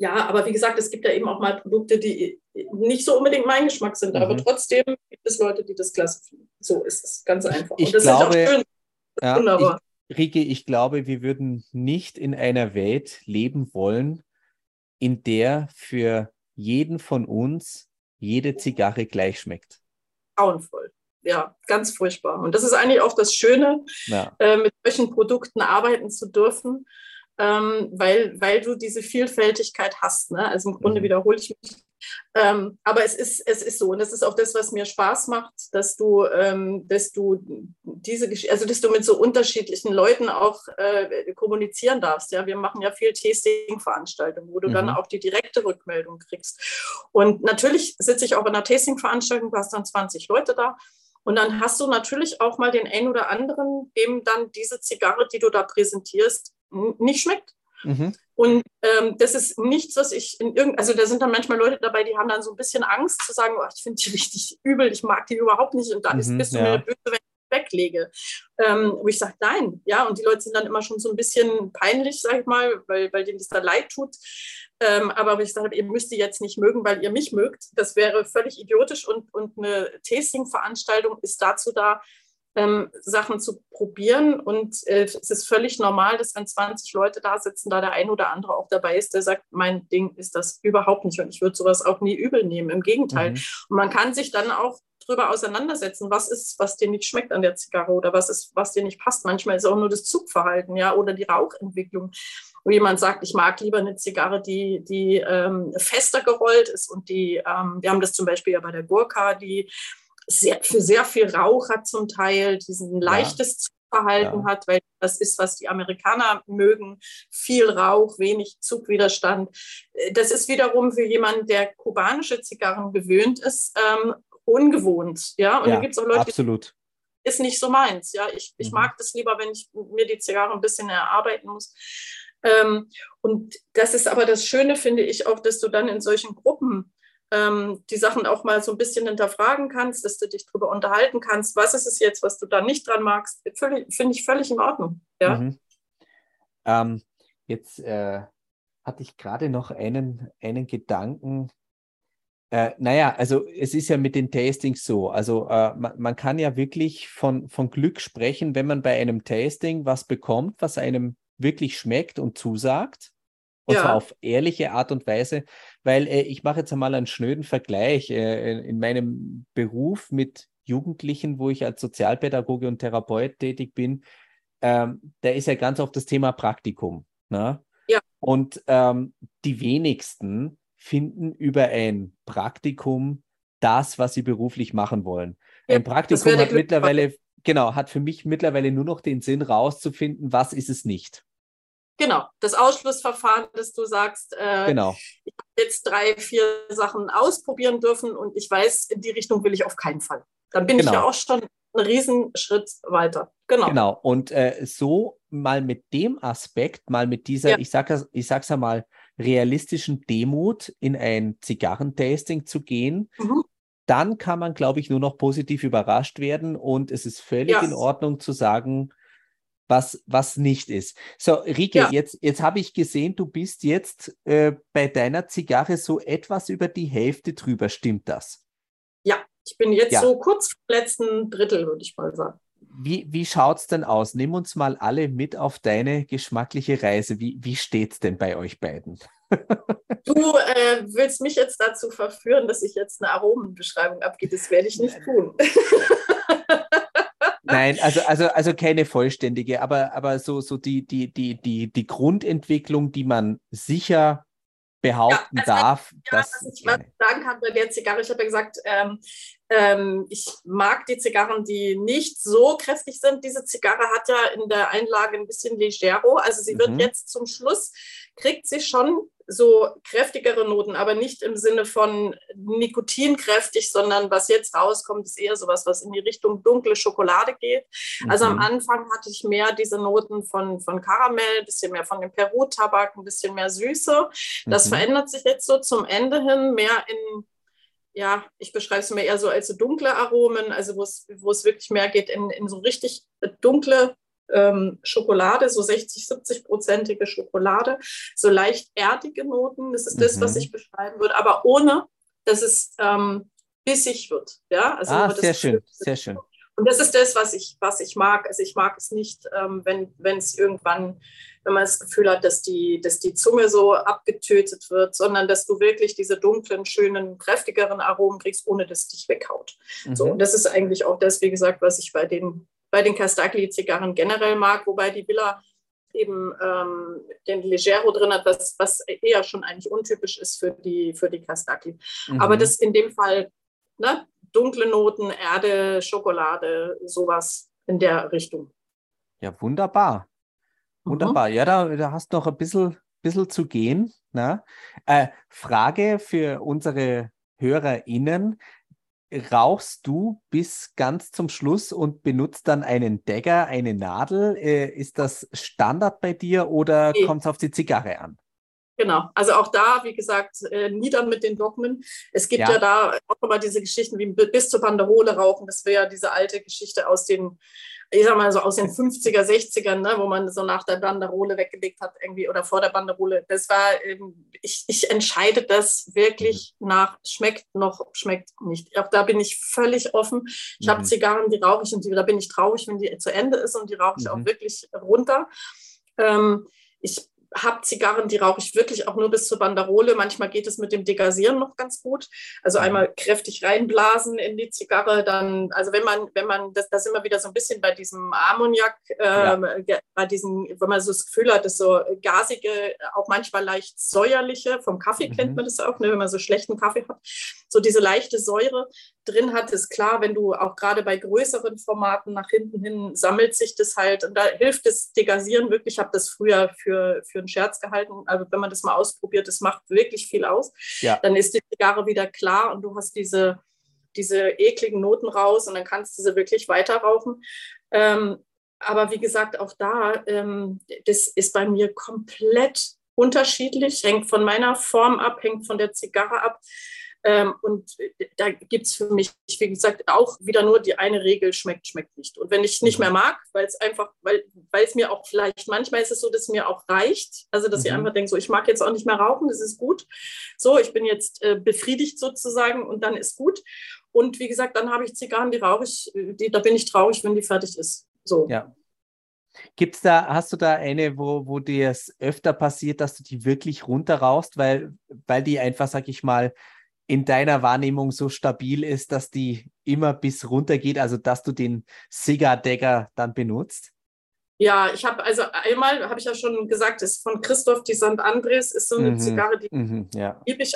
ja, aber wie gesagt, es gibt ja eben auch mal Produkte, die nicht so unbedingt mein Geschmack sind, mhm. aber trotzdem gibt es Leute, die das klasse finden. So ist es ganz einfach. Ich und das glaube, ist auch schön. Ja, wunderbar. Ich, Rike, ich glaube, wir würden nicht in einer Welt leben wollen, in der für jeden von uns jede Zigarre gleich schmeckt. Grauenvoll ja, ganz furchtbar. Und das ist eigentlich auch das Schöne, ja. äh, mit solchen Produkten arbeiten zu dürfen, ähm, weil, weil du diese Vielfältigkeit hast. Ne? Also im Grunde mhm. wiederhole ich mich. Ähm, aber es ist, es ist so, und das ist auch das, was mir Spaß macht, dass du, ähm, dass du diese also dass du mit so unterschiedlichen Leuten auch äh, kommunizieren darfst. Ja, wir machen ja viel Tasting-Veranstaltungen, wo du mhm. dann auch die direkte Rückmeldung kriegst. Und natürlich sitze ich auch in einer Tasting-Veranstaltung, du hast dann 20 Leute da und dann hast du natürlich auch mal den einen oder anderen, dem dann diese Zigarre, die du da präsentierst, nicht schmeckt. Mhm. Und ähm, das ist nichts, was ich in irgendeinem, also da sind dann manchmal Leute dabei, die haben dann so ein bisschen Angst zu sagen, oh, ich finde die richtig übel, ich mag die überhaupt nicht und dann mhm, bist du ja. mir böse, wenn ich weglege. Ähm, wo ich sage, nein, ja, und die Leute sind dann immer schon so ein bisschen peinlich, sag ich mal, weil, weil denen das da leid tut. Ähm, aber ich sage, ihr müsst die jetzt nicht mögen, weil ihr mich mögt. Das wäre völlig idiotisch und, und eine Tasting-Veranstaltung ist dazu da, ähm, Sachen zu probieren. Und äh, es ist völlig normal, dass wenn 20 Leute da sitzen, da der ein oder andere auch dabei ist, der sagt, mein Ding ist das überhaupt nicht. Und ich würde sowas auch nie übel nehmen. Im Gegenteil. Mhm. Und man kann sich dann auch drüber auseinandersetzen, was ist, was dir nicht schmeckt an der Zigarre oder was ist, was dir nicht passt. Manchmal ist es auch nur das Zugverhalten, ja, oder die Rauchentwicklung wo jemand sagt, ich mag lieber eine Zigarre, die, die ähm, fester gerollt ist und die, ähm, wir haben das zum Beispiel ja bei der Gurka, die sehr, für sehr viel Rauch hat zum Teil, diesen leichtes Verhalten ja. hat, weil das ist, was die Amerikaner mögen. Viel Rauch, wenig Zugwiderstand. Äh, das ist wiederum für jemanden, der kubanische Zigarren gewöhnt ist, ähm, ungewohnt. Ja, und ja, da gibt es auch Leute, absolut. die ist nicht so meins. Ja, ich, ich mhm. mag das lieber, wenn ich mir die Zigarre ein bisschen erarbeiten muss. Ähm, und das ist aber das Schöne, finde ich auch, dass du dann in solchen Gruppen ähm, die Sachen auch mal so ein bisschen hinterfragen kannst, dass du dich darüber unterhalten kannst, was ist es jetzt, was du da nicht dran magst, finde ich völlig in Ordnung. Ja? Mhm. Ähm, jetzt äh, hatte ich gerade noch einen, einen Gedanken. Äh, naja, also es ist ja mit den Tastings so. Also äh, man, man, kann ja wirklich von, von Glück sprechen, wenn man bei einem Tasting was bekommt, was einem wirklich schmeckt und zusagt. Und ja. zwar auf ehrliche Art und Weise, weil äh, ich mache jetzt einmal einen schnöden Vergleich äh, in meinem Beruf mit Jugendlichen, wo ich als Sozialpädagoge und Therapeut tätig bin. Ähm, da ist ja ganz oft das Thema Praktikum. Ne? Ja. Und ähm, die wenigsten finden über ein Praktikum das, was sie beruflich machen wollen. Ja, ein Praktikum hat mittlerweile, genau, hat für mich mittlerweile nur noch den Sinn, rauszufinden, was ist es nicht. Genau, das Ausschlussverfahren, dass du sagst, äh, genau. ich habe jetzt drei, vier Sachen ausprobieren dürfen und ich weiß, in die Richtung will ich auf keinen Fall. Dann bin genau. ich ja auch schon einen Riesenschritt weiter. Genau. Genau. Und äh, so mal mit dem Aspekt, mal mit dieser, ja. ich sage ich sag's einmal, realistischen Demut in ein Zigarrentasting zu gehen, mhm. dann kann man, glaube ich, nur noch positiv überrascht werden und es ist völlig ja. in Ordnung zu sagen, was, was nicht ist. So, Rike, ja. jetzt, jetzt habe ich gesehen, du bist jetzt äh, bei deiner Zigarre so etwas über die Hälfte drüber. Stimmt das? Ja, ich bin jetzt ja. so kurz vor letzten Drittel, würde ich mal sagen. Wie, wie schaut es denn aus? Nimm uns mal alle mit auf deine geschmackliche Reise. Wie, wie steht es denn bei euch beiden? Du äh, willst mich jetzt dazu verführen, dass ich jetzt eine Aromenbeschreibung abgebe. Das werde ich nicht tun. Nein, also, also, also keine vollständige, aber, aber so, so die, die, die, die, die Grundentwicklung, die man sicher behaupten ja, also, darf. Ja, dass was ich was sagen kann bei der Zigarre, ich habe ja gesagt, ähm, ähm, ich mag die Zigarren, die nicht so kräftig sind. Diese Zigarre hat ja in der Einlage ein bisschen Legero, also sie wird mhm. jetzt zum Schluss, kriegt sie schon so kräftigere Noten, aber nicht im Sinne von nikotinkräftig, sondern was jetzt rauskommt, ist eher sowas, was in die Richtung dunkle Schokolade geht. Mhm. Also am mhm. Anfang hatte ich mehr diese Noten von, von Karamell, ein bisschen mehr von dem Peru-Tabak, ein bisschen mehr Süße. Das mhm. verändert sich jetzt so zum Ende hin mehr in ja, ich beschreibe es mir eher so als so dunkle Aromen, also wo es, wo es wirklich mehr geht in, in so richtig dunkle ähm, Schokolade, so 60, 70 prozentige Schokolade, so leicht erdige Noten. Das ist das, mhm. was ich beschreiben würde, aber ohne, dass es ähm, bissig wird. Ja, also ah, sehr schön, sehr schön. Und das ist das, was ich, was ich mag. Also ich mag es nicht, ähm, wenn es irgendwann, wenn man das Gefühl hat, dass die, dass die Zunge so abgetötet wird, sondern dass du wirklich diese dunklen, schönen, kräftigeren Aromen kriegst, ohne dass es dich weghaut. Mhm. So, und das ist eigentlich auch das, wie gesagt, was ich bei den bei den Castagli-Zigarren generell mag, wobei die Villa eben ähm, den Legero drin hat, was, was eher schon eigentlich untypisch ist für die, für die Castagli. Mhm. Aber das in dem Fall ne, dunkle Noten, Erde, Schokolade, sowas in der Richtung. Ja, wunderbar. Mhm. Wunderbar. Mhm. Ja, da, da hast du noch ein bisschen, bisschen zu gehen. Ne? Äh, Frage für unsere HörerInnen rauchst du bis ganz zum Schluss und benutzt dann einen Dagger, eine Nadel? Äh, ist das Standard bei dir oder nee. kommt es auf die Zigarre an? Genau, also auch da, wie gesagt, äh, nieder mit den Dogmen. Es gibt ja, ja da auch immer diese Geschichten wie bis zur Banderole rauchen. Das wäre ja diese alte Geschichte aus den ich sag mal so aus den 50er, 60ern, ne, wo man so nach der Banderole weggelegt hat irgendwie oder vor der Banderole. Das war, ähm, ich, ich entscheide das wirklich mhm. nach schmeckt noch, schmeckt nicht. Auch da bin ich völlig offen. Ich mhm. habe Zigarren, die rauche ich und die, da bin ich traurig, wenn die zu Ende ist und die rauche ich mhm. auch wirklich runter. Ähm, ich habe Zigarren, die rauche ich wirklich auch nur bis zur Banderole. Manchmal geht es mit dem Degasieren noch ganz gut. Also mhm. einmal kräftig reinblasen in die Zigarre, dann, also wenn man, wenn man, das, das immer wieder so ein bisschen bei diesem Ammoniak, äh, ja. bei diesem, wenn man so das Gefühl hat, dass so gasige, auch manchmal leicht säuerliche, vom Kaffee mhm. kennt man das auch, ne, wenn man so schlechten Kaffee hat. so diese leichte Säure drin hat, ist klar, wenn du auch gerade bei größeren Formaten nach hinten hin sammelt sich das halt. Und da hilft das Degasieren wirklich. Ich habe das früher für, für einen Scherz gehalten. Also wenn man das mal ausprobiert, das macht wirklich viel aus. Ja. Dann ist die Zigarre wieder klar und du hast diese, diese ekligen Noten raus und dann kannst du sie wirklich weiter rauchen. Ähm, aber wie gesagt, auch da, ähm, das ist bei mir komplett unterschiedlich, hängt von meiner Form ab, hängt von der Zigarre ab. Ähm, und da gibt es für mich, wie gesagt, auch wieder nur die eine Regel, schmeckt, schmeckt nicht. Und wenn ich nicht mhm. mehr mag, weil es einfach, weil es mir auch vielleicht, manchmal ist es so, dass es mir auch reicht, also dass mhm. ich einfach denke, so ich mag jetzt auch nicht mehr rauchen, das ist gut. So, ich bin jetzt äh, befriedigt sozusagen und dann ist gut. Und wie gesagt, dann habe ich Zigarren, die rauche ich, die, da bin ich traurig, wenn die fertig ist. So. Ja. Gibt's da, hast du da eine, wo, wo dir es öfter passiert, dass du die wirklich runterrauchst, weil, weil die einfach, sag ich mal, in deiner Wahrnehmung so stabil ist, dass die immer bis runter geht, also dass du den Cigar-Dagger dann benutzt? Ja, ich habe also einmal, habe ich ja schon gesagt, ist von Christoph die St. Andres, ist so eine mhm, Zigarre, die mhm, ja. liebe ich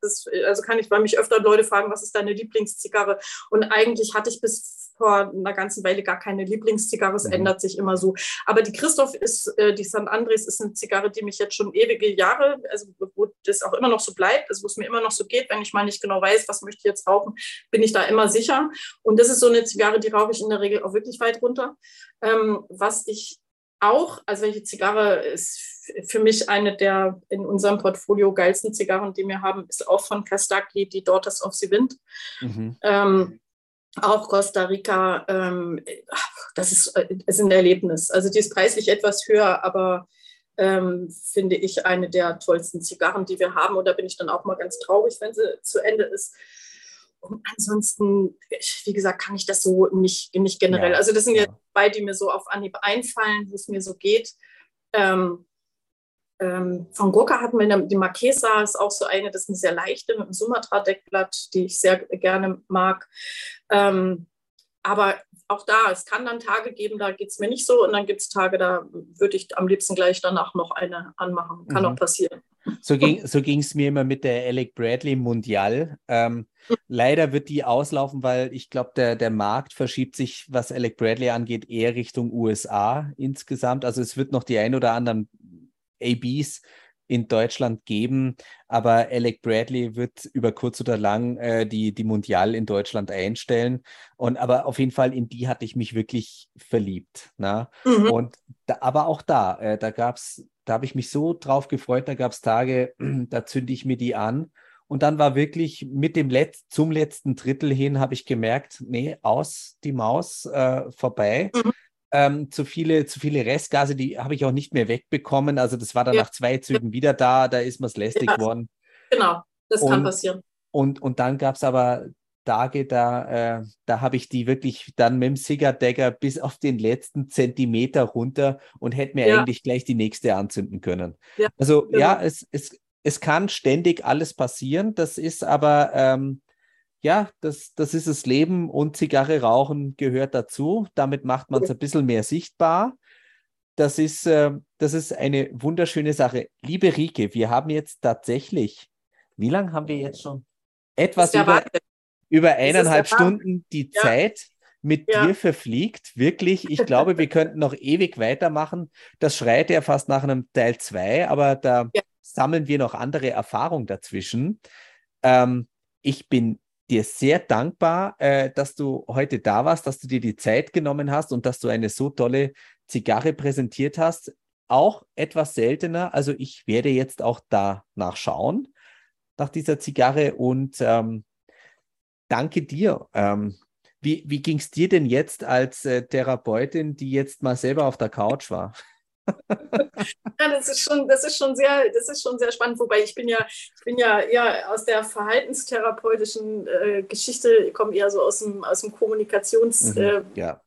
das, also kann ich, weil mich öfter Leute fragen, was ist deine Lieblingszigarre? Und eigentlich hatte ich bis vor einer ganzen Weile gar keine Lieblingszigarre. Es mhm. ändert sich immer so. Aber die Christoph ist, äh, die San Andres ist eine Zigarre, die mich jetzt schon ewige Jahre, also wo das auch immer noch so bleibt, also wo es mir immer noch so geht, wenn ich mal nicht genau weiß, was möchte ich jetzt rauchen, bin ich da immer sicher. Und das ist so eine Zigarre, die rauche ich in der Regel auch wirklich weit runter. Ähm, was ich auch, also welche Zigarre ist für mich eine der in unserem Portfolio geilsten Zigarren, die wir haben, ist auch von Castaki, die Daughters of the Wind. Mhm. Ähm, auch Costa Rica, ähm, das ist, äh, ist ein Erlebnis. Also die ist preislich etwas höher, aber ähm, finde ich eine der tollsten Zigarren, die wir haben. Und da bin ich dann auch mal ganz traurig, wenn sie zu Ende ist. Und ansonsten, wie gesagt, kann ich das so nicht, nicht generell. Ja, also das sind ja zwei, die mir so auf Anhieb einfallen, wo es mir so geht. Ähm, ähm, von Gurka hatten wir die Marquesa, ist auch so eine, das ist eine sehr leichte mit einem Sumatra-Deckblatt, die ich sehr gerne mag. Ähm, aber auch da, es kann dann Tage geben, da geht es mir nicht so. Und dann gibt es Tage, da würde ich am liebsten gleich danach noch eine anmachen. Kann mhm. auch passieren. So ging so es mir immer mit der Alec Bradley Mundial. Ähm, leider wird die auslaufen, weil ich glaube, der, der Markt verschiebt sich, was Alec Bradley angeht, eher Richtung USA insgesamt. Also es wird noch die ein oder anderen ABs in Deutschland geben, aber Alec Bradley wird über kurz oder lang äh, die, die Mundial in Deutschland einstellen. Und aber auf jeden Fall in die hatte ich mich wirklich verliebt. Na? Mhm. Und da, aber auch da, äh, da gab es, da habe ich mich so drauf gefreut, da gab es Tage, da zünde ich mir die an. Und dann war wirklich mit dem Letz zum letzten Drittel hin, habe ich gemerkt, nee, aus die Maus äh, vorbei. Mhm ähm, zu, viele, zu viele Restgase, die habe ich auch nicht mehr wegbekommen. Also das war dann ja. nach zwei Zügen wieder da, da ist mir es lästig geworden. Genau, das und, kann passieren. Und, und dann gab es aber Tage, da, äh, da habe ich die wirklich dann mit dem Cigar-Dagger bis auf den letzten Zentimeter runter und hätte mir ja. eigentlich gleich die nächste anzünden können. Ja, also genau. ja, es, es, es kann ständig alles passieren. Das ist aber ähm, ja, das, das ist das Leben und Zigarre rauchen gehört dazu. Damit macht man es ein bisschen mehr sichtbar. Das ist, äh, das ist eine wunderschöne Sache. Liebe Rike, wir haben jetzt tatsächlich, wie lange haben wir jetzt schon? Etwas über, über eineinhalb Stunden die ja. Zeit mit ja. dir verfliegt. Wirklich, ich glaube, wir könnten noch ewig weitermachen. Das schreit ja fast nach einem Teil 2, aber da ja. sammeln wir noch andere Erfahrungen dazwischen. Ähm, ich bin dir sehr dankbar, äh, dass du heute da warst, dass du dir die Zeit genommen hast und dass du eine so tolle Zigarre präsentiert hast. Auch etwas seltener. Also ich werde jetzt auch da nachschauen nach dieser Zigarre und ähm, danke dir. Ähm, wie wie ging es dir denn jetzt als äh, Therapeutin, die jetzt mal selber auf der Couch war? Ja, das ist schon, das ist schon sehr, das ist schon sehr spannend. Wobei ich bin ja, ich bin ja eher aus der verhaltenstherapeutischen äh, Geschichte, komme eher so aus dem, aus dem Kommunikations. Mhm, äh, ja.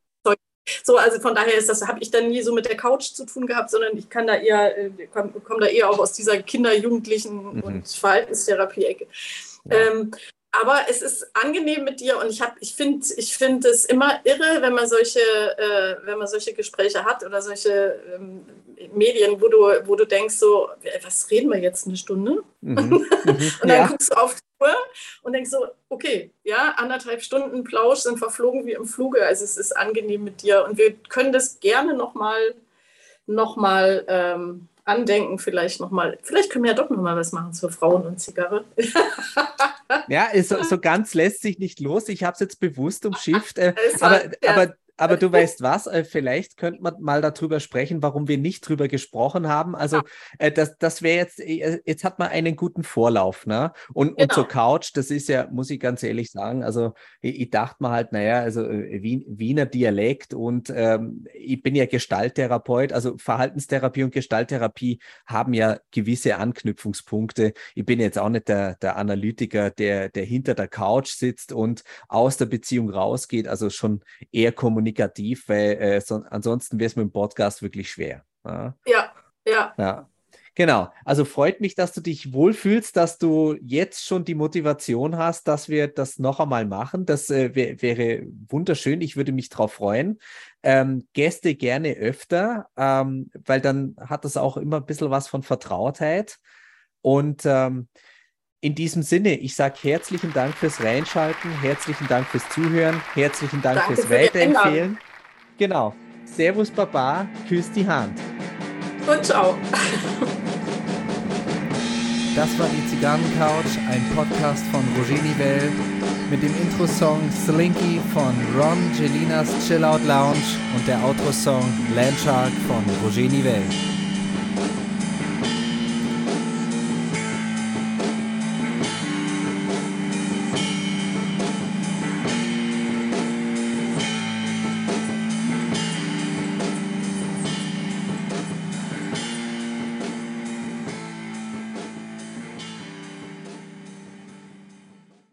So, also von daher ist das, habe ich dann nie so mit der Couch zu tun gehabt, sondern ich kann da eher, äh, komme komm da eher auch aus dieser Kinder-, Jugendlichen- mhm. und Verhaltenstherapie-Ecke. Ja. Ähm, aber es ist angenehm mit dir und ich ich finde ich finde es immer irre, wenn man solche äh, wenn man solche Gespräche hat oder solche ähm, Medien, wo du wo du denkst so was reden wir jetzt eine Stunde mhm. und dann ja. guckst du auf die Uhr und denkst so okay ja anderthalb Stunden Plausch sind verflogen wie im Fluge also es ist angenehm mit dir und wir können das gerne noch mal noch mal ähm, andenken, vielleicht nochmal, vielleicht können wir ja doch nochmal was machen zur Frauen und Zigarre. ja, so, so, ganz lässt sich nicht los. Ich habe es jetzt bewusst umschifft. Äh, aber, aber aber du weißt was, äh, vielleicht könnte man mal darüber sprechen, warum wir nicht drüber gesprochen haben. Also äh, das, das wäre jetzt, äh, jetzt hat man einen guten Vorlauf, ne? Und, genau. und zur Couch, das ist ja, muss ich ganz ehrlich sagen, also ich, ich dachte mir halt, naja, also Wien, Wiener Dialekt und ähm, ich bin ja Gestalttherapeut, also Verhaltenstherapie und Gestalttherapie haben ja gewisse Anknüpfungspunkte. Ich bin jetzt auch nicht der, der Analytiker, der, der hinter der Couch sitzt und aus der Beziehung rausgeht, also schon eher kommuniziert kommunikativ, weil äh, so, ansonsten wäre es mit dem Podcast wirklich schwer. Ja, ja. ja. ja. Genau. Also freut mich, dass du dich wohlfühlst, dass du jetzt schon die Motivation hast, dass wir das noch einmal machen. Das äh, wär, wäre wunderschön. Ich würde mich darauf freuen. Ähm, Gäste gerne öfter, ähm, weil dann hat das auch immer ein bisschen was von Vertrautheit. Und ähm, in diesem Sinne, ich sage herzlichen Dank fürs Reinschalten, herzlichen Dank fürs Zuhören, herzlichen Dank Danke fürs für Weiterempfehlen. Genau. Servus Baba, küss die Hand. Und ciao. Das war die Zigarrencouch, ein Podcast von Roger Nivelle mit dem Intro-Song Slinky von Ron Gelinas Chill Out Lounge und der Outro-Song Landshark von Roger Nivelle.